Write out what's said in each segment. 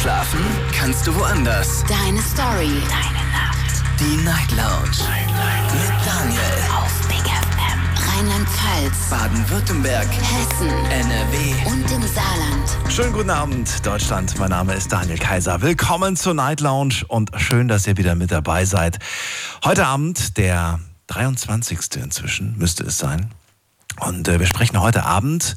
Schlafen kannst du woanders. Deine Story. Deine Nacht. Die Night Lounge. Night, Night. Mit Daniel. Auf Big FM. Rheinland-Pfalz. Baden-Württemberg. Hessen. NRW. Und im Saarland. Schönen guten Abend, Deutschland. Mein Name ist Daniel Kaiser. Willkommen zur Night Lounge und schön, dass ihr wieder mit dabei seid. Heute Abend, der 23. inzwischen, müsste es sein. Und äh, wir sprechen heute Abend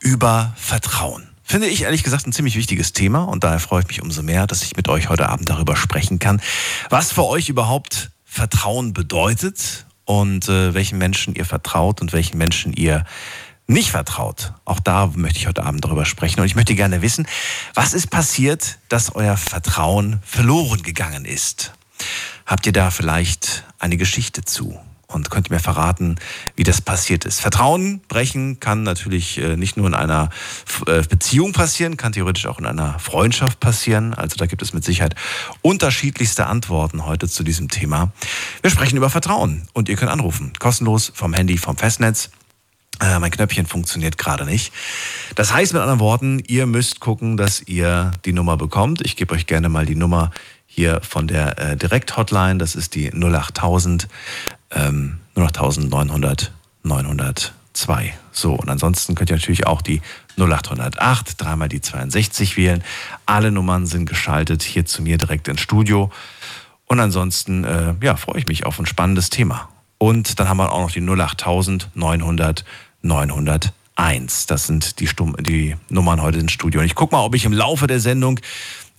über Vertrauen. Finde ich ehrlich gesagt ein ziemlich wichtiges Thema und daher freue ich mich umso mehr, dass ich mit euch heute Abend darüber sprechen kann, was für euch überhaupt Vertrauen bedeutet und äh, welchen Menschen ihr vertraut und welchen Menschen ihr nicht vertraut. Auch da möchte ich heute Abend darüber sprechen und ich möchte gerne wissen, was ist passiert, dass euer Vertrauen verloren gegangen ist? Habt ihr da vielleicht eine Geschichte zu? Und könnt ihr mir verraten, wie das passiert ist. Vertrauen brechen kann natürlich äh, nicht nur in einer äh, Beziehung passieren, kann theoretisch auch in einer Freundschaft passieren. Also da gibt es mit Sicherheit unterschiedlichste Antworten heute zu diesem Thema. Wir sprechen über Vertrauen und ihr könnt anrufen. Kostenlos vom Handy, vom Festnetz. Äh, mein Knöpfchen funktioniert gerade nicht. Das heißt mit anderen Worten, ihr müsst gucken, dass ihr die Nummer bekommt. Ich gebe euch gerne mal die Nummer hier von der äh, Direkt-Hotline. Das ist die 08000 ähm, nur noch 1900 902. So, und ansonsten könnt ihr natürlich auch die 0808, dreimal die 62 wählen. Alle Nummern sind geschaltet hier zu mir direkt ins Studio. Und ansonsten, äh, ja, freue ich mich auf ein spannendes Thema. Und dann haben wir auch noch die 08000 900 901. Das sind die, Stumm die Nummern heute ins Studio. Und ich gucke mal, ob ich im Laufe der Sendung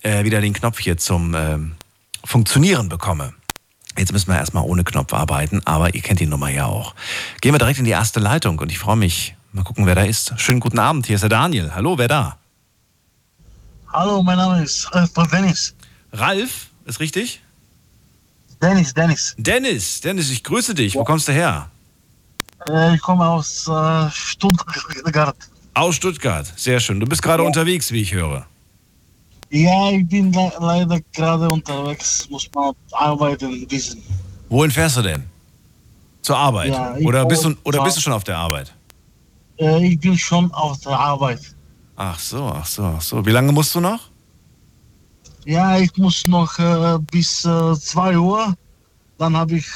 äh, wieder den Knopf hier zum äh, Funktionieren bekomme. Jetzt müssen wir erstmal ohne Knopf arbeiten, aber ihr kennt die Nummer ja auch. Gehen wir direkt in die erste Leitung und ich freue mich. Mal gucken, wer da ist. Schönen guten Abend, hier ist der Daniel. Hallo, wer da? Hallo, mein Name ist Ralf Dennis. Ralf, ist richtig? Dennis, Dennis. Dennis, Dennis, ich grüße dich. Wo kommst du her? Äh, ich komme aus äh, Stuttgart. Aus Stuttgart, sehr schön. Du bist gerade Ja. unterwegs, wie ich höre. Ja, ich bin le leider gerade unterwegs, muss man arbeiten wissen. Wohin fährst du denn? Zur Arbeit? Ja, oder, bist du, oder bist du schon auf der Arbeit? Äh, ich bin schon auf der Arbeit. Ach so, ach so, ach so. Wie lange musst du noch? Ja, ich muss noch äh, bis 2 Uhr, dann habe ich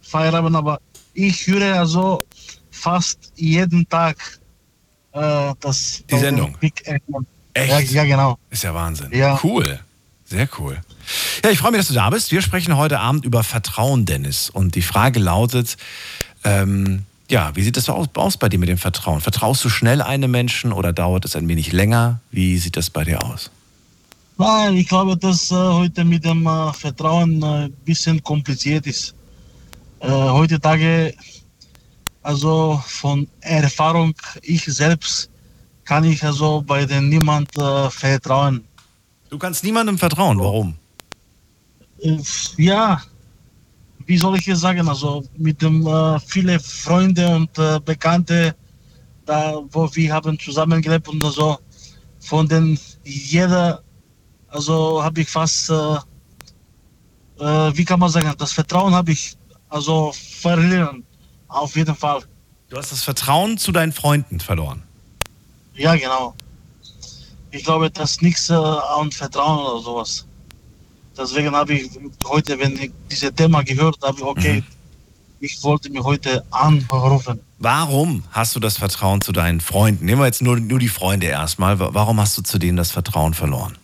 Feierabend, aber ich höre also fast jeden Tag äh, das Die Sendung? Big FM. Echt? Ja, ja, genau. Ist ja Wahnsinn. Ja. Cool. Sehr cool. Ja, ich freue mich, dass du da bist. Wir sprechen heute Abend über Vertrauen, Dennis. Und die Frage lautet, ähm, ja, wie sieht es aus, aus bei dir mit dem Vertrauen? Vertraust du schnell einem Menschen oder dauert es ein wenig länger? Wie sieht das bei dir aus? Nein, ich glaube, dass äh, heute mit dem äh, Vertrauen ein äh, bisschen kompliziert ist. Äh, heutzutage, also von Erfahrung, ich selbst kann ich also bei den niemand äh, vertrauen. Du kannst niemandem vertrauen. Warum? Äh, ja, wie soll ich es sagen? Also mit dem äh, viele Freunde und äh, Bekannte, da wo wir haben zusammengelebt und so, von den jeder, also habe ich fast, äh, äh, wie kann man sagen, das Vertrauen habe ich also verlieren, auf jeden Fall. Du hast das Vertrauen zu deinen Freunden verloren. Ja, genau. Ich glaube, das nichts äh, an Vertrauen oder sowas. Deswegen habe ich heute, wenn ich dieses Thema gehört habe, okay, ich wollte mich heute anrufen. Warum hast du das Vertrauen zu deinen Freunden? Nehmen wir jetzt nur, nur die Freunde erstmal. Wa- Warum hast du zu denen das Vertrauen verloren?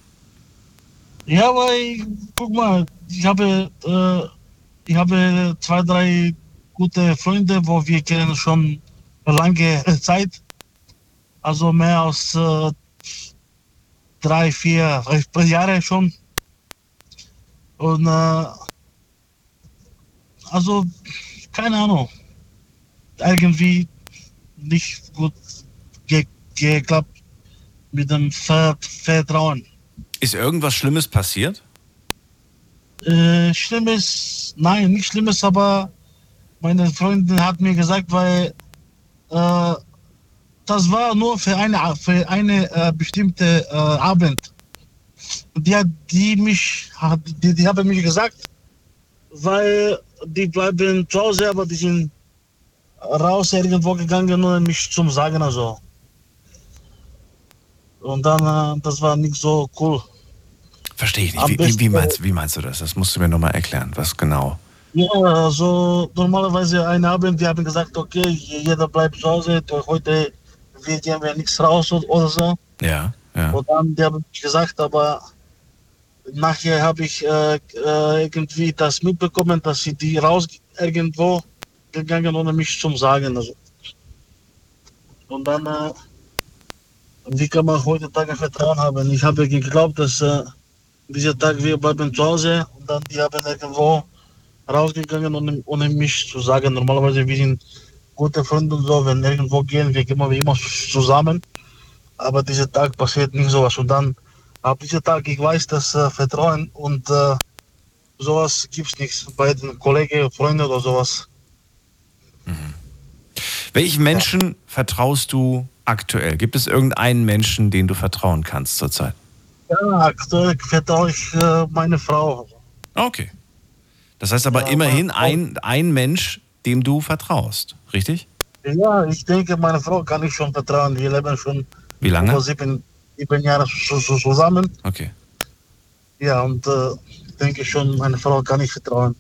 Ja, weil, guck mal, ich habe, äh, ich habe zwei, drei gute Freunde, wo wir kennen schon lange Zeit. Also mehr als äh, drei, vier Jahre schon. Und äh, also, keine Ahnung, irgendwie nicht gut ge geklappt mit dem Ver Vertrauen. Ist irgendwas Schlimmes passiert? Äh, Schlimmes, nein, nicht Schlimmes, aber meine Freundin hat mir gesagt, weil äh, das war nur für eine, für eine äh, bestimmte äh, Abend. Die die mich, die, die haben mir gesagt, weil die bleiben zu Hause, aber die sind raus irgendwo gegangen, nur mich zum Sagen also. Und dann, äh, das war nicht so cool. Verstehe ich nicht. Wie, wie, wie, meinst, wie meinst du das? Das musst du mir nochmal erklären. Was genau? Ja, also normalerweise einen Abend, wir haben gesagt, okay, jeder bleibt zu Hause, heute gehen wir nichts raus oder so. Ja, ja. Und dann die haben gesagt, aber nachher habe ich äh, äh, irgendwie das mitbekommen, dass sie die raus irgendwo gegangen, ohne mich zu sagen. Also. Und dann, äh, wie kann man heutzutage Vertrauen haben? Ich habe geglaubt, dass äh, dieser Tag wir bleiben zu Hause und dann die haben irgendwo rausgegangen, ohne, ohne mich zu sagen. Normalerweise wir sind gute Freunde und so, wenn irgendwo gehen, wir gehen wir immer zusammen. Aber dieser Tag passiert nicht sowas. Und dann ab diesem Tag, ich weiß, dass äh, Vertrauen und äh, sowas gibt es nichts bei den Kollegen, Freunden oder sowas. Mhm. Welchen Menschen ja. vertraust du aktuell? Gibt es irgendeinen Menschen, den du vertrauen kannst zurzeit? Ja, aktuell vertraue ich äh, meine Frau. Okay. Das heißt aber ja, immerhin ein, ein Mensch, dem du vertraust, richtig? Ja, ich denke, meine Frau kann ich schon vertrauen. Wir leben schon Wie lange? über sieben, sieben Jahre zusammen. Okay. Ja, und äh, ich denke schon, meine Frau kann ich vertrauen.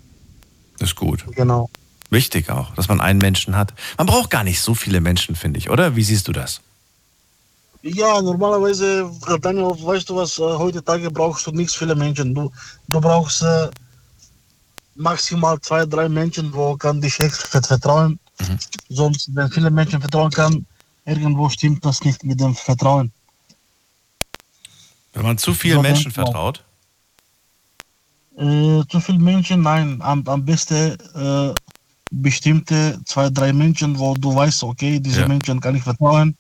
Das ist gut. Genau. Wichtig auch, dass man einen Menschen hat. Man braucht gar nicht so viele Menschen, finde ich, oder? Wie siehst du das? Ja, normalerweise, Daniel, weißt du was, äh, heutzutage brauchst du nicht viele Menschen. Du, du brauchst äh, maximal zwei, drei Menschen, wo kann dich echt vertrauen. Mhm. Sonst, wenn viele Menschen vertrauen kann, irgendwo stimmt das nicht mit dem Vertrauen. Wenn man zu vielen so Menschen vertraut? Äh, zu vielen Menschen, nein. Am, am besten äh, bestimmte zwei, drei Menschen, wo du weißt, okay, diese ja. Menschen kann ich vertrauen.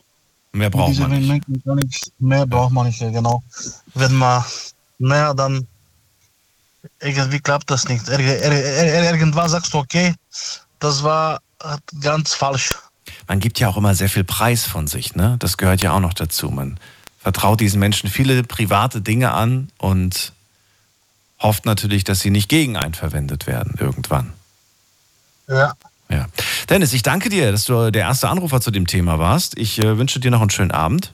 Mehr braucht diese man nicht. Menschen kann ich, mehr ja. braucht man nicht, genau. Wenn man mehr, dann irgendwie klappt das nicht. Ir ir ir irgendwann sagst du, okay, das war ganz falsch. Man gibt ja auch immer sehr viel Preis von sich, ne? Das gehört ja auch noch dazu. Man vertraut diesen Menschen viele private Dinge an und hofft natürlich, dass sie nicht gegen einen verwendet werden irgendwann. Ja. Ja. Dennis, ich danke dir, dass du der erste Anrufer zu dem Thema warst. Ich äh, wünsche dir noch einen schönen Abend.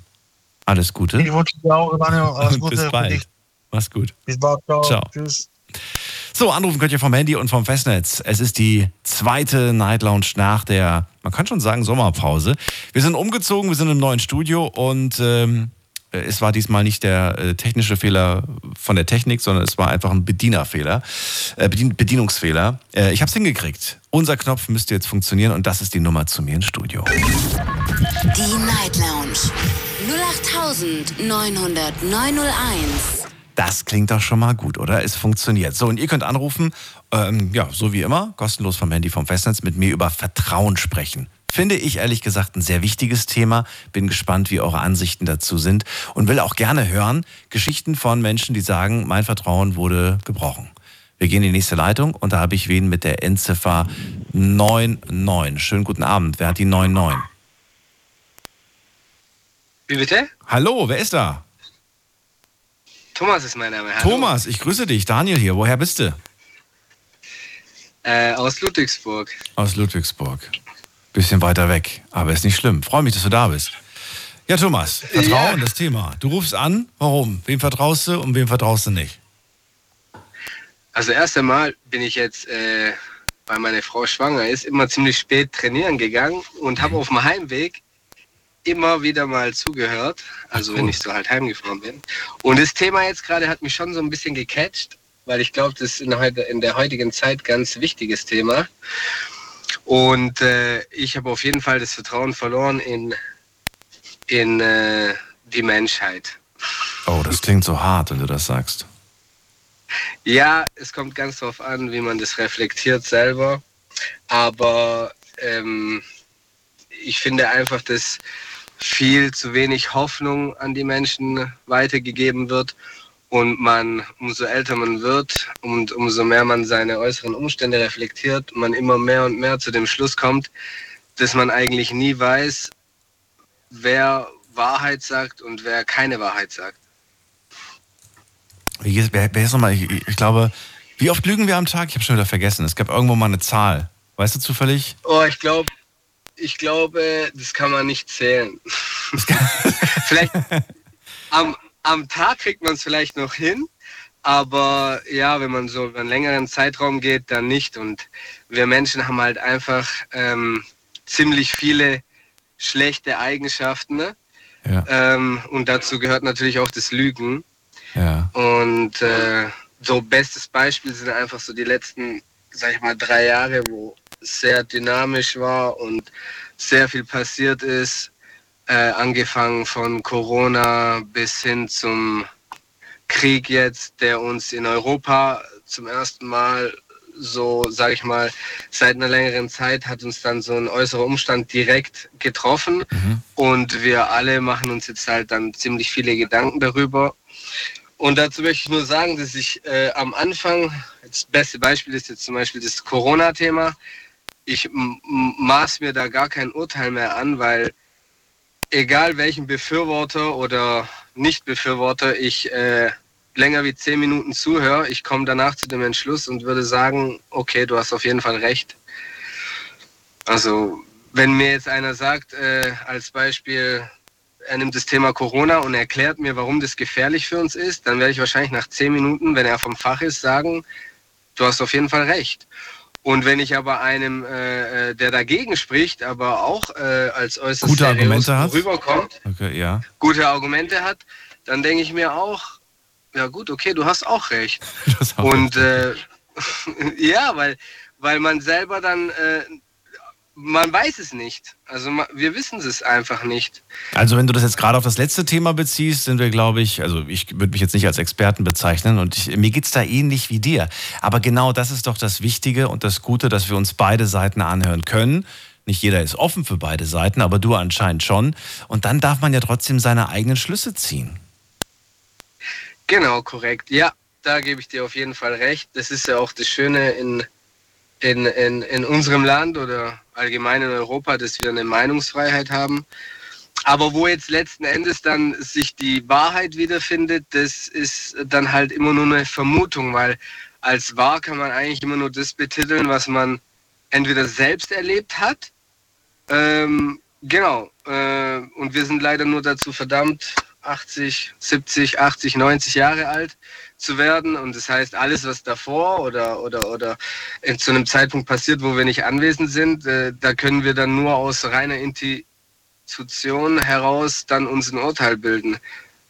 Alles Gute. Ich wünsche dir auch, Daniel, alles Gute. Bis bald. Mach's gut. Bis bald. Ciao. Ciao. Tschüss. So, anrufen könnt ihr vom Handy und vom Festnetz. Es ist die zweite Night Lounge nach der, man kann schon sagen, Sommerpause. Wir sind umgezogen, wir sind im neuen Studio und ähm, es war diesmal nicht der äh, technische Fehler von der Technik, sondern es war einfach ein Bedienerfehler, äh, Bedien Bedienungsfehler. Äh, ich habe es hingekriegt. Unser Knopf müsste jetzt funktionieren und das ist die Nummer zu mir ins Studio. Die Night Lounge 0890901. Das klingt doch schon mal gut, oder? Es funktioniert. So, und ihr könnt anrufen, ähm, ja, so wie immer, kostenlos vom Handy vom Festnetz, mit mir über Vertrauen sprechen. Finde ich ehrlich gesagt ein sehr wichtiges Thema. Bin gespannt, wie eure Ansichten dazu sind und will auch gerne hören Geschichten von Menschen, die sagen, mein Vertrauen wurde gebrochen. Wir gehen in die nächste Leitung und da habe ich wen mit der Endziffer 99. Schönen guten Abend. Wer hat die 99? Wie bitte? Hallo, wer ist da? Thomas ist mein Name. Hallo. Thomas, ich grüße dich. Daniel hier. Woher bist du? Äh, aus Ludwigsburg. Aus Ludwigsburg. Bisschen weiter weg, aber ist nicht schlimm. Freue mich, dass du da bist. Ja, Thomas, Vertrauen, ja. das Thema. Du rufst an, warum? Wem vertraust du und wem vertraust du nicht? Also erst einmal bin ich jetzt, äh, weil meine Frau schwanger ist, immer ziemlich spät trainieren gegangen und habe mhm. auf dem Heimweg immer wieder mal zugehört, also cool. wenn ich so halt heimgefahren bin. Und das Thema jetzt gerade hat mich schon so ein bisschen gecatcht, weil ich glaube, das ist in, in der heutigen Zeit ganz wichtiges Thema. Und äh, ich habe auf jeden Fall das Vertrauen verloren in, in äh, die Menschheit. Oh, das klingt so hart, wenn du das sagst. Ja, es kommt ganz darauf an, wie man das reflektiert selber. Aber ähm, ich finde einfach, dass viel zu wenig Hoffnung an die Menschen weitergegeben wird und man, umso älter man wird und umso mehr man seine äußeren Umstände reflektiert, man immer mehr und mehr zu dem Schluss kommt, dass man eigentlich nie weiß, wer Wahrheit sagt und wer keine Wahrheit sagt. Wie, wer, wer ist nochmal, ich, ich glaube, wie oft lügen wir am Tag? Ich habe schon wieder vergessen. Es gab irgendwo mal eine Zahl. Weißt du zufällig? Oh, ich glaube, ich glaube, das kann man nicht zählen. vielleicht am, am Tag kriegt man es vielleicht noch hin, Aber ja, wenn man so über einen längeren Zeitraum geht, dann nicht. Und wir Menschen haben halt einfach ähm, ziemlich viele schlechte Eigenschaften. Ne? Ja. Ähm, und dazu gehört natürlich auch das Lügen. Ja. Und äh, so bestes Beispiel sind einfach so die letzten, sag ich mal, drei Jahre, wo sehr dynamisch war und sehr viel passiert ist. Äh, angefangen von Corona bis hin zum Krieg jetzt, der uns in Europa zum ersten Mal so, sage ich mal, seit einer längeren Zeit hat uns dann so ein äußerer Umstand direkt getroffen mhm. und wir alle machen uns jetzt halt dann ziemlich viele Gedanken darüber. Und dazu möchte ich nur sagen, dass ich äh, am Anfang, das beste Beispiel ist jetzt zum Beispiel das Corona-Thema, ich maß mir da gar kein Urteil mehr an, weil egal welchen Befürworter oder Nicht-Befürworter ich äh, länger wie zehn Minuten zuhöre, ich komme danach zu dem Entschluss und würde sagen, okay, du hast auf jeden Fall recht. Also wenn mir jetzt einer sagt, äh, als Beispiel, er nimmt das Thema Corona und erklärt mir, warum das gefährlich für uns ist, dann werde ich wahrscheinlich nach zehn Minuten, wenn er vom Fach ist, sagen, du hast auf jeden Fall recht. Und wenn ich aber einem, äh, äh der dagegen spricht, aber auch äh, als äußerst gute Argumente hat. rüberkommt, okay, ja. gute Argumente hat, dann denke ich mir auch, ja gut, okay, du hast auch recht. Auch und. Äh, ja, weil, weil man selber dann, äh, man weiß es nicht. Also wir wissen es einfach nicht. Also wenn du das jetzt gerade auf das letzte Thema beziehst, sind wir, glaube ich, also ich würde mich jetzt nicht als Experten bezeichnen und ich, mir geht es da ähnlich wie dir. Aber genau das ist doch das Wichtige und das Gute, dass wir uns beide Seiten anhören können. Nicht jeder ist offen für beide Seiten, aber du anscheinend schon. Und dann darf man ja trotzdem seine eigenen Schlüsse ziehen. Genau, korrekt. Ja, da gebe ich dir auf jeden Fall recht. Das ist ja auch das Schöne in, in, in, in unserem Land oder allgemein in Europa, dass wir eine Meinungsfreiheit haben. Aber wo jetzt letzten Endes dann sich die Wahrheit wiederfindet, das ist dann halt immer nur eine Vermutung, weil als wahr kann man eigentlich immer nur das betiteln, was man entweder selbst erlebt hat. Ähm, genau. Äh, und wir sind leider nur dazu verdammt, 80, 70, 80, 90 Jahre alt zu werden. Und das heißt, alles, was davor oder, oder, oder zu einem Zeitpunkt passiert, wo wir nicht anwesend sind, äh, da können wir dann nur aus reiner Institution heraus dann uns ein Urteil bilden.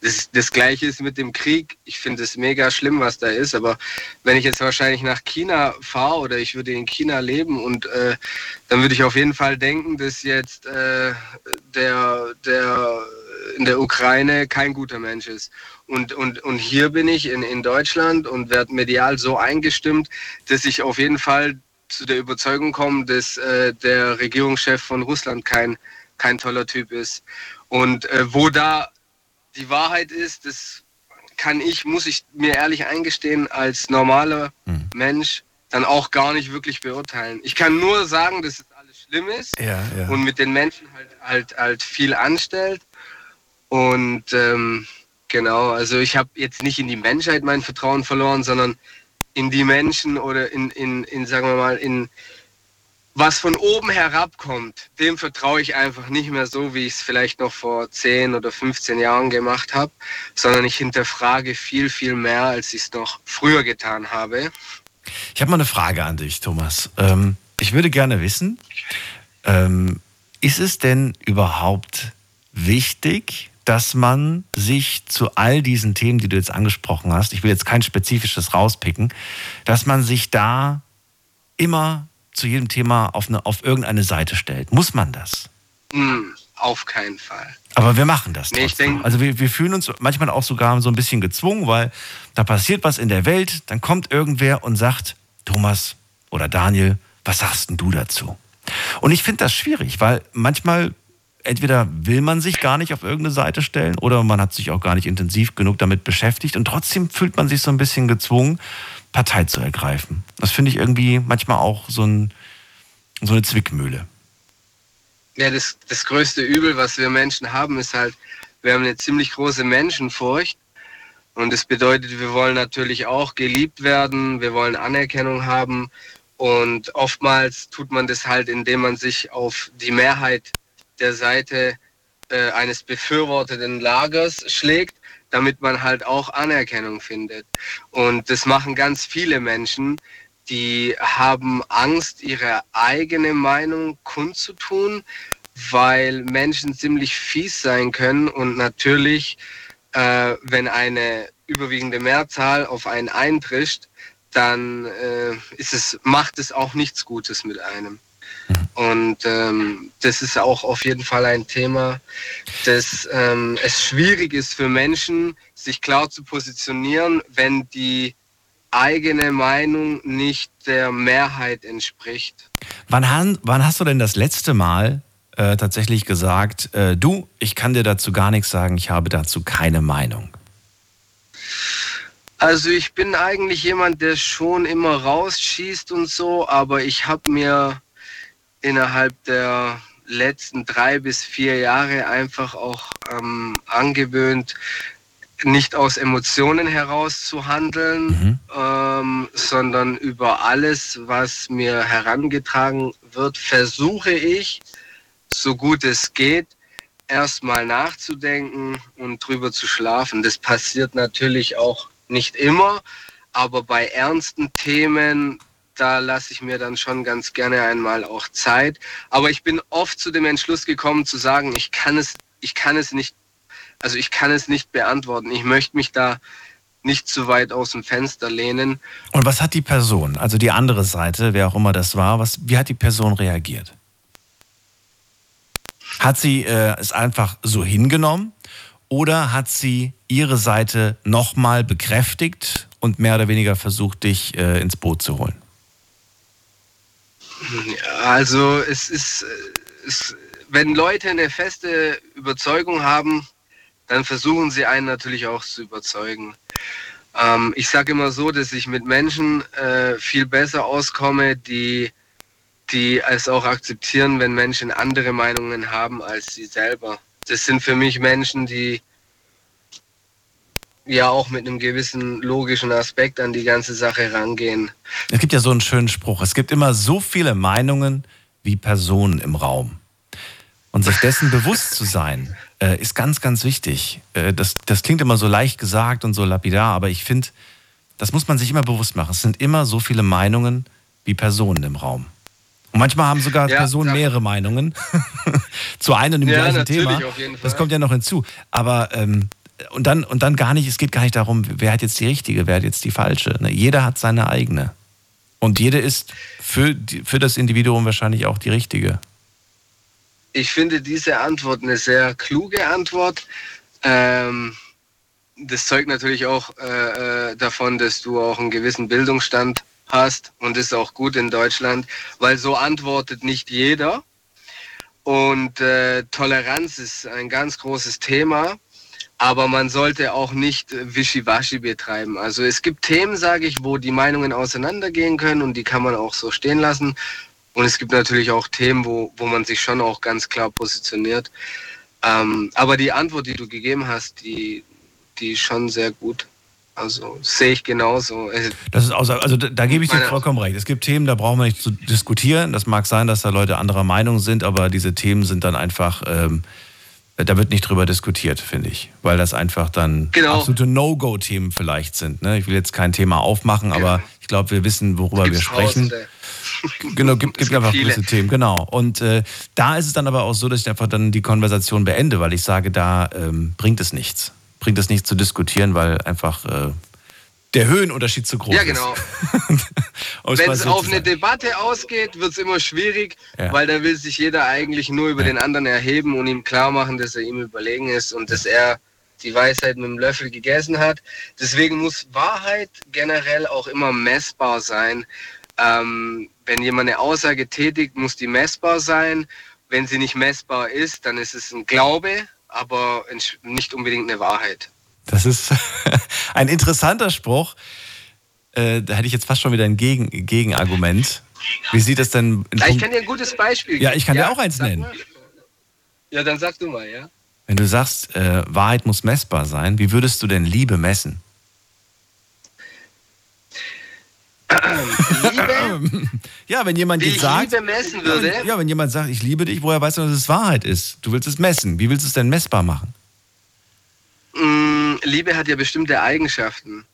Das, das gleiche ist mit dem Krieg. Ich finde es mega schlimm, was da ist. Aber wenn ich jetzt wahrscheinlich nach China fahre oder ich würde in China leben und äh, dann würde ich auf jeden Fall denken, dass jetzt äh, der, der in der Ukraine kein guter Mensch ist. Und, und, und hier bin ich in, in Deutschland und werde medial so eingestimmt, dass ich auf jeden Fall zu der Überzeugung komme, dass äh, der Regierungschef von Russland kein, kein toller Typ ist. Und äh, wo da die Wahrheit ist, das kann ich, muss ich mir ehrlich eingestehen, als normaler mhm. Mensch dann auch gar nicht wirklich beurteilen. Ich kann nur sagen, dass es alles schlimm ist ja, ja. und mit den Menschen halt, halt, halt viel anstellt. Und ähm, genau, also ich habe jetzt nicht in die Menschheit mein Vertrauen verloren, sondern in die Menschen oder in, in, in sagen wir mal, in was von oben herabkommt, dem vertraue ich einfach nicht mehr so, wie ich es vielleicht noch vor 10 oder 15 Jahren gemacht habe, sondern ich hinterfrage viel, viel mehr, als ich es noch früher getan habe. Ich habe mal eine Frage an dich, Thomas. Ähm, ich würde gerne wissen, ähm, ist es denn überhaupt wichtig, dass man sich zu all diesen Themen, die du jetzt angesprochen hast, ich will jetzt kein spezifisches rauspicken, dass man sich da immer zu jedem Thema auf, eine, auf irgendeine Seite stellt. Muss man das? Mm, auf keinen Fall. Aber wir machen das nee, denk, Also wir, wir fühlen uns manchmal auch sogar so ein bisschen gezwungen, weil da passiert was in der Welt, dann kommt irgendwer und sagt, Thomas oder Daniel, was sagst denn du dazu? Und ich finde das schwierig, weil manchmal entweder will man sich gar nicht auf irgendeine Seite stellen oder man hat sich auch gar nicht intensiv genug damit beschäftigt und trotzdem fühlt man sich so ein bisschen gezwungen, Partei zu ergreifen. Das finde ich irgendwie manchmal auch so, ein, so eine Zwickmühle. Ja, das, das größte Übel, was wir Menschen haben, ist halt, wir haben eine ziemlich große Menschenfurcht. Und das bedeutet, wir wollen natürlich auch geliebt werden, wir wollen Anerkennung haben. Und oftmals tut man das halt, indem man sich auf die Mehrheit der Seite äh, eines befürworteten Lagers schlägt, damit man halt auch Anerkennung findet. Und das machen ganz viele Menschen, die haben Angst, ihre eigene Meinung kundzutun, weil Menschen ziemlich fies sein können und natürlich, äh, wenn eine überwiegende Mehrzahl auf einen eintrischt, dann äh, ist es, macht es auch nichts Gutes mit einem. Und ähm, das ist auch auf jeden Fall ein Thema, dass ähm, es schwierig ist für Menschen, sich klar zu positionieren, wenn die eigene Meinung nicht der Mehrheit entspricht. Wann, han, wann hast du denn das letzte Mal äh, tatsächlich gesagt, äh, du, ich kann dir dazu gar nichts sagen, ich habe dazu keine Meinung? Also ich bin eigentlich jemand, der schon immer rausschießt und so, aber ich habe mir innerhalb der letzten drei bis vier Jahre einfach auch ähm, angewöhnt, nicht aus Emotionen heraus zu handeln, mhm. ähm, sondern über alles, was mir herangetragen wird, versuche ich, so gut es geht, erstmal nachzudenken und drüber zu schlafen. Das passiert natürlich auch nicht immer, aber bei ernsten Themen, da lasse ich mir dann schon ganz gerne einmal auch Zeit. Aber ich bin oft zu dem Entschluss gekommen zu sagen, ich kann es, ich kann es nicht also ich kann es nicht beantworten. Ich möchte mich da nicht zu weit aus dem Fenster lehnen. Und was hat die Person, also die andere Seite, wer auch immer das war, was, wie hat die Person reagiert? Hat sie äh, es einfach so hingenommen oder hat sie ihre Seite nochmal bekräftigt und mehr oder weniger versucht, dich äh, ins Boot zu holen? Also es ist, es, wenn Leute eine feste Überzeugung haben, dann versuchen sie einen natürlich auch zu überzeugen. Ähm, ich sage immer so, dass ich mit Menschen äh, viel besser auskomme, die, die es auch akzeptieren, wenn Menschen andere Meinungen haben als sie selber. Das sind für mich Menschen, die ja auch mit einem gewissen logischen Aspekt an die ganze Sache rangehen. Es gibt ja so einen schönen Spruch. Es gibt immer so viele Meinungen wie Personen im Raum. Und sich dessen bewusst zu sein, äh, ist ganz, ganz wichtig. Äh, das, das klingt immer so leicht gesagt und so lapidar, aber ich finde, das muss man sich immer bewusst machen. Es sind immer so viele Meinungen wie Personen im Raum. Und manchmal haben sogar ja, Personen ja. mehrere Meinungen zu einem und dem ja, gleichen Thema. Das kommt ja noch hinzu. Aber ähm, und dann und dann gar nicht, es geht gar nicht darum, wer hat jetzt die richtige, wer hat jetzt die falsche. Ne? Jeder hat seine eigene. Und jede ist für, für das Individuum wahrscheinlich auch die richtige ich finde diese Antwort eine sehr kluge Antwort. Ähm, das zeugt natürlich auch äh, äh, davon, dass du auch einen gewissen Bildungsstand hast und ist auch gut in Deutschland, weil so antwortet nicht jeder. Und äh, Toleranz ist ein ganz großes Thema, aber man sollte auch nicht Wischiwaschi betreiben. Also es gibt Themen, sage ich, wo die Meinungen auseinandergehen können und die kann man auch so stehen lassen. Und es gibt natürlich auch Themen, wo, wo man sich schon auch ganz klar positioniert. Ähm, aber die Antwort, die du gegeben hast, die, die ist schon sehr gut. Also sehe ich genauso. Das ist außer, also da, da gebe ich dir vollkommen recht. Es gibt Themen, da brauchen wir nicht zu diskutieren. Das mag sein, dass da Leute anderer Meinung sind, aber diese Themen sind dann einfach, ähm, da wird nicht drüber diskutiert, finde ich. Weil das einfach dann genau. absolute No-Go-Themen vielleicht sind. Ne? Ich will jetzt kein Thema aufmachen, genau. aber ich glaube, wir wissen, worüber wir sprechen. Tausende. Genau, gibt, gibt einfach viele. gewisse Themen, genau. Und äh, da ist es dann aber auch so, dass ich einfach dann die Konversation beende, weil ich sage, da ähm, bringt es nichts. Bringt es nichts zu diskutieren, weil einfach äh, der Höhenunterschied zu groß ist. Ja, genau. Wenn es auf eine Debatte ausgeht, wird es immer schwierig, ja. weil da will sich jeder eigentlich nur über ja. den anderen erheben und ihm klar machen, dass er ihm überlegen ist und dass er die Weisheit mit dem Löffel gegessen hat. Deswegen muss Wahrheit generell auch immer messbar sein. Ähm, wenn jemand eine Aussage tätigt, muss die messbar sein. Wenn sie nicht messbar ist, dann ist es ein Glaube, aber nicht unbedingt eine Wahrheit. Das ist ein interessanter Spruch. Äh, da hätte ich jetzt fast schon wieder ein Gegen Gegenargument. Wie sieht es denn? Ja, ich kann dir ein gutes Beispiel geben. Ja, ich kann ja, dir auch eins nennen. Ja, dann sag du mal, ja. Wenn du sagst, äh, Wahrheit muss messbar sein, wie würdest du denn Liebe messen? Liebe ja, wenn jemand jetzt sagt. Ja, wenn jemand sagt, ich liebe dich, woher weißt du, dass es Wahrheit ist? Du willst es messen. Wie willst du es denn messbar machen? Mm, Liebe hat ja bestimmte Eigenschaften.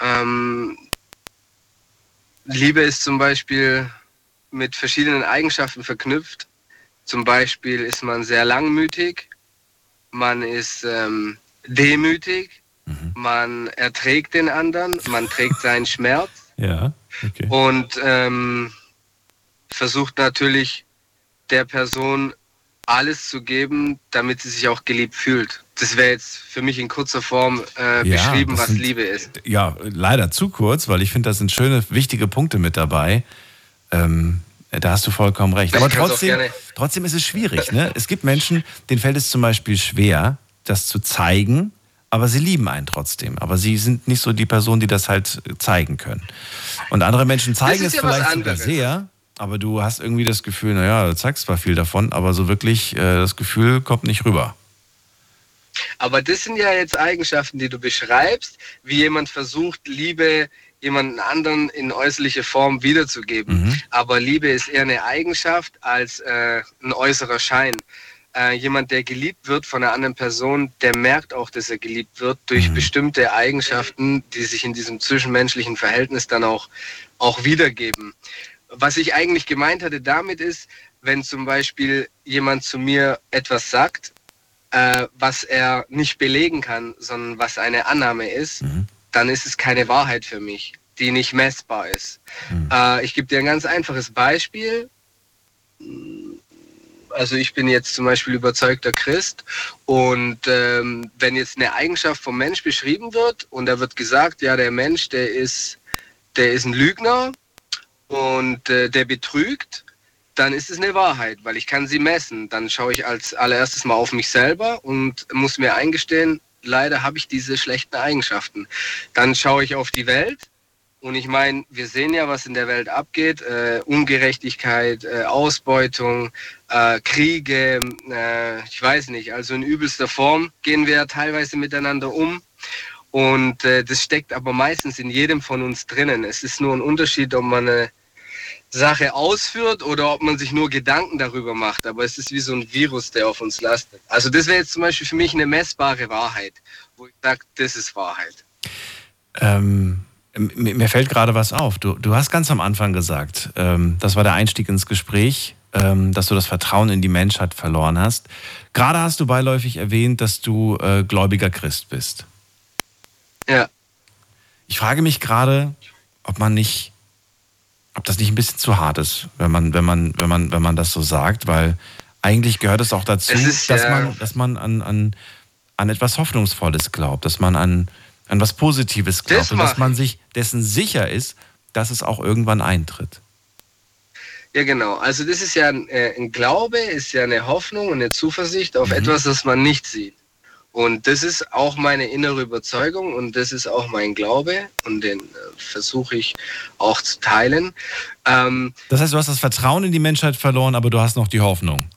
Ähm, Liebe ist zum Beispiel mit verschiedenen Eigenschaften verknüpft. Zum Beispiel ist man sehr langmütig, man ist ähm, demütig, man erträgt den anderen, man trägt seinen Schmerz Ja, okay. und ähm, versucht natürlich der Person alles zu geben, damit sie sich auch geliebt fühlt. Das wäre jetzt für mich in kurzer Form äh, Ja, beschrieben, das was sind- Liebe ist. Ja, leider zu kurz, weil ich finde, das sind schöne, wichtige Punkte mit dabei. Ähm, da hast du vollkommen recht. Aber trotzdem, trotzdem ist es schwierig. Ne? Es gibt Menschen, denen fällt es zum Beispiel schwer, das zu zeigen, aber sie lieben einen trotzdem. Aber sie sind nicht so die Person, die das halt zeigen können. Und andere Menschen zeigen es ja vielleicht sogar sehr, aber du hast irgendwie das Gefühl, naja, du zeigst zwar viel davon, aber so wirklich äh, das Gefühl kommt nicht rüber. Aber das sind ja jetzt Eigenschaften, die du beschreibst, wie jemand versucht, Liebe jemanden anderen in äußerliche Form wiederzugeben. Mhm. Aber Liebe ist eher eine Eigenschaft als äh, ein äußerer Schein. Äh, jemand, der geliebt wird von einer anderen Person, der merkt auch, dass er geliebt wird durch bestimmte Eigenschaften, die sich in diesem zwischenmenschlichen Verhältnis dann auch, auch wiedergeben. Was ich eigentlich gemeint hatte damit ist, wenn zum Beispiel jemand zu mir etwas sagt, äh, was er nicht belegen kann, sondern was eine Annahme ist, dann ist es keine Wahrheit für mich, die nicht messbar ist. Äh, ich gebe dir ein ganz einfaches Beispiel. Also ich bin jetzt zum Beispiel überzeugter Christ und ähm, wenn jetzt eine Eigenschaft vom Mensch beschrieben wird und da wird gesagt, ja der Mensch, der ist, der ist ein Lügner und äh, der betrügt, dann ist es eine Wahrheit, weil ich kann sie messen. Dann schaue ich als allererstes mal auf mich selber und muss mir eingestehen, leider habe ich diese schlechten Eigenschaften. Dann schaue ich auf die Welt und ich meine, wir sehen ja, was in der Welt abgeht. Äh, Ungerechtigkeit, äh, Ausbeutung, äh, Kriege, äh, ich weiß nicht. Also in übelster Form gehen wir teilweise miteinander um. Und äh, das steckt aber meistens in jedem von uns drinnen. Es ist nur ein Unterschied, ob man eine Sache ausführt oder ob man sich nur Gedanken darüber macht. Aber es ist wie so ein Virus, der auf uns lastet. Also das wäre jetzt zum Beispiel für mich eine messbare Wahrheit, wo ich sage, das ist Wahrheit. Ähm, mir fällt gerade was auf. Du, du hast ganz am Anfang gesagt, ähm, das war der Einstieg ins Gespräch, ähm, dass du das Vertrauen in die Menschheit verloren hast. Gerade hast du beiläufig erwähnt, dass du äh, gläubiger Christ bist. Ja. Ich frage mich gerade, ob man nicht, ob das nicht ein bisschen zu hart ist, wenn man, wenn man, wenn man, wenn man das so sagt, weil eigentlich gehört es auch dazu, Es ist dass ja- man, dass man an, an, an etwas Hoffnungsvolles glaubt, dass man an, an was Positives glaubt Das und dass man ich. sich dessen sicher ist, dass es auch irgendwann eintritt. Ja, genau. Also das ist ja ein, äh, ein Glaube, ist ja eine Hoffnung und eine Zuversicht auf etwas, das man nicht sieht. Und das ist auch meine innere Überzeugung und das ist auch mein Glaube und den äh, versuche ich auch zu teilen. Ähm, Das heißt, du hast das Vertrauen in die Menschheit verloren, aber du hast noch die Hoffnung.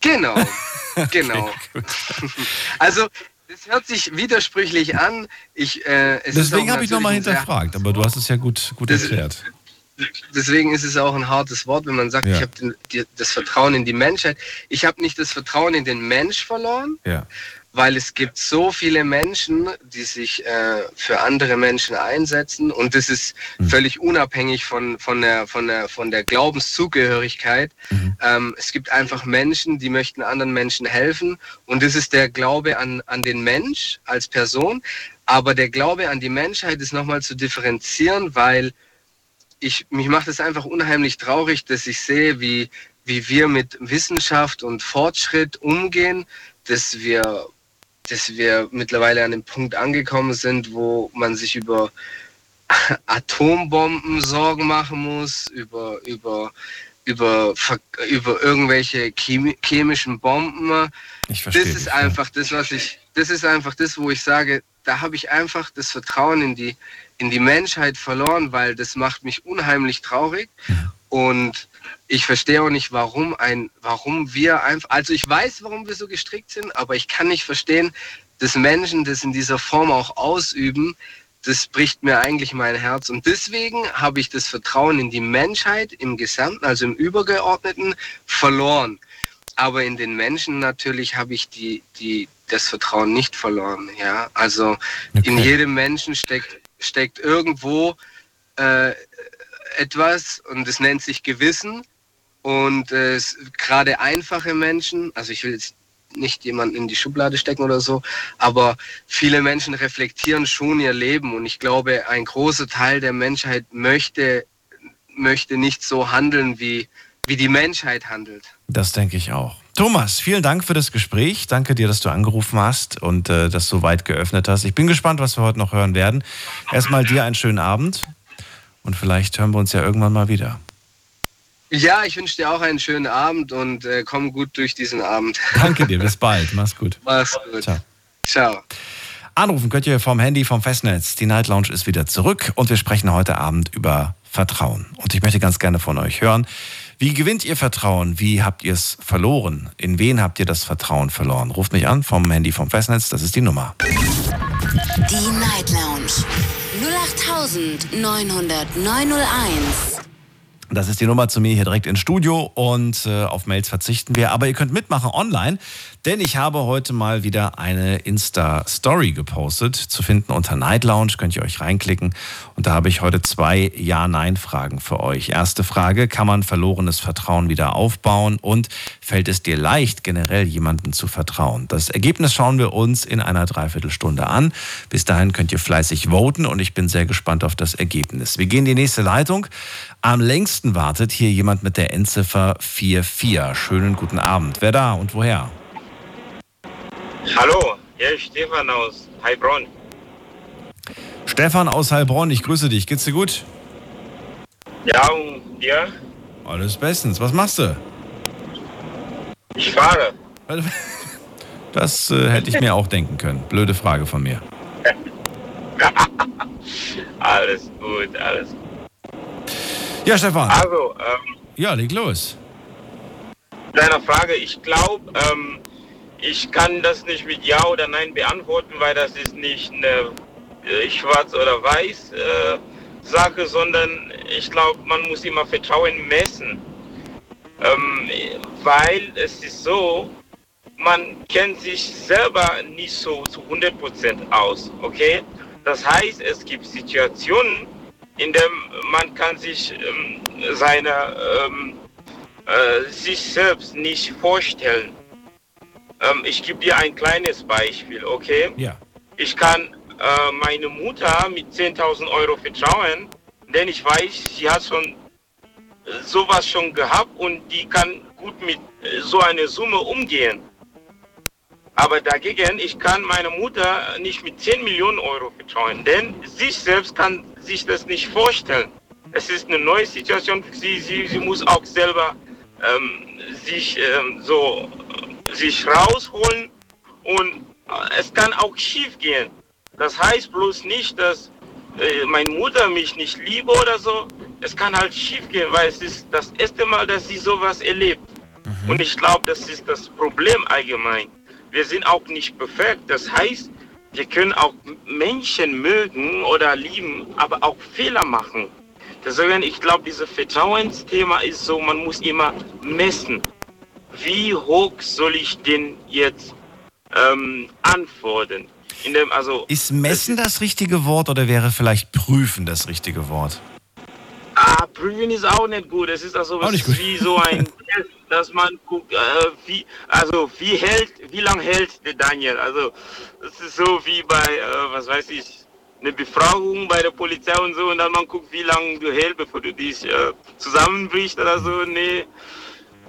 genau, genau. also das hört sich widersprüchlich an. Ich, äh, Deswegen habe ich nochmal hinterfragt, aber du hast es ja gut, gut Das- erklärt. Deswegen ist es auch ein hartes Wort, wenn man sagt, Ja. ich habe das Vertrauen in die Menschheit. Ich habe nicht das Vertrauen in den Mensch verloren, Ja. weil es gibt so viele Menschen, die sich äh, für andere Menschen einsetzen und das ist völlig unabhängig von, von, der, von, der, von der Glaubenszugehörigkeit. Ähm, es gibt einfach Menschen, die möchten anderen Menschen helfen und das ist der Glaube an, an den Mensch als Person. Aber der Glaube an die Menschheit ist nochmal zu differenzieren, weil ich, mich macht es einfach unheimlich traurig, dass ich sehe, wie, wie wir mit Wissenschaft und Fortschritt umgehen, dass wir, dass wir mittlerweile an dem Punkt angekommen sind, wo man sich über Atombomben Sorgen machen muss, über, über, über, über irgendwelche chemi chemischen Bomben. Ich verstehe. Das dich, ist ja. einfach das, was ich, das ist einfach das, wo ich sage, da habe ich einfach das Vertrauen in die, in die Menschheit verloren, weil das macht mich unheimlich traurig. Und ich verstehe auch nicht, warum ein, warum wir einfach, also ich weiß, warum wir so gestrickt sind, aber ich kann nicht verstehen, dass Menschen das in dieser Form auch ausüben, das bricht mir eigentlich mein Herz. Und deswegen habe ich das Vertrauen in die Menschheit im Gesamten, also im Übergeordneten, verloren. Aber in den Menschen natürlich habe ich die, die, das Vertrauen nicht verloren. Ja, also okay. in jedem Menschen steckt, steckt irgendwo äh, etwas und es nennt sich Gewissen. Und äh, gerade einfache Menschen, also ich will jetzt nicht jemanden in die Schublade stecken oder so, aber viele Menschen reflektieren schon ihr Leben und ich glaube, ein großer Teil der Menschheit möchte, möchte nicht so handeln, wie, wie die Menschheit handelt. Das denke ich auch. Thomas, vielen Dank für das Gespräch. Danke dir, dass du angerufen hast und äh, das so weit geöffnet hast. Ich bin gespannt, was wir heute noch hören werden. Erstmal dir einen schönen Abend und vielleicht hören wir uns ja irgendwann mal wieder. Ja, ich wünsche dir auch einen schönen Abend und äh, komm gut durch diesen Abend. Danke dir, bis bald. Mach's gut. Mach's gut. Ciao. Ciao. Anrufen könnt ihr vom Handy, vom Festnetz. Die Night Lounge ist wieder zurück und wir sprechen heute Abend über Vertrauen. Und ich möchte ganz gerne von euch hören. Wie gewinnt ihr Vertrauen? Wie habt ihr es verloren? In wen habt ihr das Vertrauen verloren? Ruft mich an vom Handy, vom Festnetz. Das ist die Nummer. Die Night Lounge 08901. Das ist die Nummer zu mir hier direkt ins Studio und äh, auf Mails verzichten wir. Aber ihr könnt mitmachen online, denn ich habe heute mal wieder eine Insta-Story gepostet, zu finden unter Night Lounge, könnt ihr euch reinklicken. Und da habe ich heute zwei Ja-Nein-Fragen für euch. Erste Frage, kann man verlorenes Vertrauen wieder aufbauen und fällt es dir leicht, generell jemandem zu vertrauen? Das Ergebnis schauen wir uns in einer Dreiviertelstunde an. Bis dahin könnt ihr fleißig voten und ich bin sehr gespannt auf das Ergebnis. Wir gehen in die nächste Leitung. Am längsten wartet hier jemand mit der Endziffer 44. Schönen guten Abend. Wer da und woher? Hallo, hier ist Stefan aus Heilbronn. Stefan aus Heilbronn, ich grüße dich. Geht's dir gut? Ja, und dir? Alles bestens. Was machst du? Ich fahre. Das äh, hätte ich mir auch denken können. Blöde Frage von mir. alles gut, alles gut. Ja, Stefan. Also, ähm, ja, leg los. Deiner Frage, ich glaube, ähm, ich kann das nicht mit Ja oder Nein beantworten, weil das ist nicht eine äh, Schwarz- oder Weiß äh, Sache, sondern ich glaube, man muss immer Vertrauen messen. Ähm, weil es ist so, man kennt sich selber nicht so zu 100% aus, okay? Das heißt, es gibt Situationen, in dem man kann sich ähm, seine ähm, äh, sich selbst nicht vorstellen. Ähm, ich gebe dir ein kleines Beispiel, okay? Ja. Ich kann äh, meine Mutter mit 10.000 Euro vertrauen, denn ich weiß, sie hat schon äh, sowas schon gehabt und die kann gut mit äh, so einer Summe umgehen. Aber dagegen, ich kann meiner Mutter nicht mit 10 Millionen Euro vertrauen, denn sich selbst kann sich das nicht vorstellen. Es ist eine neue Situation für sie. Sie, sie muss auch selber ähm, sich ähm, so sich rausholen und es kann auch schief gehen. Das heißt bloß nicht, dass äh, meine Mutter mich nicht liebe oder so. Es kann halt schief gehen, weil es ist das erste Mal, dass sie sowas erlebt. Mhm. Und ich glaube, das ist das Problem allgemein. Wir sind auch nicht perfekt. Das heißt, wir können auch Menschen mögen oder lieben, aber auch Fehler machen. Deswegen, ich glaube, dieses Vertrauensthema ist so, man muss immer messen. Wie hoch soll ich denn jetzt ähm, antworten? Dem, also, ist messen das richtige Wort oder wäre vielleicht prüfen das richtige Wort? Ah, prüfen ist auch nicht gut. Es ist also wie so ein Test, dass man guckt, äh, wie, also wie hält, wie lange hält der Daniel? Also es ist so wie bei, äh, was weiß ich, eine Befragung bei der Polizei und so und dann man guckt, wie lange du hältst, bevor du dich äh, zusammenbrichst oder so. Nee,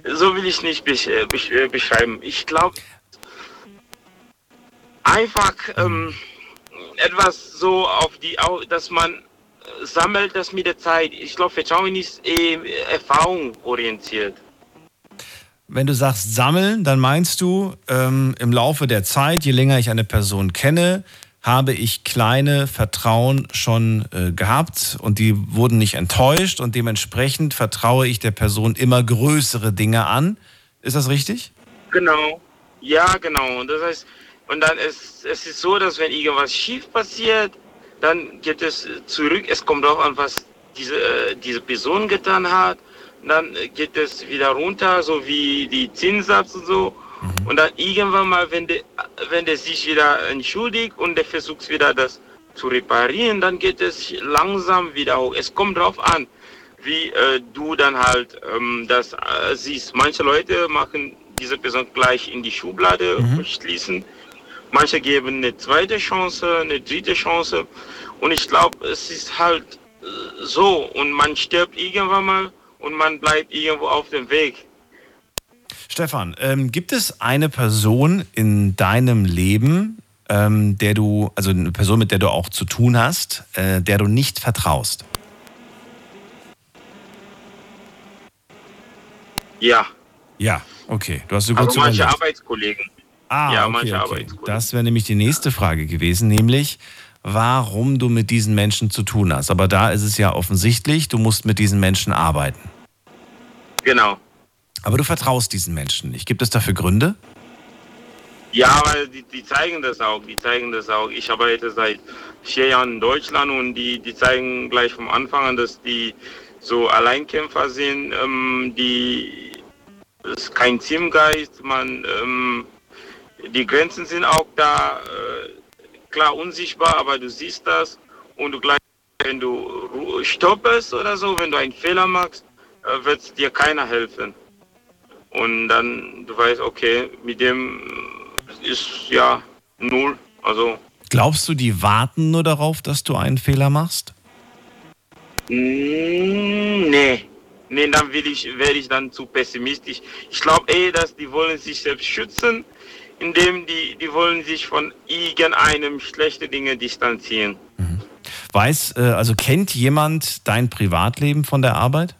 so will ich nicht besch äh, besch äh, beschreiben. Ich glaube, einfach ähm, etwas so auf die, dass man sammelt das mit der Zeit. Ich glaube, Vertrauen ist eh erfahrungsorientiert. Wenn du sagst sammeln, dann meinst du, ähm, im Laufe der Zeit, je länger ich eine Person kenne, habe ich kleine Vertrauen schon äh, gehabt und die wurden nicht enttäuscht und dementsprechend vertraue ich der Person immer größere Dinge an. Ist das richtig? Genau. Ja, genau. Und das heißt, und dann ist es ist so, dass wenn irgendwas schief passiert, dann geht es zurück. Es kommt auch an, was diese, äh, diese Person getan hat. Dann geht es wieder runter, so wie die Zinssatz und so. Mhm. Und dann irgendwann mal, wenn der, wenn der sich wieder entschuldigt und der versucht wieder das zu reparieren, dann geht es langsam wieder hoch. Es kommt darauf an, wie äh, du dann halt ähm, das äh, siehst. Manche Leute machen diese Person gleich in die Schublade mhm. schließen. Manche geben eine zweite Chance, eine dritte Chance. Und ich glaube, es ist halt äh, so. Und man stirbt irgendwann mal und man bleibt irgendwo auf dem Weg. Stefan, ähm, gibt es eine Person in deinem Leben, ähm, der du, also eine Person, mit der du auch zu tun hast, äh, der du nicht vertraust? Ja. Ja, okay. Du hast sogar also manche überlegt. Arbeitskollegen. Ah, ja, okay, manche okay. Arbeitskollegen. Das wäre nämlich die nächste Frage gewesen, nämlich warum du mit diesen Menschen zu tun hast. Aber da ist es ja offensichtlich, du musst mit diesen Menschen arbeiten. Genau. Aber du vertraust diesen Menschen nicht. Gibt es dafür Gründe? Ja, weil die, die zeigen das auch. Die zeigen das auch. Ich arbeite seit vier Jahren in Deutschland und die, die zeigen gleich vom Anfang an, dass die so Alleinkämpfer sind, ähm, die ist kein Teamgeist, man ähm, die Grenzen sind auch da, äh, klar unsichtbar, aber du siehst das und du gleich, wenn du stoppest oder so, wenn du einen Fehler machst, äh, wird dir keiner helfen. Und dann, du weißt, okay, mit dem ist ja null. Also. Glaubst du, die warten nur darauf, dass du einen Fehler machst? Mm, nee. Nee, dann will ich, werde ich dann zu pessimistisch. Ich glaube eh, dass die wollen sich selbst schützen, indem die, die wollen sich von irgendeinem schlechten Dinge distanzieren. Mhm. Weiß, äh, also kennt jemand dein Privatleben von der Arbeit?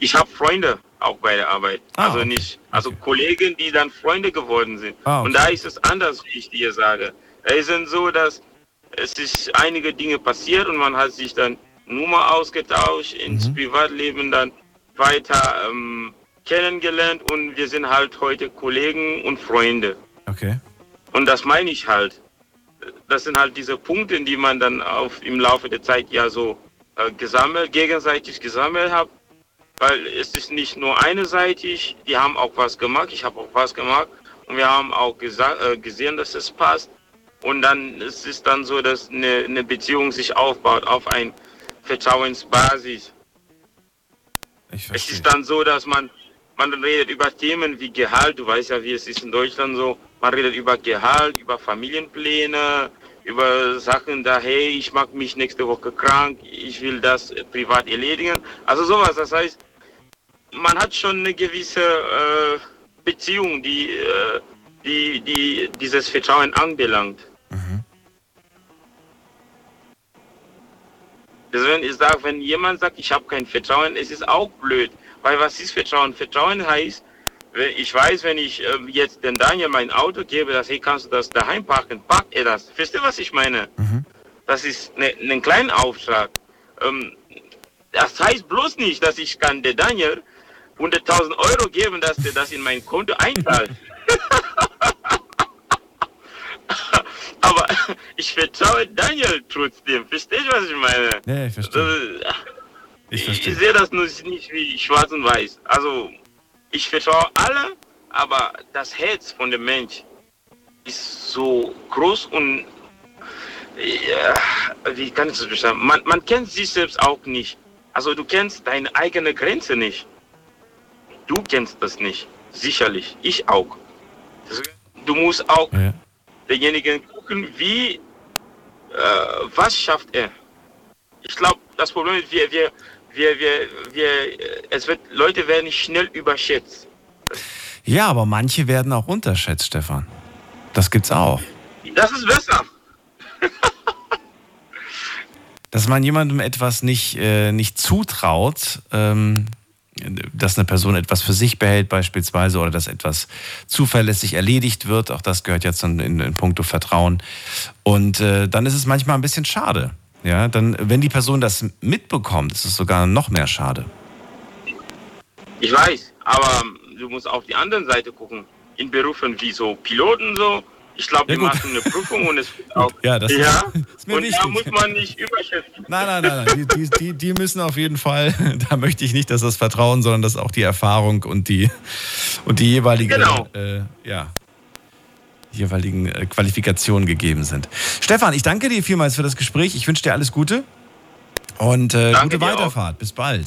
Ich habe Freunde auch bei der Arbeit. Ah, also nicht, also okay. Kollegen, die dann Freunde geworden sind. Ah, okay. Und da ist es anders, wie ich dir sage. Ist es so, dass es ist einige Dinge passiert und man hat sich dann Nummer ausgetauscht, ins mhm. Privatleben dann weiter ähm, kennengelernt und wir sind halt heute Kollegen und Freunde. Okay. Und das meine ich halt. Das sind halt diese Punkte, die man dann auf, im Laufe der Zeit ja so äh, gesammelt, gegenseitig gesammelt hat weil es ist nicht nur eineseitig, die haben auch was gemacht, ich habe auch was gemacht und wir haben auch äh, gesehen, dass es passt. Und dann es ist dann so, dass eine, eine Beziehung sich aufbaut auf ein Vertrauensbasis. Es ist dann so, dass man, man redet über Themen wie Gehalt, du weißt ja, wie es ist in Deutschland so, man redet über Gehalt, über Familienpläne, über Sachen da, hey, ich mag mich nächste Woche krank, ich will das privat erledigen. Also sowas, das heißt, man hat schon eine gewisse äh, Beziehung, die, äh, die, die dieses Vertrauen anbelangt. Mhm. Deswegen ich sage, wenn jemand sagt, ich habe kein Vertrauen, es ist auch blöd. Weil was ist Vertrauen? Vertrauen heißt, ich weiß, wenn ich äh, jetzt den Daniel mein Auto gebe, dass hey, kannst du das daheim parken, packt er das. Verstehst du, was ich meine? Mhm. Das ist ne, ein ne kleiner Auftrag. Ähm, das heißt bloß nicht, dass ich kann der Daniel 100.000 Euro geben, dass der das in mein Konto einzahlt. Aber ich vertraue Daniel trotzdem. Verstehst du, was ich meine? Ja, ich verstehe. Ich, verstehe. ich sehe das nur nicht wie schwarz und weiß. Also, ich vertraue alle, aber das Herz von dem Mensch ist so groß und ja, wie kann ich das beschreiben? Man, man kennt sich selbst auch nicht. Also du kennst deine eigene Grenze nicht. Du kennst das nicht. Sicherlich. Ich auch. Du musst auch ja. denjenigen gucken, wie, äh, was schafft er. Ich glaube, das Problem ist, wir, wir, wir, wir, wir, es wird, Leute werden schnell überschätzt. Ja, aber manche werden auch unterschätzt, Stefan. Das gibt's auch. Das ist besser. Dass man jemandem etwas nicht, äh, nicht zutraut, ähm, dass eine Person etwas für sich behält beispielsweise oder dass etwas zuverlässig erledigt wird. Auch das gehört jetzt in, in, in puncto Vertrauen. Und äh, dann ist es manchmal ein bisschen schade. Ja, dann, wenn die Person das mitbekommt, ist es sogar noch mehr schade. Ich weiß, aber du musst auf die andere Seite gucken. In Berufen wie so Piloten so, Ich glaube, Ja, die machen eine Prüfung und es wird auch. Ja, das ja? ist mir und wichtig. da muss man nicht überschätzen. Nein, nein, nein, nein. Die, die, die, müssen auf jeden Fall, da möchte ich nicht, dass das Vertrauen, sondern dass auch die Erfahrung und die, und die jeweilige, Genau. äh, ja, jeweiligen äh, Qualifikationen gegeben sind. Stefan, ich danke dir vielmals für das Gespräch. Ich wünsche dir alles Gute und äh, gute dir auch. Weiterfahrt. Bis bald.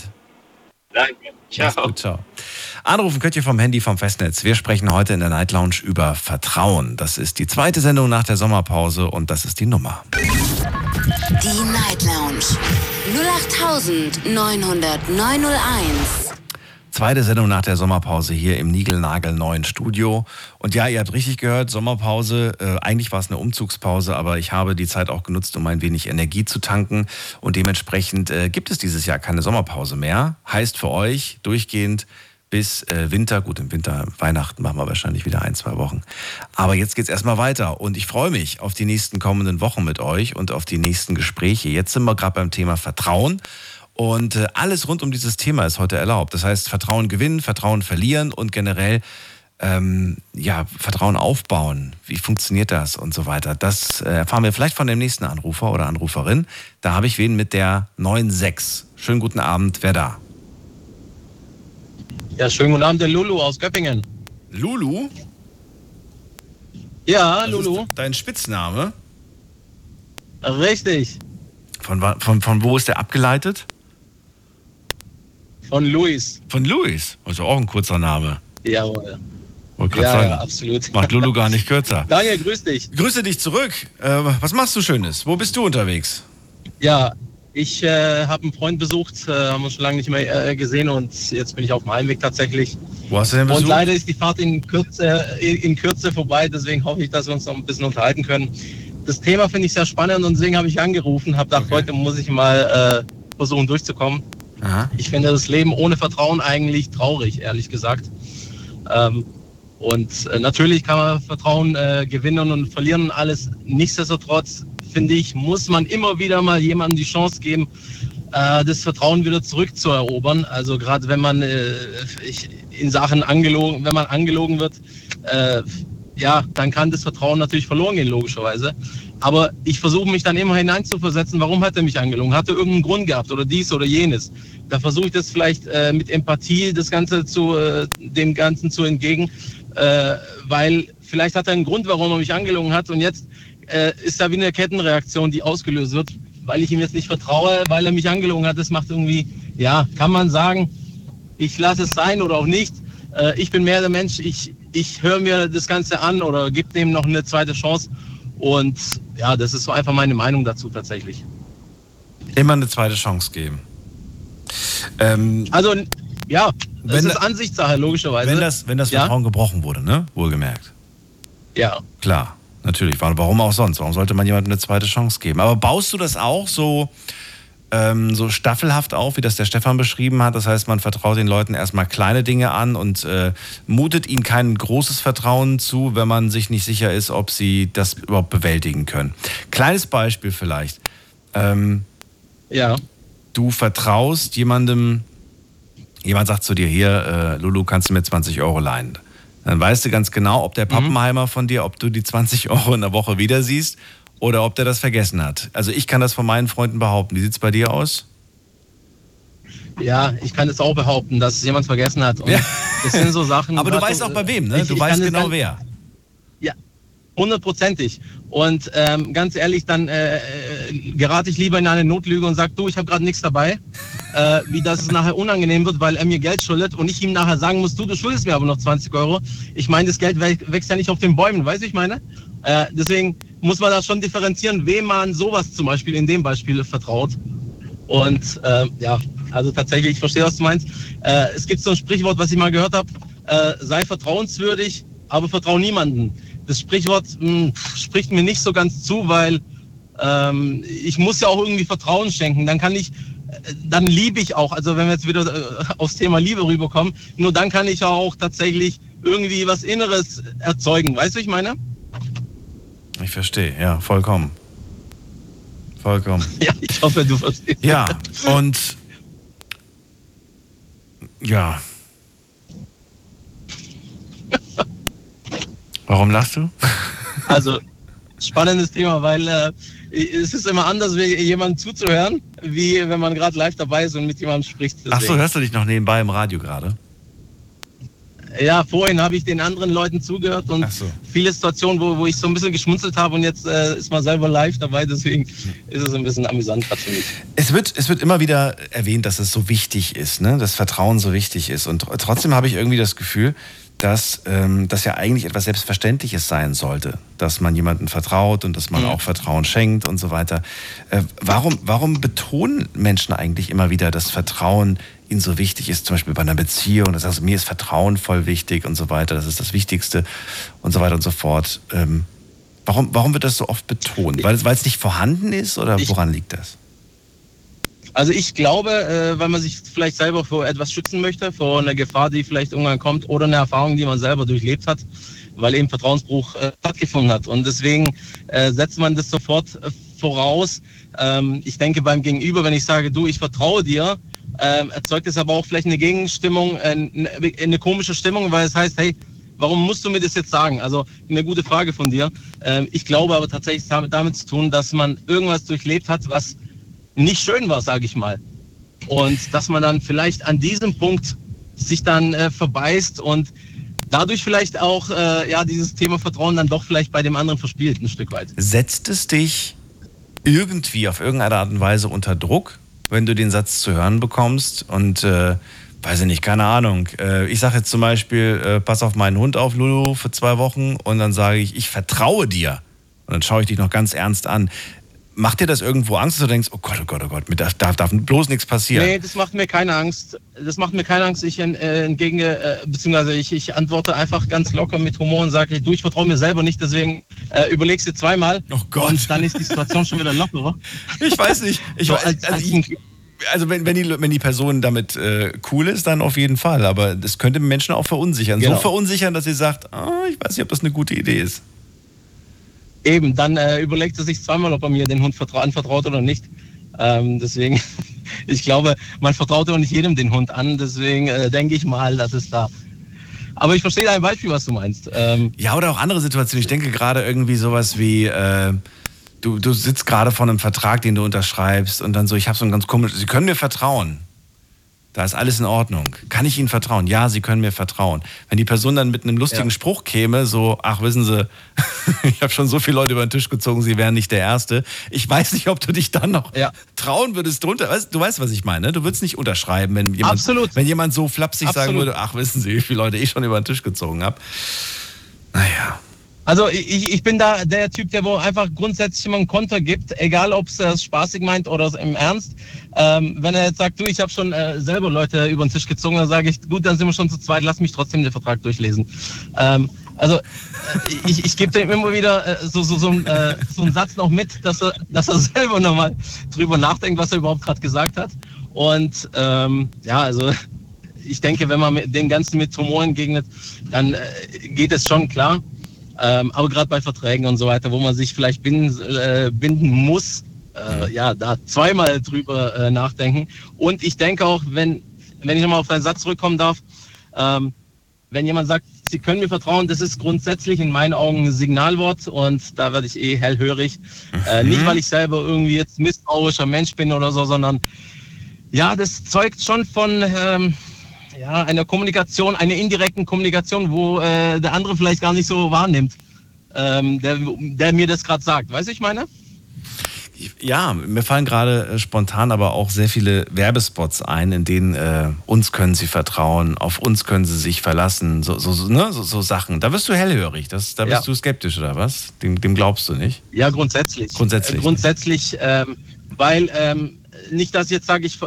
Danke. Ciao. gut, ciao. Anrufen könnt ihr vom Handy vom Festnetz. Wir sprechen heute in der Night Lounge über Vertrauen. Das ist die zweite Sendung nach der Sommerpause und das ist die Nummer. Die Night Lounge 08901. Zweite Sendung nach der Sommerpause hier im Nigelnagel-neuen Studio. Und ja, ihr habt richtig gehört, Sommerpause. Äh, eigentlich war es eine Umzugspause, aber ich habe die Zeit auch genutzt, um ein wenig Energie zu tanken. Und dementsprechend äh, gibt es dieses Jahr keine Sommerpause mehr. Heißt für euch durchgehend bis äh, Winter. Gut, im Winter, Weihnachten machen wir wahrscheinlich wieder ein, zwei Wochen. Aber jetzt geht's erstmal weiter. Und ich freue mich auf die nächsten kommenden Wochen mit euch und auf die nächsten Gespräche. Jetzt sind wir gerade beim Thema Vertrauen. Und äh, alles rund um dieses Thema ist heute erlaubt. Das heißt, Vertrauen gewinnen, Vertrauen verlieren und generell ähm, ja, Vertrauen aufbauen. Wie funktioniert das und so weiter? Das äh, erfahren wir vielleicht von dem nächsten Anrufer oder Anruferin. Da habe ich wen mit der 96. Schönen guten Abend, wer da? Ja, schönen guten Abend, der Lulu aus Göppingen. Lulu? Ja, Das Lulu, dein Spitzname. richtig. Von, von, von wo ist der abgeleitet? Von Luis. Von Luis. Also auch ein kurzer Name. Jawohl. Wollte Ja, gerade ja, sagen. absolut. Macht Lulu gar nicht kürzer. Daniel, grüß dich. Grüße dich zurück. Äh, was machst du Schönes? Wo bist du unterwegs? Ja, ich äh, habe einen Freund besucht, äh, haben uns schon lange nicht mehr äh, gesehen und jetzt bin ich auf dem Heimweg tatsächlich. Wo hast du denn Und Besuch? leider ist die Fahrt in Kürze, in, in Kürze vorbei, deswegen hoffe ich, dass wir uns noch ein bisschen unterhalten können. Das Thema finde ich sehr spannend und deswegen habe ich angerufen, habe gedacht, Okay. heute muss ich mal äh, versuchen durchzukommen. Aha. Ich finde das Leben ohne Vertrauen eigentlich traurig, ehrlich gesagt. Ähm, und äh, natürlich kann man Vertrauen äh, gewinnen und verlieren und alles. Nichtsdestotrotz, finde ich, muss man immer wieder mal jemandem die Chance geben, äh, das Vertrauen wieder zurückzuerobern. Also gerade wenn man äh, ich, in Sachen angelogen, wenn man angelogen wird, äh, ja, dann kann das Vertrauen natürlich verloren gehen, logischerweise. Aber ich versuche mich dann immer hineinzuversetzen, warum hat er mich angelogen? Hat er irgendeinen Grund gehabt oder dies oder jenes? Da versuche ich das vielleicht äh, mit Empathie, das Ganze zu, äh, dem Ganzen zu entgegen, äh, weil vielleicht hat er einen Grund, warum er mich angelogen hat und jetzt äh, ist da wie eine Kettenreaktion, die ausgelöst wird, weil ich ihm jetzt nicht vertraue, weil er mich angelogen hat. Das macht irgendwie, ja, kann man sagen, ich lasse es sein oder auch nicht. Äh, ich bin mehr der Mensch, ich, ich höre mir das Ganze an oder gebe dem noch eine zweite Chance. Und ja, das ist so einfach meine Meinung dazu tatsächlich. Immer eine zweite Chance geben. Ähm, Also, ja, das Wenn ist Ansichtssache, logischerweise. wenn das, wenn das ja, Vertrauen gebrochen wurde, ne? Wohlgemerkt. ja, Klar, natürlich. Wa- Warum auch sonst? Warum sollte man jemandem eine zweite Chance geben? Aber baust du das auch so, ähm, so staffelhaft auf, wie das der Stefan beschrieben hat? Das heißt, man vertraut den Leuten erstmal kleine Dinge an und äh, mutet ihnen kein großes Vertrauen zu, wenn man sich nicht sicher ist, ob sie das überhaupt bewältigen können. Kleines Beispiel vielleicht. Ähm, ja, du vertraust jemandem, jemand sagt zu dir, hier, äh, Lulu, kannst du mir 20 Euro leihen? Dann weißt du ganz genau, ob der Pappenheimer von dir, ob du die 20 Euro in der Woche wieder siehst oder ob der das vergessen hat. Also ich kann das von meinen Freunden behaupten. Wie sieht's bei dir aus? ja, ich kann es auch behaupten, dass es jemand vergessen hat. Ja. Das sind so Sachen. Aber du weißt auch bei wem, ne? Ich- Du ich weißt es genau wer. Hundertprozentig. Und ähm, ganz ehrlich, dann äh, äh, gerate ich lieber in eine Notlüge und sage, du, ich habe gerade nichts dabei, äh, wie dass es nachher unangenehm wird, weil er mir Geld schuldet und ich ihm nachher sagen muss, du, du schuldest mir aber noch 20 Euro. Ich meine, das Geld wä- wächst ja nicht auf den Bäumen, weißt du, ich meine? Äh, deswegen muss man da schon differenzieren, wem man sowas zum Beispiel in dem Beispiel vertraut. Und äh, ja, also tatsächlich, ich verstehe, was du meinst. Äh, es gibt so ein Sprichwort, was ich mal gehört habe, äh, sei vertrauenswürdig, aber vertrau niemanden. Das Sprichwort mh, spricht mir nicht so ganz zu, weil ähm, ich muss ja auch irgendwie Vertrauen schenken. Dann kann ich, äh, dann liebe ich auch, also wenn wir jetzt wieder äh, aufs Thema Liebe rüberkommen, nur dann kann ich auch tatsächlich irgendwie was Inneres erzeugen. Weißt du, ich meine? Ich verstehe, ja, vollkommen. Vollkommen. Ja, ich hoffe, du verstehst. Ja, und ja. Warum lachst du? Also spannendes Thema, weil äh, es ist immer anders, jemandem zuzuhören, wie wenn man gerade live dabei ist und mit jemandem spricht. Ach so, Deswegen. hörst du dich noch nebenbei im Radio gerade? Ja, vorhin habe ich den anderen Leuten zugehört und so. viele Situationen, wo, wo ich so ein bisschen geschmunzelt habe und jetzt äh, ist man selber live dabei, deswegen ist es ein bisschen amüsant gerade für mich. Es wird, es wird immer wieder erwähnt, dass es so wichtig ist, ne? dass Vertrauen so wichtig ist. Und trotzdem habe ich irgendwie das Gefühl, dass ähm, das ja eigentlich etwas Selbstverständliches sein sollte, dass man jemandem vertraut und dass man Mhm. auch Vertrauen schenkt und so weiter. Äh, warum, warum betonen Menschen eigentlich immer wieder, dass Vertrauen ihnen so wichtig ist, zum Beispiel bei einer Beziehung, das heißt, mir ist Vertrauen voll wichtig und so weiter, das ist das Wichtigste und so weiter und so fort. Ähm, warum, warum wird das so oft betont? Weil, es- weil es nicht vorhanden ist oder Ich- woran liegt das? Also ich glaube, äh, weil man sich vielleicht selber vor etwas schützen möchte, vor einer Gefahr, die vielleicht irgendwann kommt oder eine Erfahrung, die man selber durchlebt hat, weil eben Vertrauensbruch äh, stattgefunden hat. Und deswegen äh, setzt man das sofort äh, voraus. Ähm, ich denke beim Gegenüber, wenn ich sage, du, ich vertraue dir, ähm, erzeugt es aber auch vielleicht eine Gegenstimmung, äh, eine, eine komische Stimmung, weil es heißt, hey, warum musst du mir das jetzt sagen? Also eine gute Frage von dir. Ähm, ich glaube aber tatsächlich es hat damit, damit zu tun, dass man irgendwas durchlebt hat, was nicht schön war, sage ich mal. Und dass man dann vielleicht an diesem Punkt sich dann äh, verbeißt und dadurch vielleicht auch äh, ja dieses Thema Vertrauen dann doch vielleicht bei dem anderen verspielt ein Stück weit. Setzt es dich irgendwie auf irgendeine Art und Weise unter Druck, wenn du den Satz zu hören bekommst und äh, weiß ich nicht, keine Ahnung. Äh, ich sage jetzt zum Beispiel, äh, pass auf meinen Hund auf, Lulu, für zwei Wochen und dann sage ich, ich vertraue dir. Und dann schaue ich dich noch ganz ernst an. Macht dir das irgendwo Angst, dass du denkst, oh Gott, oh Gott, oh Gott, mit darf, darf, bloß nichts passieren? Nee, das macht mir keine Angst. Das macht mir keine Angst. Ich äh, entgege, äh, beziehungsweise ich, ich antworte einfach ganz locker mit Humor und sage, du, ich vertraue mir selber nicht, deswegen äh, überlegst du zweimal. Oh Gott. Und dann ist die Situation schon wieder lockerer. Ich weiß nicht. Ich, So weiß- als, also als ich, also wenn, wenn, die, wenn die Person damit äh, cool ist, dann auf jeden Fall. Aber das könnte Menschen auch verunsichern. So Genau. verunsichern, dass sie sagt, ah, ich weiß nicht, ob das eine gute Idee ist. Eben, dann äh, überlegt er sich zweimal, ob er mir den Hund vertra anvertraut oder nicht. Ähm, deswegen, ich glaube, man vertraut auch nicht jedem den Hund an. Deswegen äh, denke ich mal, dass es da. Aber ich verstehe ein Beispiel, was du meinst. Ähm, Ja, oder auch andere Situationen. Ich denke gerade irgendwie sowas wie, äh, du, du sitzt gerade vor einem Vertrag, den du unterschreibst und dann so, ich habe so ein ganz komisches, Sie können mir vertrauen. Da ist alles in Ordnung. Kann ich Ihnen vertrauen? Ja, Sie können mir vertrauen. Wenn die Person dann mit einem lustigen Ja. Spruch käme, so, ach, wissen Sie, ich habe schon so viele Leute über den Tisch gezogen, Sie wären nicht der Erste. Ich weiß nicht, ob du dich dann noch Ja. trauen würdest drunter. Weißt, du weißt, was ich meine. ne? Du würdest nicht unterschreiben, wenn jemand, Absolut. wenn jemand so flapsig sagen Absolut. würde, ach, wissen Sie, wie viele Leute ich schon über den Tisch gezogen habe. Naja. Also ich, ich bin da der Typ, der wo einfach grundsätzlich immer einen Konter gibt, egal ob es äh, spaßig meint oder im Ernst. Ähm, wenn er jetzt sagt, du, ich habe schon äh, selber Leute über den Tisch gezogen, dann sage ich, gut, dann sind wir schon zu zweit, lass mich trotzdem den Vertrag durchlesen. Ähm, also äh, ich, ich gebe dem immer wieder äh, so, so, so, äh, so einen Satz noch mit, dass er, dass er selber nochmal drüber nachdenkt, was er überhaupt gerade gesagt hat. Und ähm, ja, also ich denke, wenn man dem Ganzen mit Humor entgegnet, dann äh, geht es schon klar. Ähm, aber gerade bei Verträgen und so weiter, wo man sich vielleicht binden, äh, binden muss, äh, ja, da zweimal drüber äh, nachdenken. Und ich denke auch, wenn, wenn ich nochmal auf deinen Satz zurückkommen darf, ähm, wenn jemand sagt, Sie können mir vertrauen, das ist grundsätzlich in meinen Augen ein Signalwort und da werde ich eh hellhörig. Äh, nicht, weil ich selber irgendwie jetzt misstrauischer Mensch bin oder so, sondern ja, das zeugt schon von ähm, ja, einer Kommunikation, einer indirekten Kommunikation, wo äh, der andere vielleicht gar nicht so wahrnimmt, ähm, der, der mir das gerade sagt. Weißt du, ich meine? Ja, mir fallen gerade äh, spontan aber auch sehr viele Werbespots ein, in denen äh, uns können sie vertrauen, auf uns können sie sich verlassen, so, so, so, ne? so, so Sachen. Da wirst du hellhörig, das, da bist Ja. du skeptisch oder was? Dem, dem glaubst du nicht? Ja, grundsätzlich. Grundsätzlich. Äh, grundsätzlich, ähm, weil ähm, nicht, dass ich jetzt sage, ich, äh,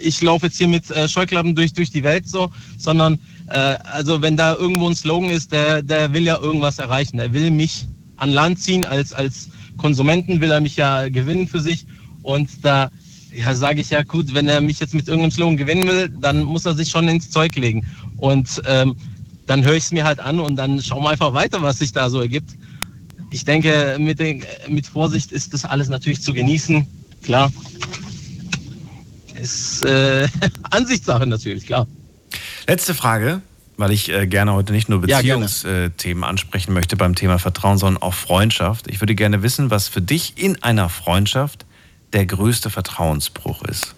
ich laufe jetzt hier mit Scheuklappen durch, durch die Welt so, sondern also wenn da irgendwo ein Slogan ist, der, der will ja irgendwas erreichen. Der will mich an Land ziehen als, als Konsumenten, will er mich ja gewinnen für sich. Und da ja, sage ich ja gut, wenn er mich jetzt mit irgendeinem Slogan gewinnen will, dann muss er sich schon ins Zeug legen. Und ähm, dann höre ich es mir halt an und dann schauen wir einfach weiter, was sich da so ergibt. Ich denke, mit, den, mit Vorsicht ist das alles natürlich zu genießen. Klar. Ist äh, Ansichtssache natürlich, klar. Letzte Frage. Weil ich äh, gerne heute nicht nur Ja. Beziehungsthemen ansprechen möchte beim Thema Vertrauen, sondern auch Freundschaft. Ich würde gerne wissen, was für dich in einer Freundschaft der größte Vertrauensbruch ist.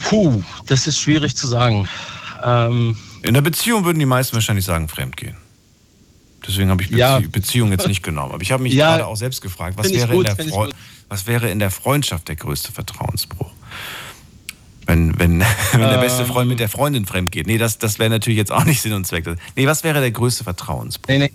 Puh, das ist schwierig zu sagen. Ähm, In der Beziehung würden die meisten wahrscheinlich sagen, fremdgehen. Deswegen habe ich Bezie Ja. Beziehung jetzt nicht genommen. Aber ich habe mich Ja. gerade auch selbst gefragt, was wäre, gut. was wäre in der Freundschaft der größte Vertrauensbruch? Wenn, wenn, wenn der beste Ähm. Freund mit der Freundin fremd geht. Nee, das, das wäre natürlich jetzt auch nicht Sinn und Zweck. Nee, was wäre der größte Vertrauensbruch? nee, nee.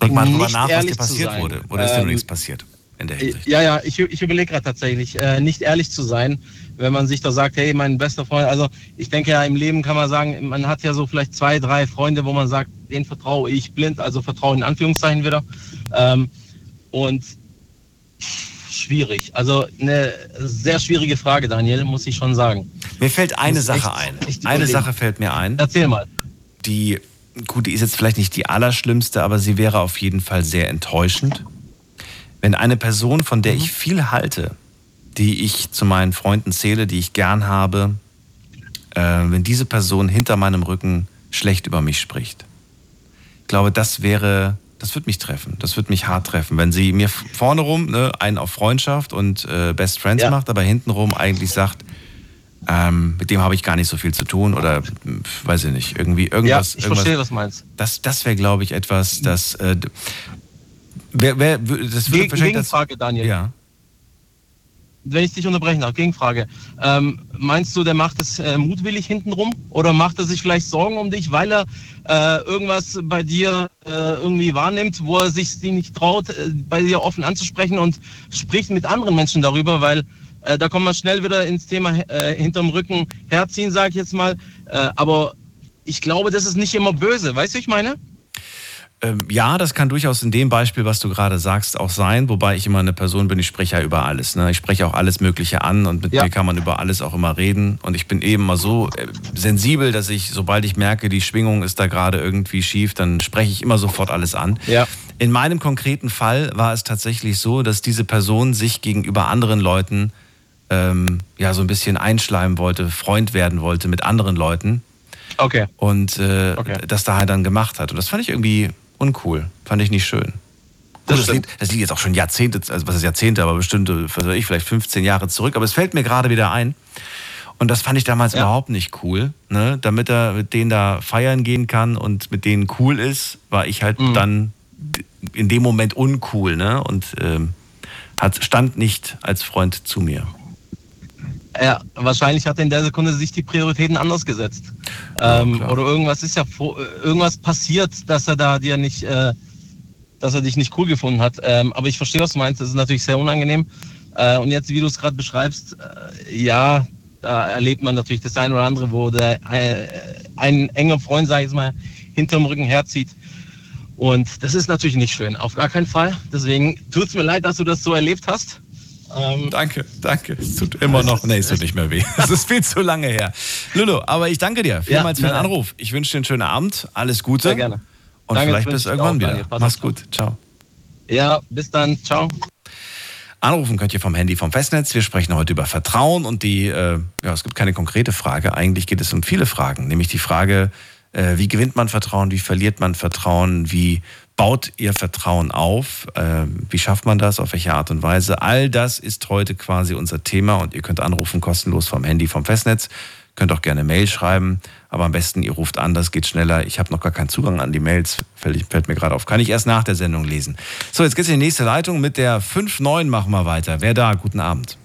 Denk mal drüber nach, was dir passiert wurde. Oder ist dir Ähm, nichts passiert in der Hinsicht? Ja, ja, ich, ich überlege gerade tatsächlich, äh, nicht ehrlich zu sein, wenn man sich da sagt, hey, mein bester Freund, also ich denke ja, im Leben kann man sagen, man hat ja so vielleicht zwei, drei Freunde, wo man sagt, denen vertraue ich blind, also vertraue in Anführungszeichen wieder. Ähm, und schwierig, also eine sehr schwierige Frage, Daniel, muss ich schon sagen. Mir fällt eine Sache ein. Eine. Sache fällt mir ein. Erzähl mal. die, gut, die ist jetzt vielleicht nicht die allerschlimmste, aber sie wäre auf jeden Fall sehr enttäuschend. Wenn eine Person, von der ich viel halte, die ich zu meinen Freunden zähle, die ich gern habe, äh, wenn diese Person hinter meinem Rücken schlecht über mich spricht. Ich glaube, das wäre, das wird mich treffen, das wird mich hart treffen. Wenn sie mir vorne rum ne, einen auf Freundschaft und äh, Best Friends Ja. macht, aber hintenrum eigentlich sagt, ähm, mit dem habe ich gar nicht so viel zu tun oder weiß ich nicht, irgendwie Ja, irgendwas. ich irgendwas verstehe, was meinst. das das wäre, glaube ich, etwas, das. Äh, wer, wer, das würde Geg wahrscheinlich. Das, Gegenfrage, Daniel. ja. Wenn ich dich unterbrechen darf, Gegenfrage. Ähm, meinst du, der macht es äh, mutwillig hintenrum oder macht er sich vielleicht Sorgen um dich, weil er äh, irgendwas bei dir äh, irgendwie wahrnimmt, wo er sich nicht traut, äh, bei dir offen anzusprechen und spricht mit anderen Menschen darüber, weil äh, da kommen wir schnell wieder ins Thema äh, hinterm Rücken herziehen, sage ich jetzt mal. Aber ich glaube, das ist nicht immer böse, weißt du, ich meine? Ähm, ja, das kann durchaus in dem Beispiel, was du gerade sagst, auch sein. Wobei ich immer eine Person bin, ich spreche ja über alles. Ne? Ich spreche auch alles Mögliche an und mit Ja. mir kann man über alles auch immer reden. Und ich bin eben mal so äh, sensibel, dass ich, sobald ich merke, die Schwingung ist da gerade irgendwie schief, dann spreche ich immer sofort alles an. Ja. In meinem konkreten Fall war es tatsächlich so, dass diese Person sich gegenüber anderen Leuten ähm, ja so ein bisschen einschleimen wollte, Freund werden wollte mit anderen Leuten Okay. und äh, Okay. das da halt dann gemacht hat. Und das fand ich irgendwie uncool, fand ich nicht schön. Das das, liegt, das liegt jetzt auch schon Jahrzehnte, also was ist Jahrzehnte, aber bestimmt, was weiß ich, vielleicht 15 Jahre zurück. Aber es fällt mir gerade wieder ein. Und das fand ich damals Ja. überhaupt nicht cool. Ne? Damit er mit denen da feiern gehen kann und mit denen cool ist, war ich halt Mhm. dann in dem Moment uncool. Ne? Und ähm, hat, stand nicht als Freund zu mir. Ja, wahrscheinlich hat er in der Sekunde sich die Prioritäten anders gesetzt. ähm, klar. oder irgendwas ist ja vor, irgendwas passiert, dass er da dir nicht, äh, dass er dich nicht cool gefunden hat. Ähm, aber ich verstehe, was du meinst. Das ist natürlich sehr unangenehm. Äh, und jetzt, wie du es gerade beschreibst, äh, ja, da erlebt man natürlich das eine oder andere, wo der, äh, ein enger Freund, sag ich mal, hinterm Rücken herzieht. Und das ist natürlich nicht schön, auf gar keinen Fall. Deswegen tut es mir leid, dass du das so erlebt hast. Ähm, Danke, danke. Es tut immer noch, nee, es tut nicht mehr weh. Es ist viel zu lange her. Lulu, aber ich danke dir vielmals Ja, für den. Anruf. Ich wünsche dir einen schönen Abend. Alles Gute. Sehr gerne. Und Danke, vielleicht bis irgendwann wieder. Mach's gut. Ciao. ja, bis dann. Ciao. Anrufen könnt ihr vom Handy vom Festnetz. Wir sprechen heute über Vertrauen und die, äh, ja, es gibt keine konkrete Frage. Eigentlich geht es um viele Fragen, nämlich die Frage, äh, wie gewinnt man Vertrauen, wie verliert man Vertrauen, wie baut ihr Vertrauen auf, äh, wie schafft man das, auf welche Art und Weise. All das ist heute quasi unser Thema und ihr könnt anrufen kostenlos vom Handy vom Festnetz. Könnt auch gerne Mail schreiben, aber am besten ihr ruft an, das geht schneller. Ich habe noch gar keinen Zugang an die Mails, fällt, mir gerade auf. Kann ich erst nach der Sendung lesen. So, jetzt geht's in die nächste Leitung. Mit der 5-9 machen wir weiter. Wer da? Guten Abend.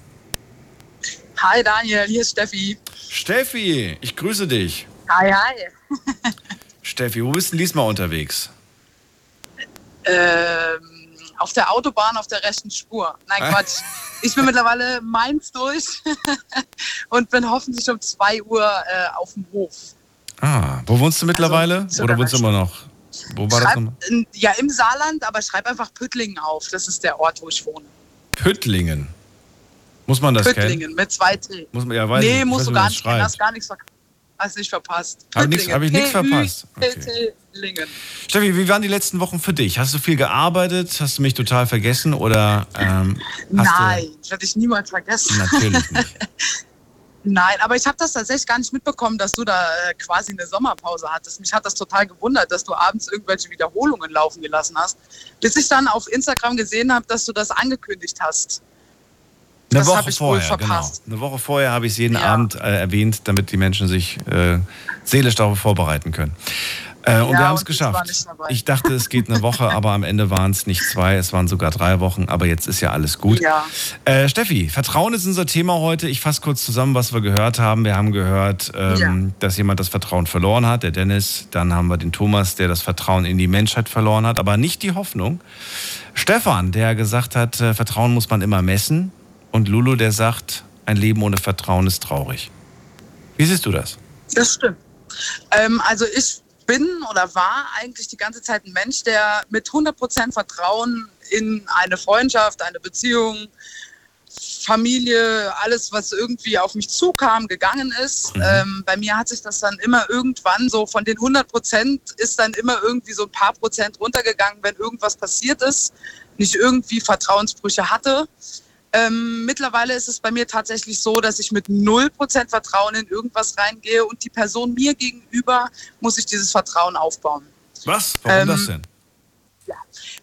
Hi Daniel, hier ist Steffi. Steffi, ich grüße dich. Hi, hi. Steffi, wo bist du denn diesmal unterwegs? Ähm, auf der Autobahn auf der rechten Spur. Nein, Quatsch. Ich bin mittlerweile Mainz durch und bin hoffentlich um 2 Uhr äh, auf dem Hof. Ah, wo wohnst du mittlerweile? so Oder wohnst du immer noch? Wo war das Schreib, nochmal? in, ja, im Saarland, aber schreib einfach Püttlingen auf. Das ist der Ort, wo ich wohne. Püttlingen. Muss man das kennen? Püttlingen mit zwei T. Muss man, ja, weiß nee, ich, musst weiß, du gar das nicht kennen. schreibt. Hast gar nichts, ver Hast nicht verpasst. Hab nix- hab ich nix verpasst? Püttlingen. Steffi, wie waren die letzten Wochen für dich? Hast du viel gearbeitet? Hast du mich total vergessen? Oder ähm, Nein, ich werde dich niemals vergessen. Natürlich nicht. Nein, aber ich habe das tatsächlich gar nicht mitbekommen, dass du da äh, quasi eine Sommerpause hattest. Mich hat das total gewundert, dass du abends irgendwelche Wiederholungen laufen gelassen hast, bis ich dann auf Instagram gesehen habe, dass du das angekündigt hast. Eine Das Woche hab ich wohl vorher, genau. verpasst. Eine Woche vorher habe ich es jeden Ja. Abend äh, erwähnt, damit die Menschen sich äh, seelisch darauf vorbereiten können. Äh, und Ja, wir haben es geschafft. Ich dachte, es geht eine Woche, aber am Ende waren es nicht zwei, es waren sogar drei Wochen. Aber jetzt ist ja alles gut. Ja. Äh, Steffi, Vertrauen ist unser Thema heute. Ich fasse kurz zusammen, was wir gehört haben. Wir haben gehört, ähm, dass jemand das Vertrauen verloren hat, der Dennis. Dann haben wir den Thomas, der das Vertrauen in die Menschheit verloren hat, aber nicht die Hoffnung. Stefan, der gesagt hat, äh, Vertrauen muss man immer messen. Und Lulu, der sagt, ein Leben ohne Vertrauen ist traurig. Wie siehst du das? Das stimmt. Ähm, also ich bin oder war eigentlich die ganze Zeit ein Mensch, der mit 100% Vertrauen in eine Freundschaft, eine Beziehung, Familie, alles, was irgendwie auf mich zukam, gegangen ist. Ähm, bei mir hat sich das dann immer irgendwann so von den 100% ist dann immer irgendwie so ein paar Prozent runtergegangen, wenn irgendwas passiert ist, nicht irgendwie Vertrauensbrüche hatte. Ähm, mittlerweile ist es bei mir tatsächlich so, dass ich mit 0% Vertrauen in irgendwas reingehe und die Person mir gegenüber muss ich dieses Vertrauen aufbauen. Was? Warum Ähm, das denn?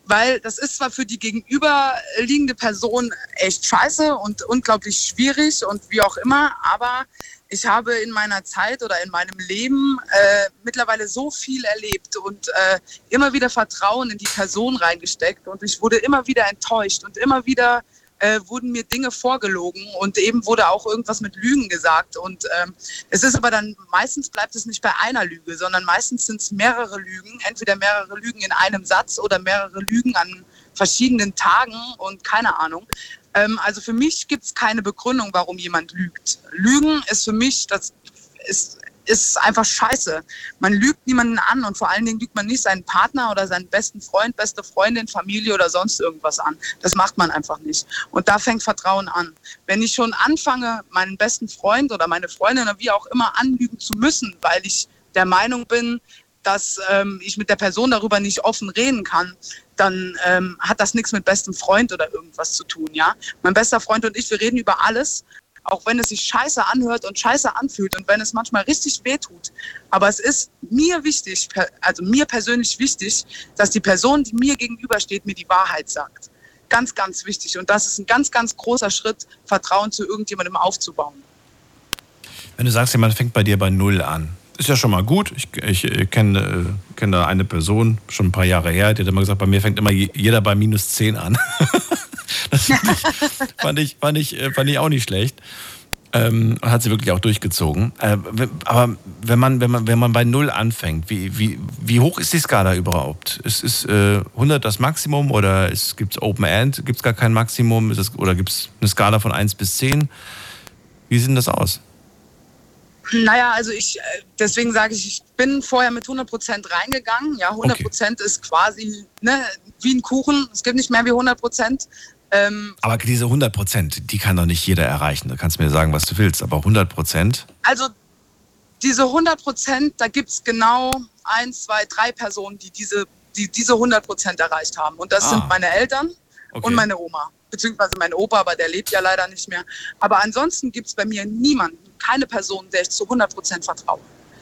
Weil das ist zwar für die gegenüberliegende Person echt scheiße und unglaublich schwierig und wie auch immer, aber ich habe in meiner Zeit oder in meinem Leben äh, mittlerweile so viel erlebt und äh, immer wieder Vertrauen in die Person reingesteckt und ich wurde immer wieder enttäuscht und immer wieder äh, wurden mir Dinge vorgelogen und eben wurde auch irgendwas mit Lügen gesagt. Und ähm, es ist aber dann, meistens bleibt es nicht bei einer Lüge, sondern meistens sind es mehrere Lügen, entweder mehrere Lügen in einem Satz oder mehrere Lügen an verschiedenen Tagen und keine Ahnung. Ähm, also für mich gibt es keine Begründung, warum jemand lügt. Lügen ist für mich, das ist, ist einfach scheiße. Man lügt niemanden an und vor allen Dingen lügt man nicht seinen Partner oder seinen besten Freund, beste Freundin, Familie oder sonst irgendwas an. Das macht man einfach nicht. Und da fängt Vertrauen an. Wenn ich schon anfange, meinen besten Freund oder meine Freundin oder wie auch immer anlügen zu müssen, weil ich der Meinung bin, dass ähm, ich mit der Person darüber nicht offen reden kann, dann ähm, hat das nichts mit bestem Freund oder irgendwas zu tun, ja. Mein bester Freund und ich, wir reden über alles, auch wenn es sich scheiße anhört und scheiße anfühlt und wenn es manchmal richtig wehtut. Aber es ist mir wichtig, also mir persönlich wichtig, dass die Person, die mir gegenübersteht, mir die Wahrheit sagt. Ganz, ganz wichtig. Und das ist ein ganz, ganz großer Schritt, Vertrauen zu irgendjemandem aufzubauen. Wenn du sagst, jemand fängt bei dir bei Null an, ist ja schon mal gut. Ich, ich äh, kenne äh, kenne da eine Person, schon ein paar Jahre her, die hat immer gesagt, bei mir fängt immer je- jeder bei minus 10 an. das fand ich, fand, ich, fand, ich, äh, fand ich auch nicht schlecht. Ähm, hat sie wirklich auch durchgezogen. Äh, aber wenn man, wenn, man, wenn man bei Null anfängt, wie, wie, wie hoch ist die Skala überhaupt? Ist, ist äh, 100 das Maximum oder gibt es Open End? Gibt es gar kein Maximum? Es, oder gibt es eine Skala von 1 bis 10? Wie sieht denn das aus? Naja, also ich, äh, deswegen sage ich, ich bin vorher mit 100 Prozent reingegangen. Ja, 100 Prozent ist quasi ne, wie ein Kuchen. Es gibt nicht mehr wie 100 Prozent. Ähm, Aber diese 100 Prozent, die kann doch nicht jeder erreichen. Du kannst mir sagen, was du willst. Aber 100 Prozent, also diese 100 Prozent, da gibt es genau eins, zwei, drei Personen, die diese, die diese 100 Prozent erreicht haben. Und das Ah. sind meine Eltern Okay. und meine Oma. Beziehungsweise mein Opa, aber der lebt ja leider nicht mehr. Aber ansonsten gibt es bei mir niemanden, keine Person, der ich zu 100 Prozent vertraue.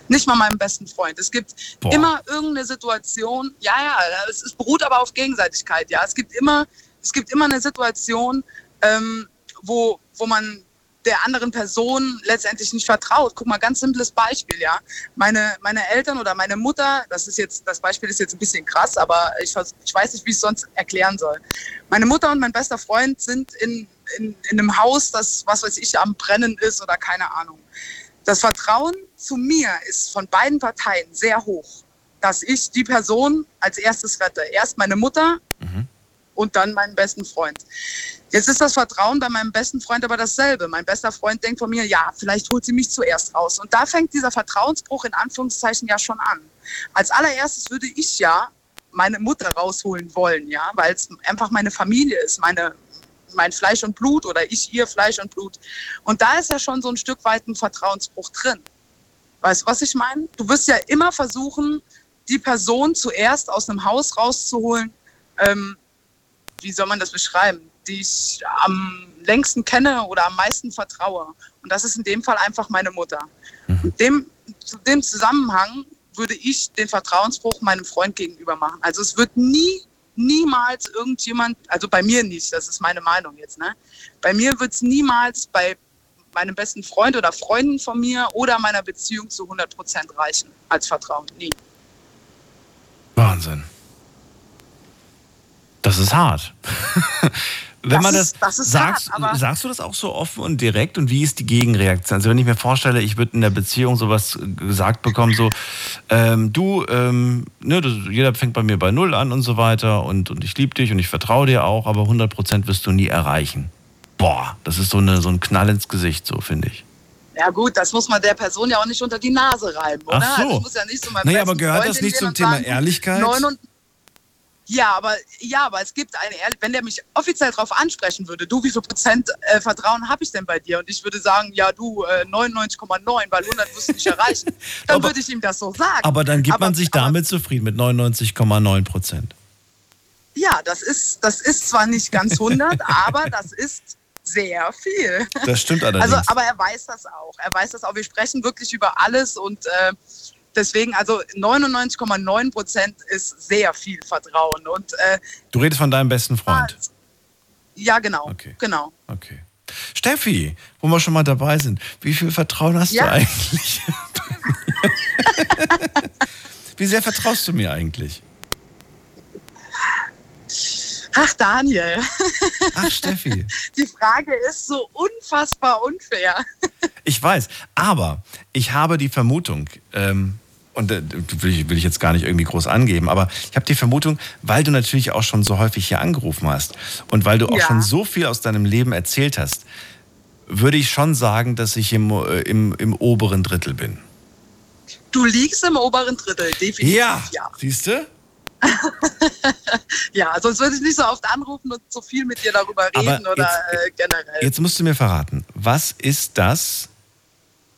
Nicht mal meinem besten Freund. Es gibt Boah. immer irgendeine Situation, ja, ja, es, es beruht aber auf Gegenseitigkeit, ja. Es gibt immer, es gibt immer eine Situation, ähm, wo, wo man der anderen Person letztendlich nicht vertraut. Guck mal, ganz simples Beispiel, ja. Meine, meine Eltern oder meine Mutter, das ist jetzt, das Beispiel ist jetzt ein bisschen krass, aber ich, ich weiß nicht, wie ich es sonst erklären soll. Meine Mutter und mein bester Freund sind in, in, in einem Haus, das, was weiß ich, am Brennen ist oder keine Ahnung. Das Vertrauen zu mir ist von beiden Parteien sehr hoch, dass ich die Person als erstes rette. Erst meine Mutter und dann meinen besten Freund. Jetzt ist das Vertrauen bei meinem besten Freund aber dasselbe. Mein bester Freund denkt von mir, ja, vielleicht holt sie mich zuerst raus. Und da fängt dieser Vertrauensbruch in Anführungszeichen ja schon an. Als allererstes würde ich ja meine Mutter rausholen wollen, ja, weil es einfach meine Familie ist, meine, mein Fleisch und Blut oder ich ihr Fleisch und Blut. Und da ist ja schon so ein Stück weit ein Vertrauensbruch drin. Weißt du, was ich meine? Du wirst ja immer versuchen, die Person zuerst aus einem Haus rauszuholen, ähm, wie soll man das beschreiben, die ich am längsten kenne oder am meisten vertraue. Und das ist in dem Fall einfach meine Mutter. Mhm. Dem, zu dem Zusammenhang würde ich den Vertrauensbruch meinem Freund gegenüber machen. Also es wird nie, niemals irgendjemand, also bei mir nicht, das ist meine Meinung jetzt, ne? Bei mir wird es niemals bei meinem besten Freund oder Freunden von mir oder meiner Beziehung zu 100 Prozent reichen als Vertrauen. Nie. Wahnsinn. Das ist hart. wenn das man das, ist, das sagst, hart, sagst du das auch so offen und direkt und wie ist die Gegenreaktion? Also wenn ich mir vorstelle, ich würde in der Beziehung sowas gesagt bekommen, so ähm, du, ähm, ne, jeder fängt bei mir bei null an und so weiter und, und ich liebe dich und ich vertraue dir auch, aber 100 Prozent wirst du nie erreichen. Boah, das ist so, eine, so ein Knall ins Gesicht, so finde ich. Ja gut, das muss man der Person ja auch nicht unter die Nase reiben, oder? Ach so. Also muss ja nicht so naja, aber gehört Freundin das nicht zum Thema Ehrlichkeit? Ja, aber ja, aber es gibt eine ehrlich, wenn der mich offiziell darauf ansprechen würde, du, wie viel Prozent äh, Vertrauen habe ich denn bei dir? Und ich würde sagen, ja, du äh, 99,9, weil 100 wirst du nicht erreichen. Dann aber, würde ich ihm das so sagen. Aber dann gibt aber, man sich damit aber, zufrieden mit 99,9 Prozent. Ja, das ist, das ist zwar nicht ganz 100, aber das ist sehr viel. Das stimmt allerdings. Also, aber er weiß das auch. Er weiß das auch. Wir sprechen wirklich über alles und äh, Deswegen, also 99,9 Prozent ist sehr viel Vertrauen. Und, äh, du redest von deinem besten Freund? Ja, genau. Okay. genau. Okay. Steffi, wo wir schon mal dabei sind, wie viel Vertrauen hast ja. du eigentlich? wie sehr vertraust du mir eigentlich? Ach, Daniel. Ach, Steffi. Die Frage ist so unfassbar unfair. Ich weiß, aber ich habe die Vermutung, ähm, und äh, will ich, will ich jetzt gar nicht irgendwie groß angeben, aber ich habe die Vermutung, weil du natürlich auch schon so häufig hier angerufen hast und weil du auch ja. schon so viel aus deinem Leben erzählt hast, würde ich schon sagen, dass ich im, äh, im, im oberen Drittel bin. Du liegst im oberen Drittel, definitiv. Ja, ja. siehst du? ja, sonst würde ich nicht so oft anrufen und so viel mit dir darüber reden Aber oder jetzt, äh, generell. Jetzt musst du mir verraten, was ist das?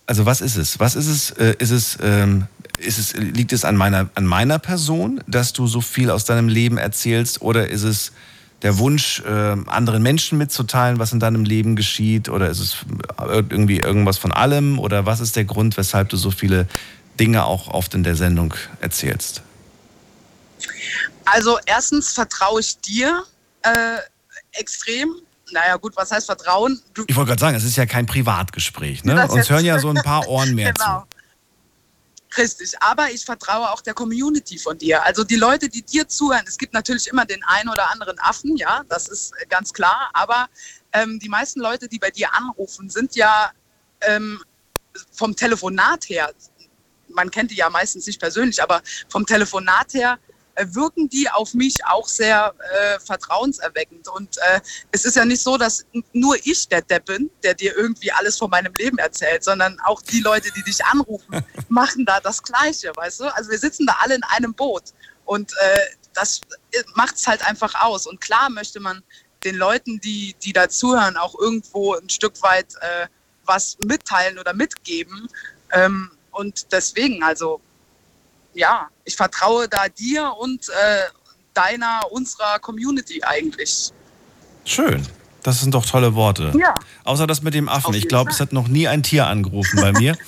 Also was ist es? Was ist es? Äh, ist es ähm, es, liegt es an meiner, an meiner Person, dass du so viel aus deinem Leben erzählst? Oder ist es der Wunsch, äh, anderen Menschen mitzuteilen, was in deinem Leben geschieht? Oder ist es irgendwie irgendwas von allem? Oder was ist der Grund, weshalb du so viele Dinge auch oft in der Sendung erzählst? Also erstens vertraue ich dir äh, extrem. Naja gut, was heißt Vertrauen? Du ich wollte gerade sagen, es ist ja kein Privatgespräch. Ne? Uns hören ja so ein paar Ohren mehr genau. zu. Richtig, aber ich vertraue auch der Community von dir. Also die Leute, die dir zuhören, es gibt natürlich immer den einen oder anderen Affen, ja, das ist ganz klar, aber ähm, die meisten Leute, die bei dir anrufen, sind ja ähm, vom Telefonat her, man kennt die ja meistens nicht persönlich, aber vom Telefonat her äh, wirken die auf mich auch sehr äh, vertrauenserweckend. Und äh, es ist ja nicht so, dass nur ich der Depp bin, der dir irgendwie alles von meinem Leben erzählt, sondern auch die Leute, die dich anrufen, machen da das Gleiche, weißt du? Also wir sitzen da alle in einem Boot und äh, das macht es halt einfach aus. Und klar möchte man den Leuten, die, die da zuhören, auch irgendwo ein Stück weit äh, was mitteilen oder mitgeben. Ähm, und deswegen, also ja, ich vertraue da dir und äh, deiner, unserer Community eigentlich. Schön. Das sind doch tolle Worte. Ja. Außer das mit dem Affen. Ich glaube, es hat noch nie ein Tier angerufen bei mir.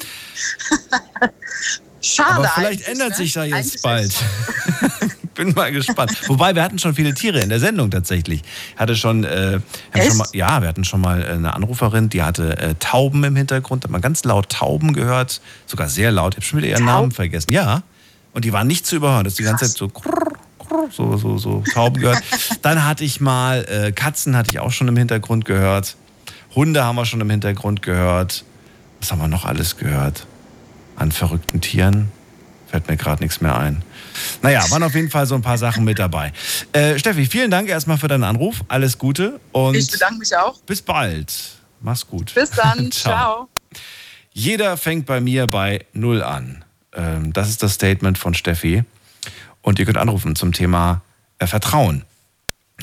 Schade. Aber vielleicht ändert ne? sich da jetzt eigentlich bald. Bin mal gespannt. Wobei, wir hatten schon viele Tiere in der Sendung tatsächlich. Hatte schon, äh, schon mal, ja, wir hatten schon mal eine Anruferin, die hatte äh, Tauben im Hintergrund. Hat man ganz laut Tauben gehört. Sogar sehr laut. Ich habe schon wieder ihren Taub? Namen vergessen. Ja. Und die waren nicht zu überhören. Das ist die ganze Zeit so so, so, so Tauben gehört. Dann hatte ich mal äh, Katzen, hatte ich auch schon im Hintergrund gehört. Hunde haben wir schon im Hintergrund gehört. Was haben wir noch alles gehört? An verrückten Tieren fällt mir gerade nichts mehr ein. Naja, waren auf jeden Fall so ein paar Sachen mit dabei. Äh, Steffi, vielen Dank erstmal für deinen Anruf. Alles Gute und ich bedanke mich auch. Bis bald. Mach's gut. Bis dann. Ciao. Ciao. Jeder fängt bei mir bei Null an. Ähm, das ist das Statement von Steffi. Und ihr könnt anrufen zum Thema äh, Vertrauen.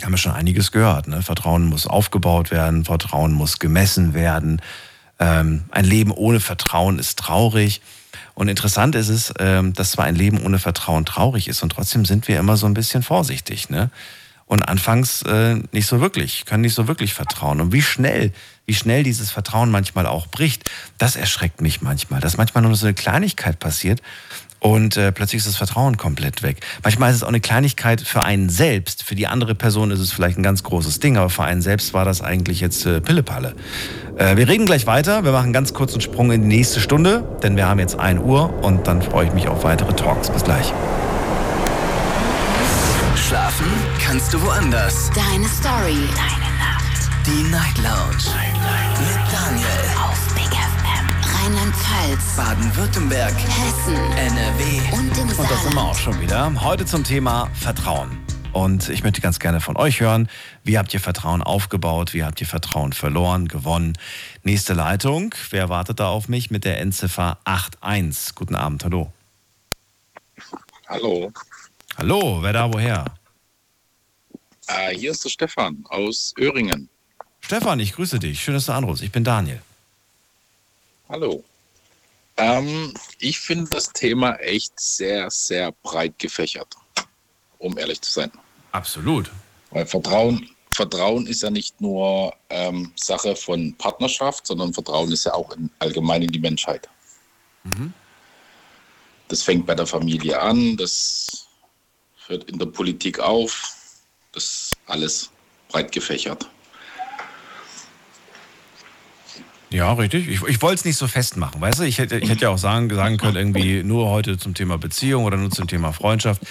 Haben ja schon einiges gehört. Ne? Vertrauen muss aufgebaut werden, Vertrauen muss gemessen werden. Ähm, ein Leben ohne Vertrauen ist traurig. Und interessant ist es, ähm, dass zwar ein Leben ohne Vertrauen traurig ist und trotzdem sind wir immer so ein bisschen vorsichtig. Ne? Und anfangs äh, nicht so wirklich, können nicht so wirklich vertrauen. Und wie schnell, wie schnell dieses Vertrauen manchmal auch bricht, das erschreckt mich manchmal. Dass manchmal nur so eine Kleinigkeit passiert und äh, plötzlich ist das Vertrauen komplett weg. Manchmal ist es auch eine Kleinigkeit für einen selbst. Für die andere Person ist es vielleicht ein ganz großes Ding, aber für einen selbst war das eigentlich jetzt äh, Pillepalle. Äh, wir reden gleich weiter. Wir machen einen ganz kurzen Sprung in die nächste Stunde, denn wir haben jetzt 1 Uhr und dann freue ich mich auf weitere Talks. Bis gleich. Schlafen kannst du woanders. Deine Story. Deine. Die Night Lounge. Night, Night. Mit Daniel. Auf Big FM. Rheinland-Pfalz. Baden-Württemberg. Hessen. NRW. Und im Und da sind wir Saarland. auch schon wieder. Heute zum Thema Vertrauen. Und ich möchte ganz gerne von euch hören, wie habt ihr Vertrauen aufgebaut, wie habt ihr Vertrauen verloren, gewonnen. Nächste Leitung, wer wartet da auf mich mit der Endziffer 81? Guten Abend, hallo. Hallo, Hallo, wer da woher? äh, hier ist der Stefan aus Öhringen. Stefan, ich grüße dich. Schön, dass du anrufst. Ich bin Daniel. Hallo. Ähm, ich finde das Thema echt sehr, sehr breit gefächert, um ehrlich zu sein. Absolut. Weil Vertrauen, Vertrauen ist ja nicht nur ähm, Sache von Partnerschaft, sondern Vertrauen ist ja auch in, allgemein in die Menschheit. Das fängt bei der Familie an, das hört in der Politik auf, das ist alles breit gefächert. Ja, richtig. Ich, ich wollte es nicht so festmachen, weißt du? Ich hätte, ich hätte ja auch sagen, sagen können, irgendwie nur heute zum Thema Beziehung oder nur zum Thema Freundschaft.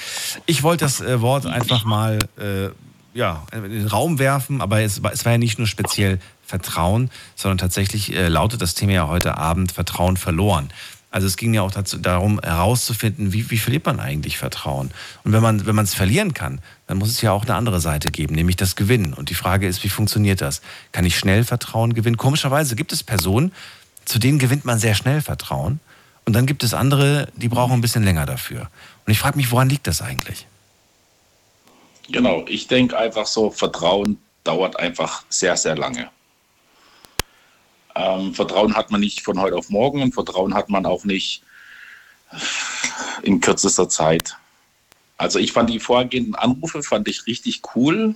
Ich wollte das äh, Wort einfach mal äh, ja, in den Raum werfen, aber es war, es war ja nicht nur speziell Vertrauen, sondern tatsächlich äh, lautet das Thema ja heute Abend Vertrauen verloren. Also es ging ja auch dazu, darum herauszufinden, wie, wie verliert man eigentlich Vertrauen. Und wenn man wenn es verlieren kann, dann muss es ja auch eine andere Seite geben, nämlich das Gewinnen. Und die Frage ist, wie funktioniert das? Kann ich schnell Vertrauen gewinnen? Komischerweise gibt es Personen, zu denen gewinnt man sehr schnell Vertrauen. Und dann gibt es andere, die brauchen ein bisschen länger dafür. Und ich frage mich, woran liegt das eigentlich? Genau, ich denke einfach so, Vertrauen dauert einfach sehr, sehr lange. Ähm, Vertrauen hat man nicht von heute auf morgen und Vertrauen hat man auch nicht in kürzester Zeit. Also ich fand die vorhergehenden Anrufe fand ich richtig cool.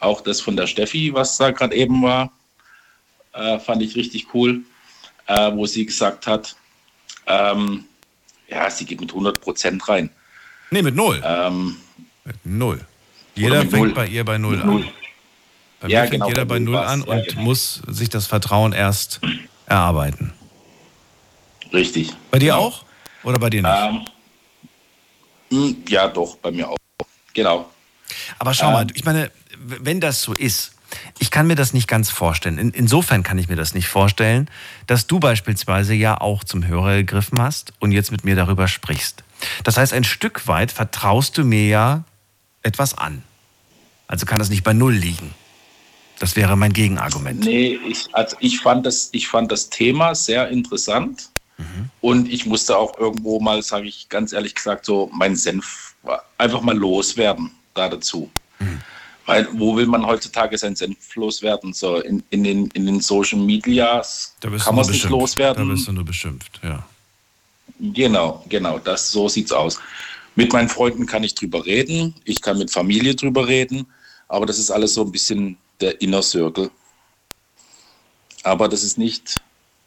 Auch das von der Steffi, was da gerade eben war, äh, fand ich richtig cool, äh, wo sie gesagt hat, ähm, ja, sie geht mit 100 Prozent rein. Nee, mit null. Ähm, Mit null. Jeder fängt null. bei ihr bei null Mit an. Bei Ja, mir fängt genau, jeder bei null an Ja, und genau. muss sich das Vertrauen erst erarbeiten. richtig. Bei dir Genau. auch? Oder bei dir nicht? Ähm, mh, ja, doch, bei mir auch. Genau. Aber schau Ähm. mal, ich meine, wenn das so ist, ich kann mir das nicht ganz vorstellen. In, insofern kann ich mir das nicht vorstellen, dass du beispielsweise ja auch zum Hörer gegriffen hast und jetzt mit mir darüber sprichst. Das heißt, ein Stück weit vertraust du mir ja etwas an. Also kann das nicht bei Null liegen. Das wäre mein Gegenargument. Nee, ich, also ich, fand das, ich fand das Thema sehr interessant und ich musste auch irgendwo mal, sage ich ganz ehrlich gesagt, so meinen Senf einfach mal loswerden da dazu. Weil wo will man heutzutage seinen Senf loswerden? So in, in, den, in den Social Medias kann man es nicht loswerden. Da bist du nur beschimpft, ja. Genau, genau, das so sieht's aus. Mit meinen Freunden kann ich drüber reden, ich kann mit Familie drüber reden, aber das ist alles so ein bisschen der Inner Circle. Aber das ist nicht,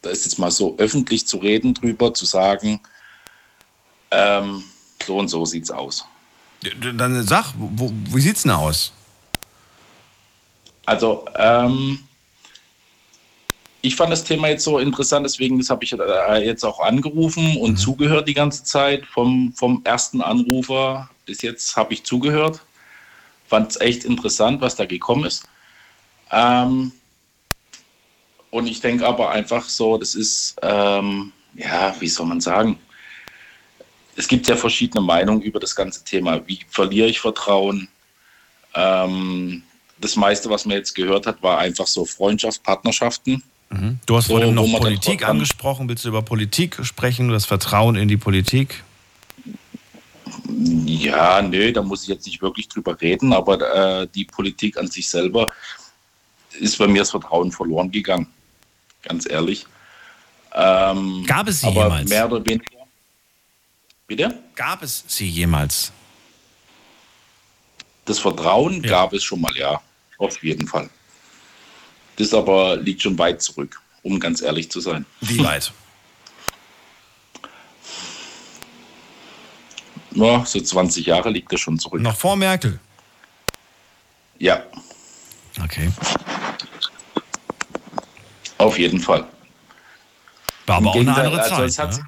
da ist jetzt mal so öffentlich zu reden drüber, zu sagen, ähm, so und so sieht's aus. Dann sag, wo, wie sieht's denn aus? Also, ähm, ich fand das Thema jetzt so interessant, deswegen das habe ich äh, jetzt auch angerufen und zugehört die ganze Zeit. Vom, vom ersten Anrufer bis jetzt habe ich zugehört. Fand es echt interessant, was da gekommen ist. Ähm, und ich denke aber einfach so, das ist, ähm, ja, wie soll man sagen? Es gibt ja verschiedene Meinungen über das ganze Thema. Wie verliere ich Vertrauen? Ähm, das meiste, was man jetzt gehört hat, war einfach so Freundschaft, Partnerschaften. Mhm. Du hast So, vorhin noch Politik angesprochen. Willst du über Politik sprechen, das Vertrauen in die Politik? Ja, nö, da muss ich jetzt nicht wirklich drüber reden, aber äh, die Politik an sich selber ist bei mir das Vertrauen verloren gegangen. Ganz ehrlich. Ähm, Gab es sie aber jemals? mehr oder weniger. Bitte? Gab es sie jemals? Das Vertrauen Ja. gab es schon mal, ja. Auf jeden Fall. Das aber liegt schon weit zurück, um ganz ehrlich zu sein. Wie weit? Ja, so 20 Jahre liegt das schon zurück. Noch vor Merkel. Ja, Okay. Auf jeden Fall. War aber Im auch eine andere also Zeit. ne?